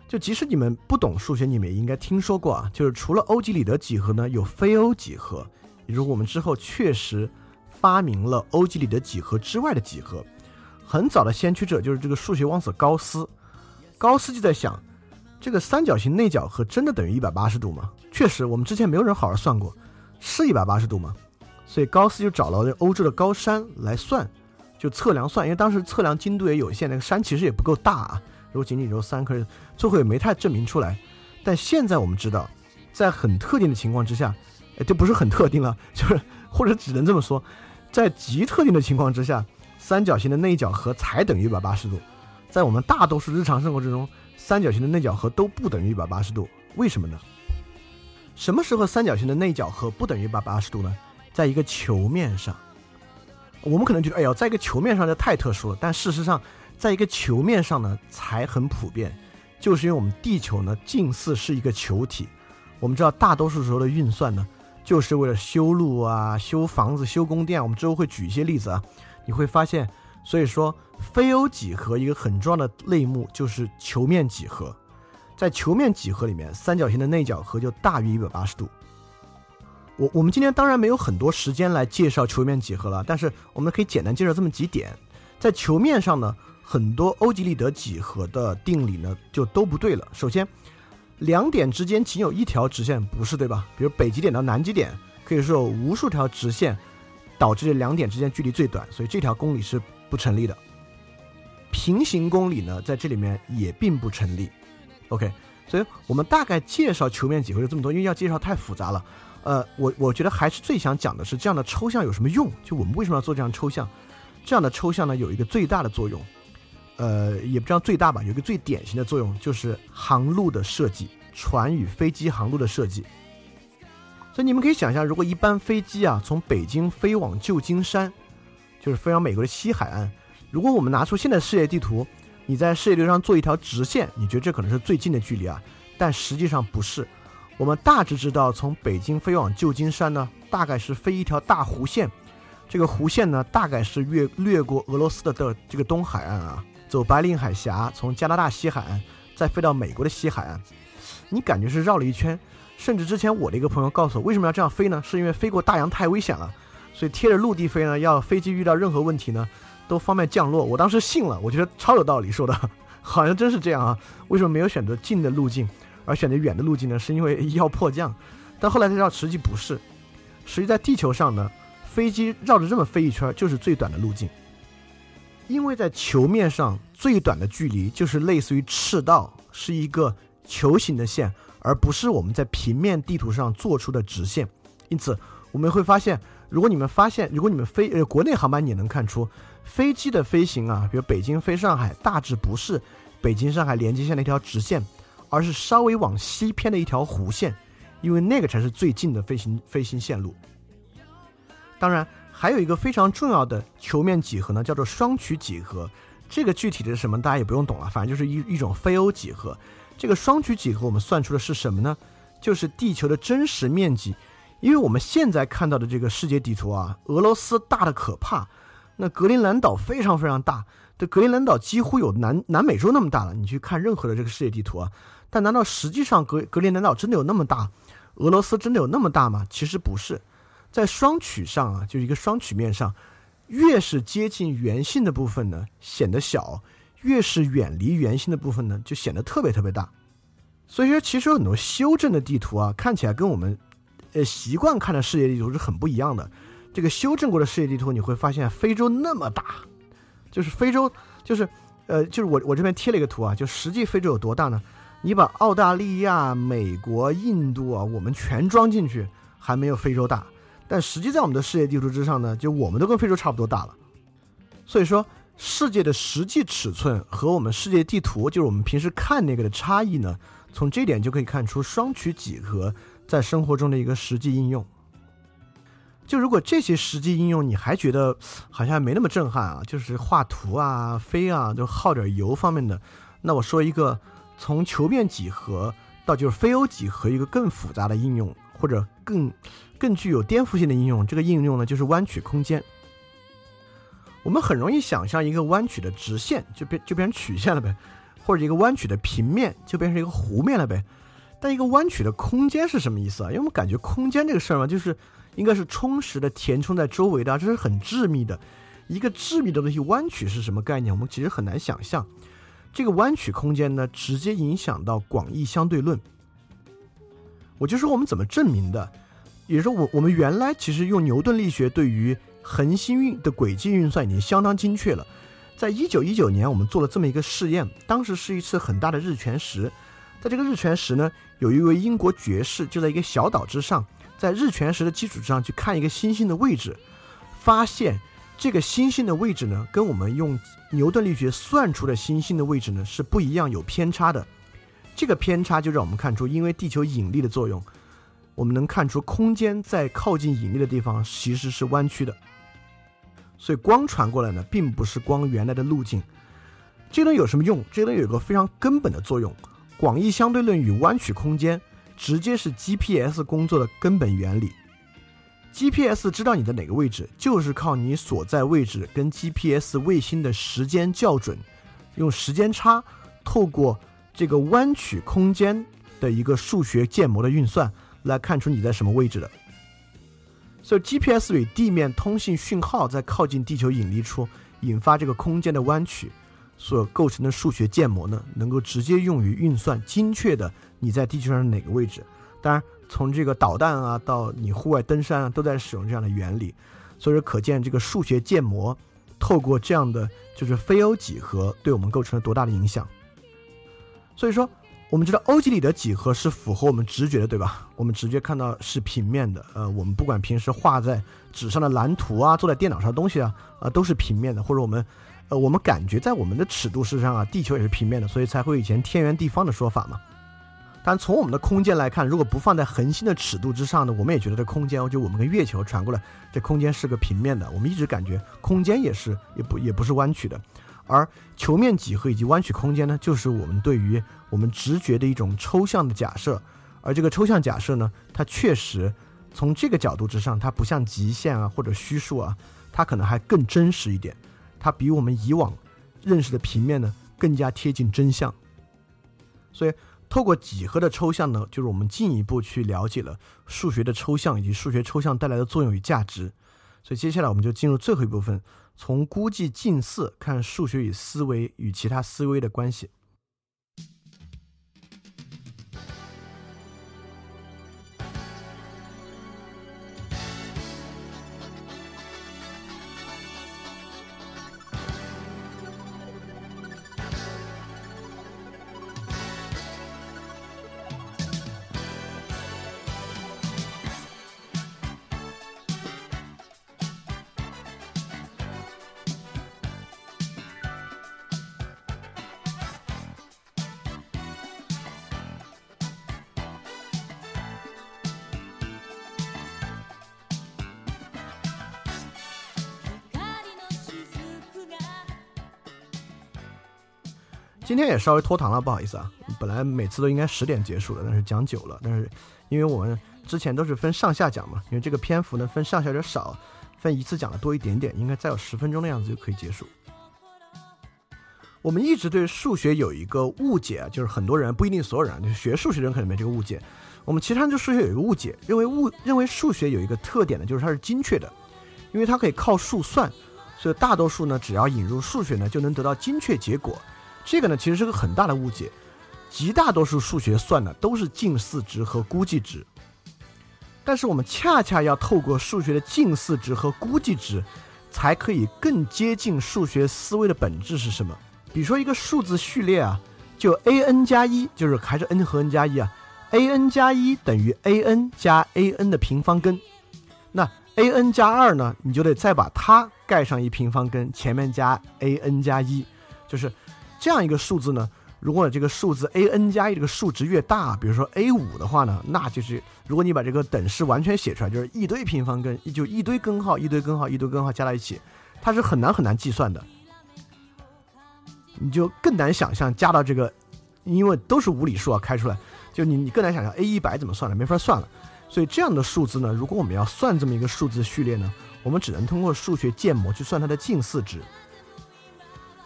就即使你们不懂数学，你们也应该听说过啊。就是除了欧几里得几何呢，有非欧几何。如果我们之后确实发明了欧几里得几何之外的几何，很早的先驱者就是这个数学王子高斯。高斯就在想，这个三角形内角和真的等于一百八十度吗？确实，我们之前没有人好好算过，是一百八十度吗？所以高斯就找了欧洲的高山来算，就测量算，因为当时测量精度也有限，那个山其实也不够大啊。如果仅仅只有三颗，最后也没太证明出来。但现在我们知道，在很特定的情况之下，哎，这不是很特定了，就是或者只能这么说，在极特定的情况之下，三角形的内角和才等于一百八十度。在我们大多数日常生活之中，三角形的内角和都不等于一百八十度。为什么呢？什么时候三角形的内角和不等于一百八十度呢？在一个球面上。我们可能觉得，哎呀，在一个球面上这太特殊了，但事实上。在一个球面上呢，才很普遍，就是因为我们地球呢近似是一个球体。我们知道，大多数时候的运算呢，就是为了修路啊、修房子、修宫殿。我们之后会举一些例子啊，你会发现，所以说非欧几何一个很重要的类目就是球面几何。在球面几何里面，三角形的内角和就大于一百八十度。我我们今天当然没有很多时间来介绍球面几何了，但是我们可以简单介绍这么几点，在球面上呢。很多欧几里得几何的定理呢，就都不对了。首先，两点之间仅有一条直线，不是对吧？比如北极点到南极点，可以说有无数条直线，导致两点之间距离最短，所以这条公理是不成立的。平行公理呢，在这里面也并不成立。OK，所以我们大概介绍球面几何就这么多，因为要介绍太复杂了。呃，我我觉得还是最想讲的是这样的抽象有什么用？就我们为什么要做这样抽象？这样的抽象呢，有一个最大的作用。呃，也不知道最大吧，有一个最典型的作用就是航路的设计，船与飞机航路的设计。所以你们可以想象，如果一班飞机啊从北京飞往旧金山，就是飞往美国的西海岸，如果我们拿出现在世界地图，你在世界地图上做一条直线，你觉得这可能是最近的距离啊？但实际上不是。我们大致知道，从北京飞往旧金山呢，大概是飞一条大弧线，这个弧线呢，大概是越掠过俄罗斯的的这个东海岸啊。走白令海峡，从加拿大西海岸再飞到美国的西海岸，你感觉是绕了一圈。甚至之前我的一个朋友告诉我，为什么要这样飞呢？是因为飞过大洋太危险了，所以贴着陆地飞呢，要飞机遇到任何问题呢，都方便降落。我当时信了，我觉得超有道理，说的 好像真是这样啊。为什么没有选择近的路径，而选择远的路径呢？是因为要迫降。但后来才知道，实际不是。实际在地球上呢，飞机绕着这么飞一圈，就是最短的路径。因为在球面上最短的距离就是类似于赤道，是一个球形的线，而不是我们在平面地图上做出的直线。因此，我们会发现，如果你们发现，如果你们飞呃国内航班，也能看出飞机的飞行啊，比如北京飞上海，大致不是北京上海连接线的一条直线，而是稍微往西偏的一条弧线，因为那个才是最近的飞行飞行线路。当然。还有一个非常重要的球面几何呢，叫做双曲几何。这个具体的是什么，大家也不用懂了，反正就是一一种非欧几何。这个双曲几何我们算出的是什么呢？就是地球的真实面积。因为我们现在看到的这个世界地图啊，俄罗斯大的可怕，那格陵兰岛非常非常大，这格陵兰岛几乎有南南美洲那么大了。你去看任何的这个世界地图啊，但难道实际上格格陵兰岛真的有那么大？俄罗斯真的有那么大吗？其实不是。在双曲上啊，就是一个双曲面上，越是接近圆心的部分呢，显得小；越是远离圆心的部分呢，就显得特别特别大。所以说，其实有很多修正的地图啊，看起来跟我们呃习惯看的世界地图是很不一样的。这个修正过的世界地图，你会发现非洲那么大，就是非洲，就是呃，就是我我这边贴了一个图啊，就实际非洲有多大呢？你把澳大利亚、美国、印度啊，我们全装进去，还没有非洲大。但实际在我们的世界地图之上呢，就我们都跟非洲差不多大了。所以说，世界的实际尺寸和我们世界地图，就是我们平时看那个的差异呢，从这点就可以看出双曲几何在生活中的一个实际应用。就如果这些实际应用你还觉得好像没那么震撼啊，就是画图啊、飞啊，就耗点油方面的，那我说一个从球面几何到就是非欧几何一个更复杂的应用，或者更更具有颠覆性的应用。这个应用呢，就是弯曲空间。我们很容易想象一个弯曲的直线就变就变成曲线了呗，或者一个弯曲的平面就变成一个弧面了呗。但一个弯曲的空间是什么意思啊？因为我们感觉空间这个事儿嘛，就是应该是充实的填充在周围的，这是很致密的。一个致密的东西弯曲是什么概念？我们其实很难想象。这个弯曲空间呢，直接影响到广义相对论。我就说我们怎么证明的，也就是说我我们原来其实用牛顿力学对于恒星运的轨迹运算已经相当精确了。在一九一九年，我们做了这么一个试验，当时是一次很大的日全食。在这个日全食呢，有一位英国爵士就在一个小岛之上，在日全食的基础之上去看一个星星的位置，发现这个星星的位置呢，跟我们用牛顿力学算出的星星的位置呢是不一样，有偏差的。这个偏差就让我们看出，因为地球引力的作用，我们能看出空间在靠近引力的地方其实是弯曲的。所以光传过来呢，并不是光原来的路径。这个东西有什么用？这个东西有个非常根本的作用。广义相对论与弯曲空间，直接是 GPS 工作的根本原理。GPS 知道你的哪个位置，就是靠你所在位置跟 GPS 卫星的时间校准，用时间差透过这个弯曲空间的一个数学建模的运算，来看出你在什么位置的。所以 GPS 与地面通信讯号在靠近地球引力处引发这个空间的弯曲。所构成的数学建模呢，能够直接用于运算精确的你在地球上哪个位置。当然，从这个导弹啊到你户外登山啊，都在使用这样的原理。所以说，可见这个数学建模透过这样的就是非欧几何，对我们构成了多大的影响。所以说，我们知道欧几里得几何是符合我们直觉的，对吧？我们直觉看到是平面的。呃，我们不管平时画在纸上的蓝图啊，做在电脑上的东西啊，啊，都是平面的，或者我们。呃，我们感觉在我们的尺度事实上啊，地球也是平面的，所以才会以前天圆地方的说法嘛。但从我们的空间来看，如果不放在恒星的尺度之上呢，我们也觉得这空间，就我们跟月球传过来，这空间是个平面的。我们一直感觉空间也是也不也不是弯曲的。而球面几何以及弯曲空间呢，就是我们对于我们直觉的一种抽象的假设。而这个抽象假设呢，它确实从这个角度之上，它不像极限啊或者虚数啊，它可能还更真实一点。它比我们以往认识的平面呢更加贴近真相，所以透过几何的抽象呢，就是我们进一步去了解了数学的抽象以及数学抽象带来的作用与价值。所以接下来我们就进入最后一部分，从估计近似看数学与思维与其他思维的关系。今天也稍微拖堂了，不好意思啊。本来每次都应该十点结束的，但是讲久了。但是因为我们之前都是分上下讲嘛，因为这个篇幅呢分上下有点少，分一次讲的多一点点，应该再有十分钟的样子就可以结束。我们一直对数学有一个误解啊，就是很多人不一定所有人，就是学数学的人可能没这个误解。我们其他人对数学有一个误解，认为误认为数学有一个特点呢，就是它是精确的，因为它可以靠数算，所以大多数呢只要引入数学呢就能得到精确结果。这个呢，其实是个很大的误解。极大多数数学算的都是近似值和估计值，但是我们恰恰要透过数学的近似值和估计值，才可以更接近数学思维的本质是什么。比如说一个数字序列啊，就 a n 加一，就是还是 n 和 n 加一啊，a n 加一等于 a n 加 a n 的平方根。那 a n 加二呢，你就得再把它盖上一平方根，前面加 a n 加一，就是。这样一个数字呢，如果这个数字 a n 加一这个数值越大，比如说 a 五的话呢，那就是如果你把这个等式完全写出来，就是一堆平方根，就一堆根号，一堆根号，一堆根号加在一起，它是很难很难计算的。你就更难想象加到这个，因为都是无理数啊，开出来，就你你更难想象 a 一百怎么算了，没法算了。所以这样的数字呢，如果我们要算这么一个数字序列呢，我们只能通过数学建模去算它的近似值。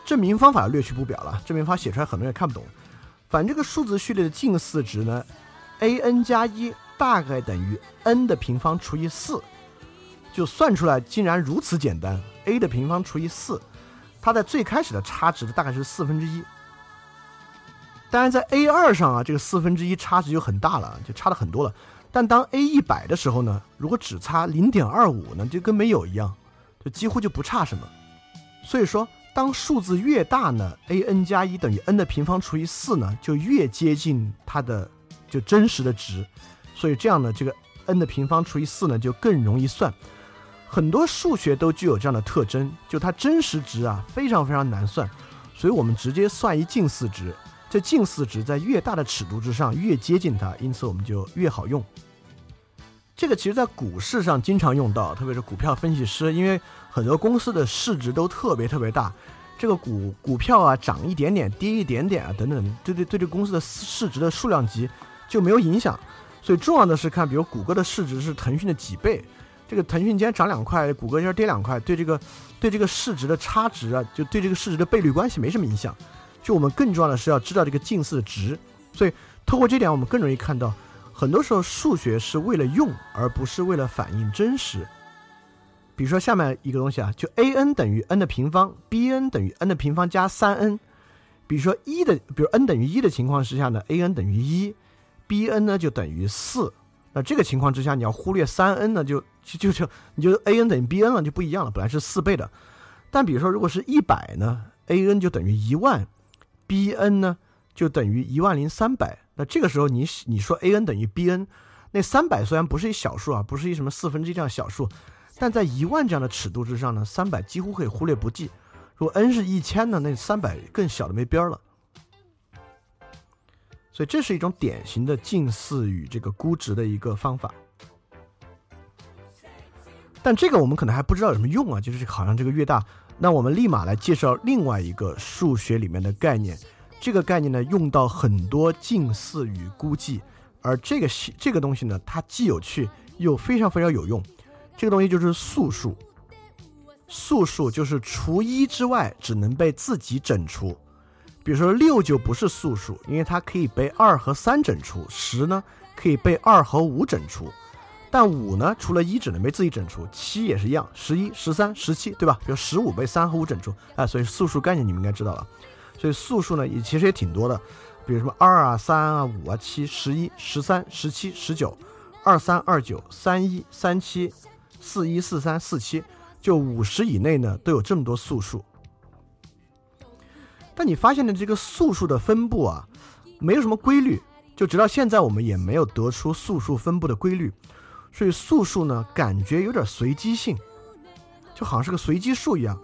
证明方法略去不表了，证明方法写出来很多人也看不懂。反正这个数字序列的近似值呢，a n 加一大概等于 n 的平方除以四，就算出来竟然如此简单，a 的平方除以四，它在最开始的差值大概是四分之一。当然在 a 二上啊，这个四分之一差值就很大了，就差的很多了。但当 a 一百的时候呢，如果只差零点二五呢，就跟没有一样，就几乎就不差什么。所以说。当数字越大呢，a n 加一等于 n 的平方除以四呢，就越接近它的就真实的值，所以这样呢，这个 n 的平方除以四呢就更容易算。很多数学都具有这样的特征，就它真实值啊非常非常难算，所以我们直接算一近似值，这近似值在越大的尺度之上越接近它，因此我们就越好用。这个其实，在股市上经常用到，特别是股票分析师，因为很多公司的市值都特别特别大，这个股股票啊涨一点点、跌一点点啊等等，对对对，这公司的市值的数量级就没有影响。所以重要的是看，比如谷歌的市值是腾讯的几倍，这个腾讯今天涨两块，谷歌今天跌两块，对这个对这个市值的差值啊，就对这个市值的倍率关系没什么影响。就我们更重要的是要知道这个近似值，所以透过这点，我们更容易看到。很多时候，数学是为了用，而不是为了反映真实。比如说下面一个东西啊，就 a n 等于 n 的平方，b n 等于 n 的平方加三 n。比如说一的，比如 n 等于一的情况之下呢，a n 等于一，b n 呢就等于四。那这个情况之下，你要忽略三 n 呢，就就就你就 a n 等于 b n 了，就不一样了。本来是四倍的，但比如说如果是一百呢，a n 就等于一万，b n 呢就等于一万零三百。那这个时候，你你说 a n 等于 b n，那三百虽然不是一小数啊，不是一什么四分之一这样小数，但在一万这样的尺度之上呢，三百几乎可以忽略不计。如果 n 是一千呢，那三百更小的没边儿了。所以这是一种典型的近似与这个估值的一个方法。但这个我们可能还不知道有什么用啊，就是好像这个越大，那我们立马来介绍另外一个数学里面的概念。这个概念呢，用到很多近似与估计，而这个这个东西呢，它既有趣又非常非常有用。这个东西就是素数，素数就是除一之外只能被自己整除。比如说六就不是素数，因为它可以被二和三整除；十呢可以被二和五整除，但五呢除了一只能被自己整除，七也是一样，十一、十三、十七，对吧？比如十五被三和五整除，哎，所以素数概念你们应该知道了。所以素数呢也其实也挺多的，比如什么二啊、三啊、五啊、七、十一、十三、十七、十九、二三、二九、三一、三七、四一、四三、四七，就五十以内呢都有这么多素数。但你发现的这个素数的分布啊，没有什么规律，就直到现在我们也没有得出素数分布的规律，所以素数呢感觉有点随机性，就好像是个随机数一样。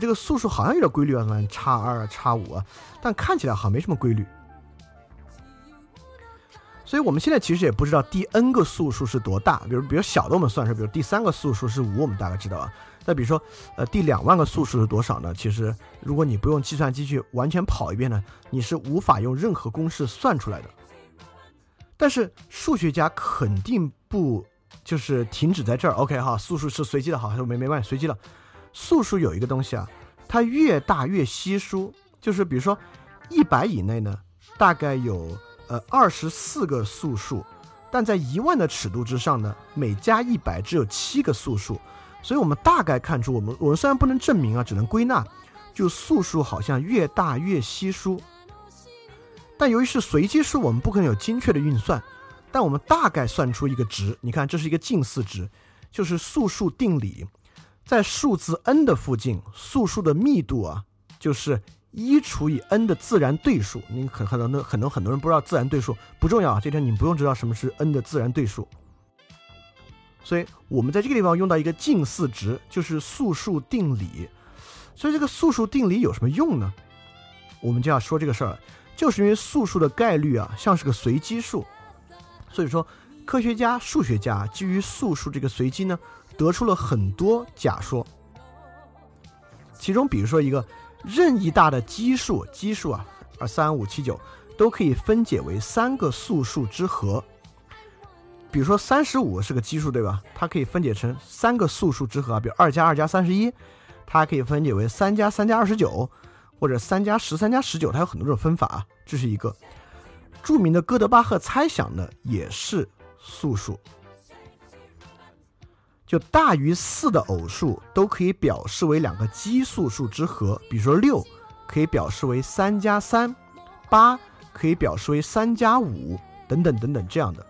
这个素数好像有点规律啊，什么差二啊、差五啊，但看起来好像没什么规律。所以我们现在其实也不知道第 n 个素数是多大。比如，比如小的我们算是，比如第三个素数是五，我们大概知道啊。再比如说，呃，第两万个素数是多少呢？其实，如果你不用计算机去完全跑一遍呢，你是无法用任何公式算出来的。但是数学家肯定不就是停止在这儿。OK 哈，素数是随机的，好，没没关系，随机的。素数有一个东西啊，它越大越稀疏，就是比如说一百以内呢，大概有呃二十四个素数，但在一万的尺度之上呢，每加一百只有七个素数，所以我们大概看出，我们我们虽然不能证明啊，只能归纳，就素数好像越大越稀疏。但由于是随机数，我们不可能有精确的运算，但我们大概算出一个值，你看这是一个近似值，就是素数定理。在数字 n 的附近，素数的密度啊，就是一除以 n 的自然对数。你很很多很多很多人不知道自然对数不重要啊，这天你不用知道什么是 n 的自然对数。所以我们在这个地方用到一个近似值，就是素数定理。所以这个素数定理有什么用呢？我们就要说这个事儿，就是因为素数的概率啊像是个随机数，所以说科学家、数学家基于素数这个随机呢，得出了很多假说。其中，比如说一个任意大的奇数，奇数啊，二三五七九都可以分解为三个素数之和。比如说三十五是个奇数，对吧？它可以分解成三个素数之和，比如二加二加三十一，它可以分解为三加三加二十九，或者三加十三加十九，它有很多种分法啊。这是一个著名的哥德巴赫猜想呢，也是素数。就大于四的偶数都可以表示为两个奇数数之和，比如说六可以表示为三加三，八可以表示为三加五，等等等等这样的。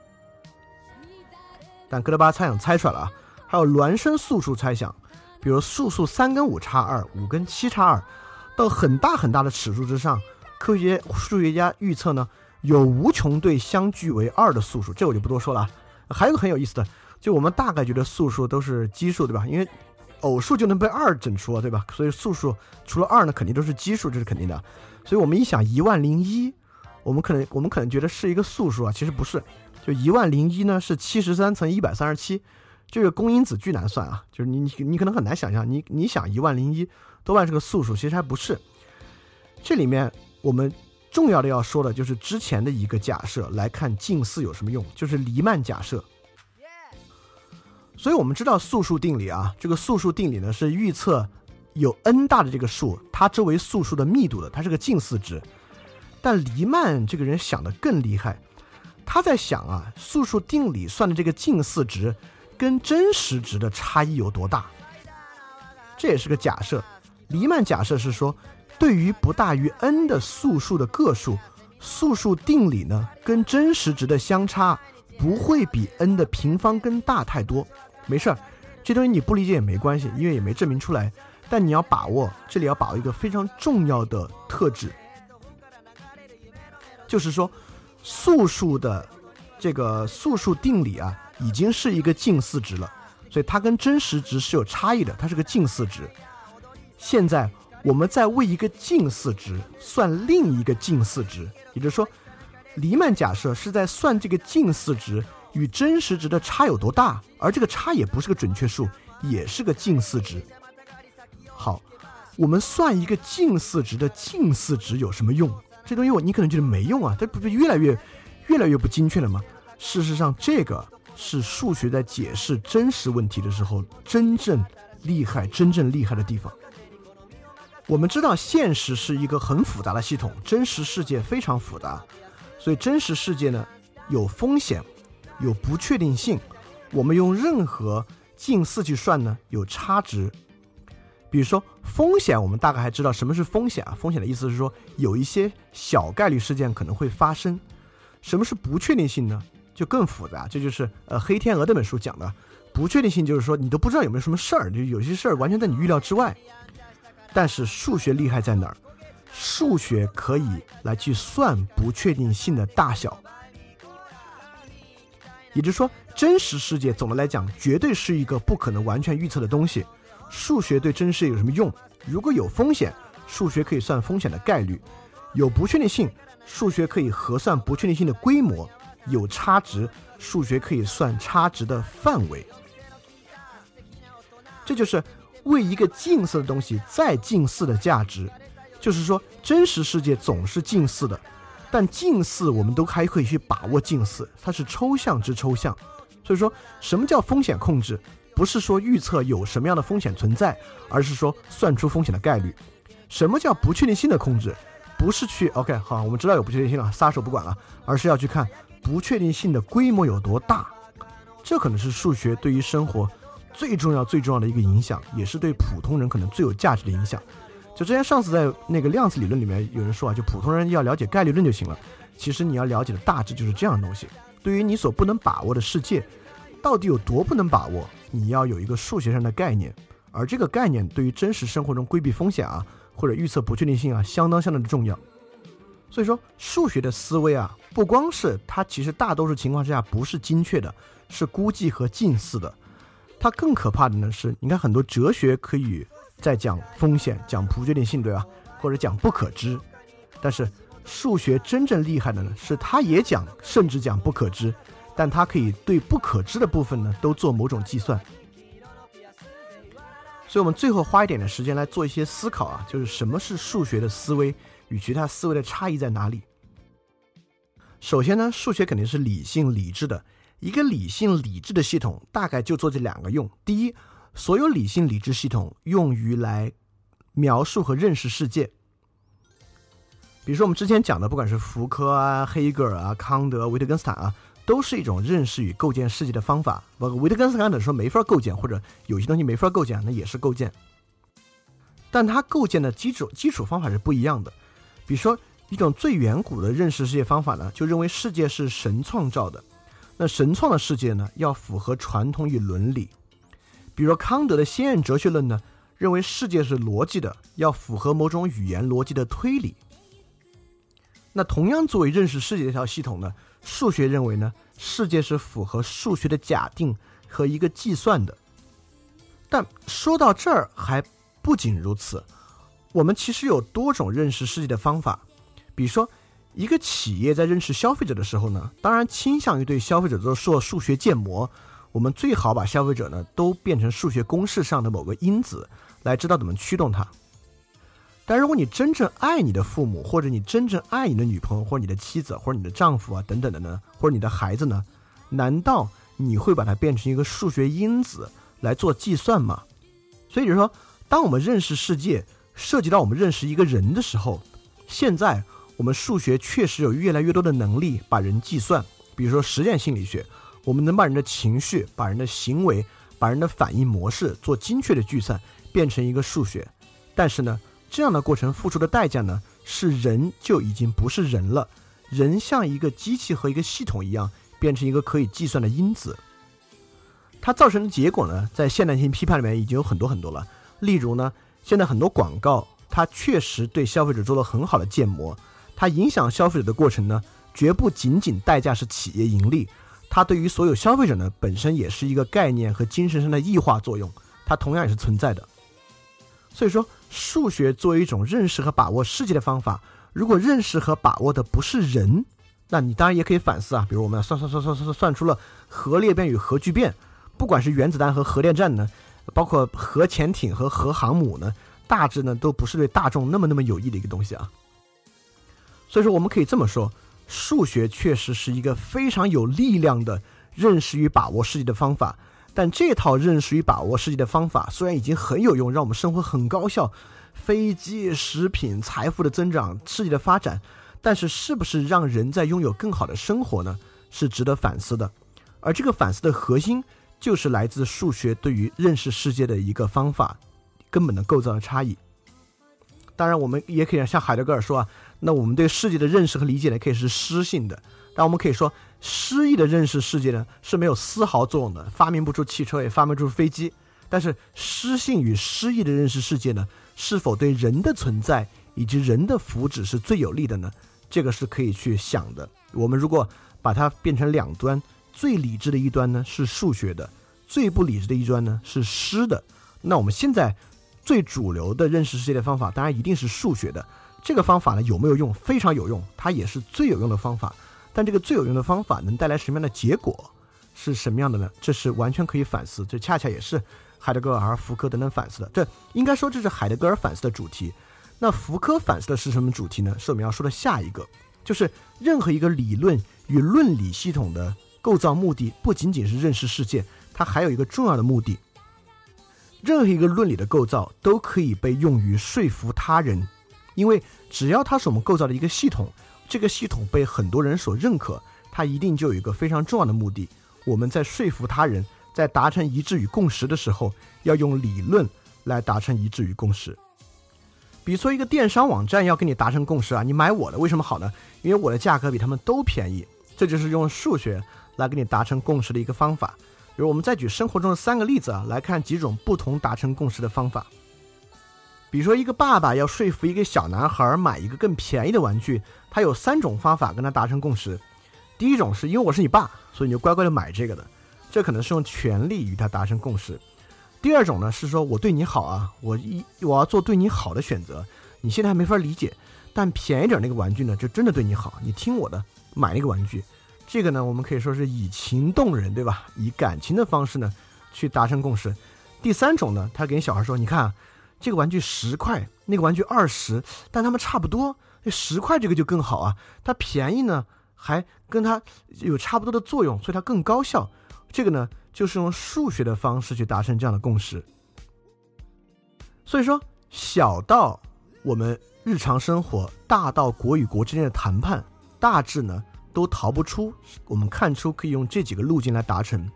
但哥德巴猜想猜出来了啊，还有孪生素数猜想，比如素数三跟五差二，五跟七差二，到很大很大的尺数之上，科学数学家预测呢有无穷对相距为二的素数，这我就不多说了。还有个很有意思的。就我们大概觉得素数都是奇数，对吧？因为偶数就能被二整除，对吧？所以素数除了二呢，肯定都是奇数，这是肯定的。所以我们一想一万零一，我们可能我们可能觉得是一个素数啊，其实不是。就一万零一呢，是七十三乘一百三十七，这个公因子巨难算啊。就是你你你可能很难想象，你你想一万零一多半是个素数，其实还不是。这里面我们重要的要说的就是之前的一个假设来看近似有什么用，就是黎曼假设。所以我们知道素数定理啊，这个素数定理呢是预测有 n 大的这个数，它周围素数的密度的，它是个近似值。但黎曼这个人想的更厉害，他在想啊，素数定理算的这个近似值跟真实值的差异有多大？这也是个假设。黎曼假设是说，对于不大于 n 的素数的个数，素数定理呢跟真实值的相差不会比 n 的平方根大太多。没事儿，这东西你不理解也没关系，因为也没证明出来。但你要把握，这里要把握一个非常重要的特质，就是说，素数的这个素数定理啊，已经是一个近似值了，所以它跟真实值是有差异的，它是个近似值。现在我们在为一个近似值算另一个近似值，也就是说，黎曼假设是在算这个近似值。与真实值的差有多大？而这个差也不是个准确数，也是个近似值。好，我们算一个近似值的近似值有什么用？这东西我你可能觉得没用啊，这不是越来越越来越不精确了吗？事实上，这个是数学在解释真实问题的时候真正厉害、真正厉害的地方。我们知道，现实是一个很复杂的系统，真实世界非常复杂，所以真实世界呢有风险。有不确定性，我们用任何近似去算呢，有差值。比如说风险，我们大概还知道什么是风险啊？风险的意思是说有一些小概率事件可能会发生。什么是不确定性呢？就更复杂。这就是呃《黑天鹅》这本书讲的不确定性，就是说你都不知道有没有什么事儿，就有些事儿完全在你预料之外。但是数学厉害在哪儿？数学可以来去算不确定性的大小。也就是说，真实世界总的来讲绝对是一个不可能完全预测的东西。数学对真实有什么用？如果有风险，数学可以算风险的概率；有不确定性，数学可以核算不确定性的规模；有差值，数学可以算差值的范围。这就是为一个近似的东西再近似的价值。就是说，真实世界总是近似的。但近似，我们都还可以去把握近似，它是抽象之抽象。所以说，什么叫风险控制？不是说预测有什么样的风险存在，而是说算出风险的概率。什么叫不确定性的控制？不是去 OK 好，我们知道有不确定性了，撒手不管了，而是要去看不确定性的规模有多大。这可能是数学对于生活最重要、最重要的一个影响，也是对普通人可能最有价值的影响。就之前上次在那个量子理论里面有人说啊，就普通人要了解概率论就行了。其实你要了解的大致就是这样的东西。对于你所不能把握的世界，到底有多不能把握，你要有一个数学上的概念。而这个概念对于真实生活中规避风险啊，或者预测不确定性啊，相当相当的重要。所以说，数学的思维啊，不光是它其实大多数情况之下不是精确的，是估计和近似的。它更可怕的呢是，你看很多哲学可以。在讲风险，讲不确定性，对吧？或者讲不可知，但是数学真正厉害的呢，是它也讲，甚至讲不可知，但它可以对不可知的部分呢，都做某种计算。所以，我们最后花一点的时间来做一些思考啊，就是什么是数学的思维与其他思维的差异在哪里？首先呢，数学肯定是理性理智的，一个理性理智的系统大概就做这两个用：第一，所有理性理智系统用于来描述和认识世界。比如说我们之前讲的，不管是福柯啊、黑格尔啊、康德、维特根斯坦啊，都是一种认识与构建世界的方法。不，维特根斯坦的说没法构建，或者有些东西没法构建，那也是构建。但他构建的基础基础方法是不一样的。比如说一种最远古的认识世界方法呢，就认为世界是神创造的。那神创的世界呢，要符合传统与伦理。比如康德的先验哲学论呢，认为世界是逻辑的，要符合某种语言逻辑的推理。那同样作为认识世界的一条系统呢，数学认为呢，世界是符合数学的假定和一个计算的。但说到这儿还不仅如此，我们其实有多种认识世界的方法。比如说，一个企业在认识消费者的时候呢，当然倾向于对消费者做数学建模。我们最好把消费者呢都变成数学公式上的某个因子，来知道怎么驱动它。但如果你真正爱你的父母，或者你真正爱你的女朋友，或者你的妻子，或者你的丈夫啊，等等的呢，或者你的孩子呢，难道你会把它变成一个数学因子来做计算吗？所以就是说，当我们认识世界涉及到我们认识一个人的时候，现在我们数学确实有越来越多的能力把人计算。比如说实验心理学，我们能把人的情绪、把人的行为、把人的反应模式做精确的计算，变成一个数学。但是呢？这样的过程付出的代价呢，是人就已经不是人了，人像一个机器和一个系统一样，变成一个可以计算的因子。它造成的结果呢，在现代性批判里面已经有很多很多了。例如呢，现在很多广告，它确实对消费者做了很好的建模，它影响消费者的过程呢，绝不仅仅代价是企业盈利，它对于所有消费者呢，本身也是一个概念和精神上的异化作用，它同样也是存在的。所以说。数学作为一种认识和把握世界的方法，如果认识和把握的不是人，那你当然也可以反思啊。比如我们算算算算算算出了核裂变与核聚变，不管是原子弹和核电站呢，包括核潜艇和核航母呢，大致呢都不是对大众那么那么有益的一个东西啊。所以说我们可以这么说，数学确实是一个非常有力量的认识与把握世界的方法。但这套认识与把握世界的方法虽然已经很有用，让我们生活很高效，飞机、食品、财富的增长、世界的发展，但是是不是让人在拥有更好的生活呢？是值得反思的。而这个反思的核心，就是来自数学对于认识世界的一个方法根本的构造的差异。当然，我们也可以像海德格尔说啊，那我们对世界的认识和理解呢，可以是诗性的。但我们可以说。诗意的认识世界呢是没有丝毫作用的，发明不出汽车，也发明不出飞机。但是诗性与诗意的认识世界呢，是否对人的存在以及人的福祉是最有利的呢？这个是可以去想的。我们如果把它变成两端，最理智的一端呢是数学的，最不理智的一端呢是诗的。那我们现在最主流的认识世界的方法，当然一定是数学的。这个方法呢有没有用？非常有用，它也是最有用的方法。但这个最有用的方法能带来什么样的结果，是什么样的呢？这是完全可以反思，这恰恰也是海德格尔、福柯等等反思的。这应该说这是海德格尔反思的主题。那福柯反思的是什么主题呢？是我们要说的下一个，就是任何一个理论与论理系统的构造目的，不仅仅是认识世界，它还有一个重要的目的。任何一个论理的构造都可以被用于说服他人，因为只要它是我们构造的一个系统。这个系统被很多人所认可，它一定就有一个非常重要的目的。我们在说服他人，在达成一致与共识的时候，要用理论来达成一致与共识。比如说，一个电商网站要跟你达成共识啊，你买我的为什么好呢？因为我的价格比他们都便宜。这就是用数学来跟你达成共识的一个方法。比如，我们再举生活中的三个例子啊，来看几种不同达成共识的方法。比如说，一个爸爸要说服一个小男孩买一个更便宜的玩具，他有三种方法跟他达成共识。第一种是因为我是你爸，所以你就乖乖的买这个的，这可能是用权力与他达成共识。第二种呢是说我对你好啊，我一我要做对你好的选择，你现在还没法理解，但便宜点那个玩具呢，就真的对你好，你听我的，买那个玩具。这个呢，我们可以说是以情动人，对吧？以感情的方式呢，去达成共识。第三种呢，他给小孩说：“你看，这个玩具十块，那个玩具二十，但他们差不多，那十块这个就更好啊，它便宜呢，还跟它有差不多的作用，所以它更高效。这个呢，就是用数学的方式去达成这样的共识。所以说，小到我们日常生活，大到国与国之间的谈判，大致呢。”都逃不出，我们看出可以用这几个路径来达成。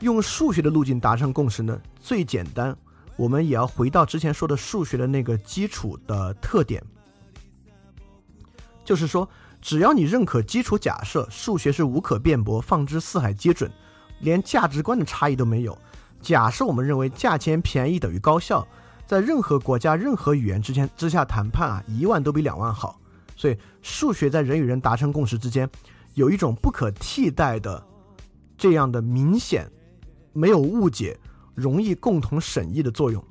用数学的路径达成共识呢，最简单。我们也要回到之前说的数学的那个基础的特点，就是说，只要你认可基础假设，数学是无可辩驳，放之四海皆准，连价值观的差异都没有。假设我们认为价钱便宜等于高效，在任何国家、任何语言之间之下谈判啊，一万都比两万好。所以，数学在人与人达成共识之间，有一种不可替代的这样的明显、没有误解、容易共同审议的作用。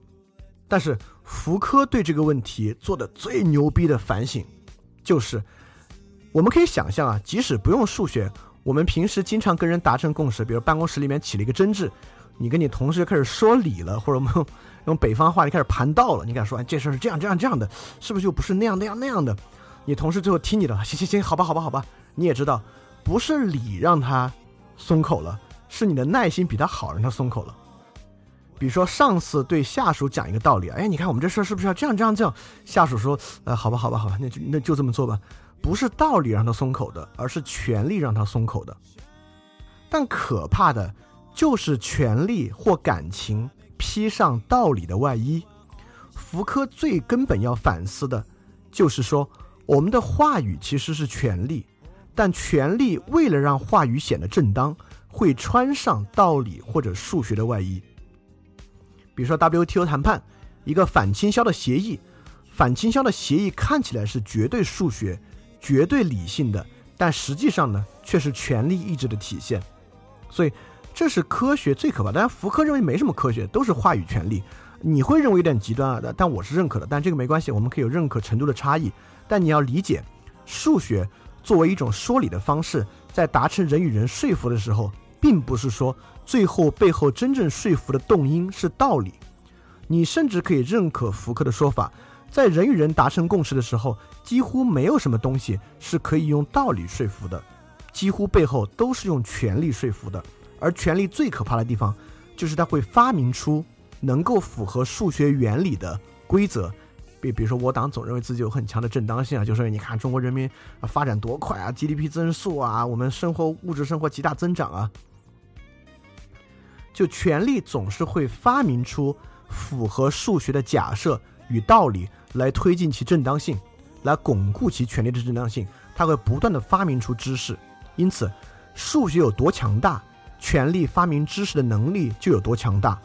但是，福柯对这个问题做的最牛逼的反省，就是我们可以想象啊，即使不用数学，我们平时经常跟人达成共识，比如办公室里面起了一个争执，你跟你同事开始说理了，或者我们用北方话，你开始盘道了，你敢说哎，这事是这样这样这样的，是不是就不是那样那样那样的？你同事最后听你的，行行行，好吧，好吧，好吧。你也知道，不是理让他松口了，是你的耐心比他好，让他松口了。比如说，上司对下属讲一个道理，哎，你看我们这事儿是不是要这样这样这样？下属说，呃，好吧，好吧，好吧，那就那就这么做吧。不是道理让他松口的，而是权力让他松口的。但可怕的就是权力或感情披上道理的外衣。福柯最根本要反思的，就是说。我们的话语其实是权利，但权利为了让话语显得正当，会穿上道理或者数学的外衣。比如说 WTO 谈判，一个反倾销的协议，反倾销的协议看起来是绝对数学、绝对理性的，但实际上呢，却是权力意志的体现。所以，这是科学最可怕。当然，福柯认为没什么科学，都是话语权利。你会认为有点极端啊，但我是认可的。但这个没关系，我们可以有认可程度的差异。但你要理解，数学作为一种说理的方式，在达成人与人说服的时候，并不是说最后背后真正说服的动因是道理。你甚至可以认可福克的说法，在人与人达成共识的时候，几乎没有什么东西是可以用道理说服的，几乎背后都是用权力说服的。而权力最可怕的地方，就是它会发明出能够符合数学原理的规则。比比如说，我党总认为自己有很强的正当性啊，就说你看中国人民发展多快啊，GDP 增速啊，我们生活物质生活极大增长啊，就权力总是会发明出符合数学的假设与道理来推进其正当性，来巩固其权力的正当性，它会不断的发明出知识，因此数学有多强大，权力发明知识的能力就有多强大。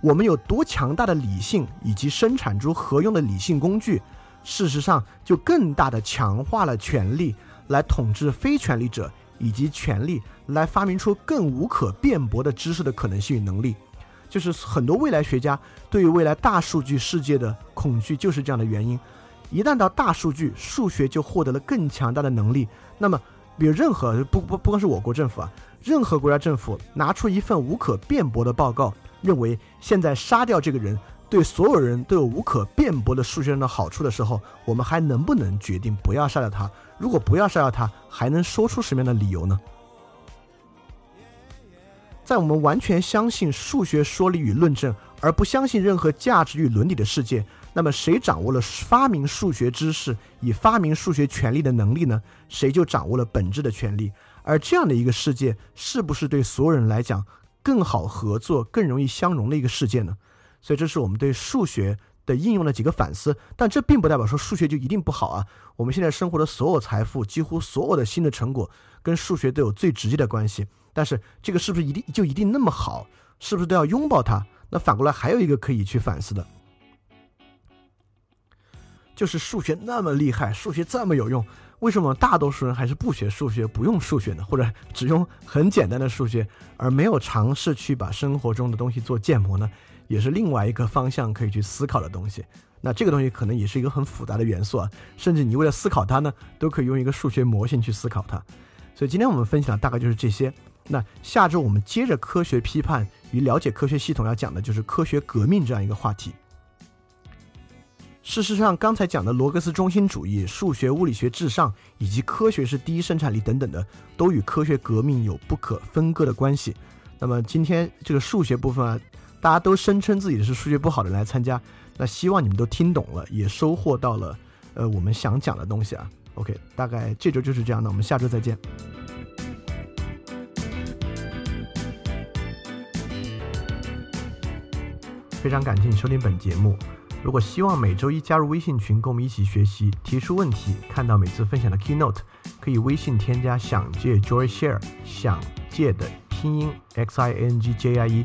我们有多强大的理性，以及生产出合用的理性工具，事实上就更大的强化了权力来统治非权力者，以及权力来发明出更无可辩驳的知识的可能性与能力。就是很多未来学家对于未来大数据世界的恐惧，就是这样的原因。一旦到大数据，数学就获得了更强大的能力。那么，比如任何不不不光是我国政府啊，任何国家政府拿出一份无可辩驳的报告。认为现在杀掉这个人对所有人都有无可辩驳的数学上的好处的时候，我们还能不能决定不要杀掉他？如果不要杀掉他，还能说出什么样的理由呢？在我们完全相信数学说理与论证，而不相信任何价值与伦理的世界，那么谁掌握了发明数学知识、以发明数学权利的能力呢？谁就掌握了本质的权利。而这样的一个世界，是不是对所有人来讲？更好合作、更容易相融的一个世界呢？所以这是我们对数学的应用的几个反思。但这并不代表说数学就一定不好啊！我们现在生活的所有财富，几乎所有的新的成果，跟数学都有最直接的关系。但是这个是不是一定就一定那么好？是不是都要拥抱它？那反过来还有一个可以去反思的，就是数学那么厉害，数学这么有用。为什么大多数人还是不学数学、不用数学呢？或者只用很简单的数学，而没有尝试去把生活中的东西做建模呢？也是另外一个方向可以去思考的东西。那这个东西可能也是一个很复杂的元素啊，甚至你为了思考它呢，都可以用一个数学模型去思考它。所以今天我们分享的大概就是这些。那下周我们接着科学批判与了解科学系统要讲的就是科学革命这样一个话题。事实上，刚才讲的罗格斯中心主义、数学、物理学至上，以及科学是第一生产力等等的，都与科学革命有不可分割的关系。那么今天这个数学部分啊，大家都声称自己是数学不好的来参加，那希望你们都听懂了，也收获到了呃我们想讲的东西啊。OK，大概这周就是这样的，我们下周再见。非常感谢你收听本节目。如果希望每周一加入微信群，跟我们一起学习，提出问题，看到每次分享的 keynote，可以微信添加“想借 Joy Share”，想借的拼音 X I N G J I E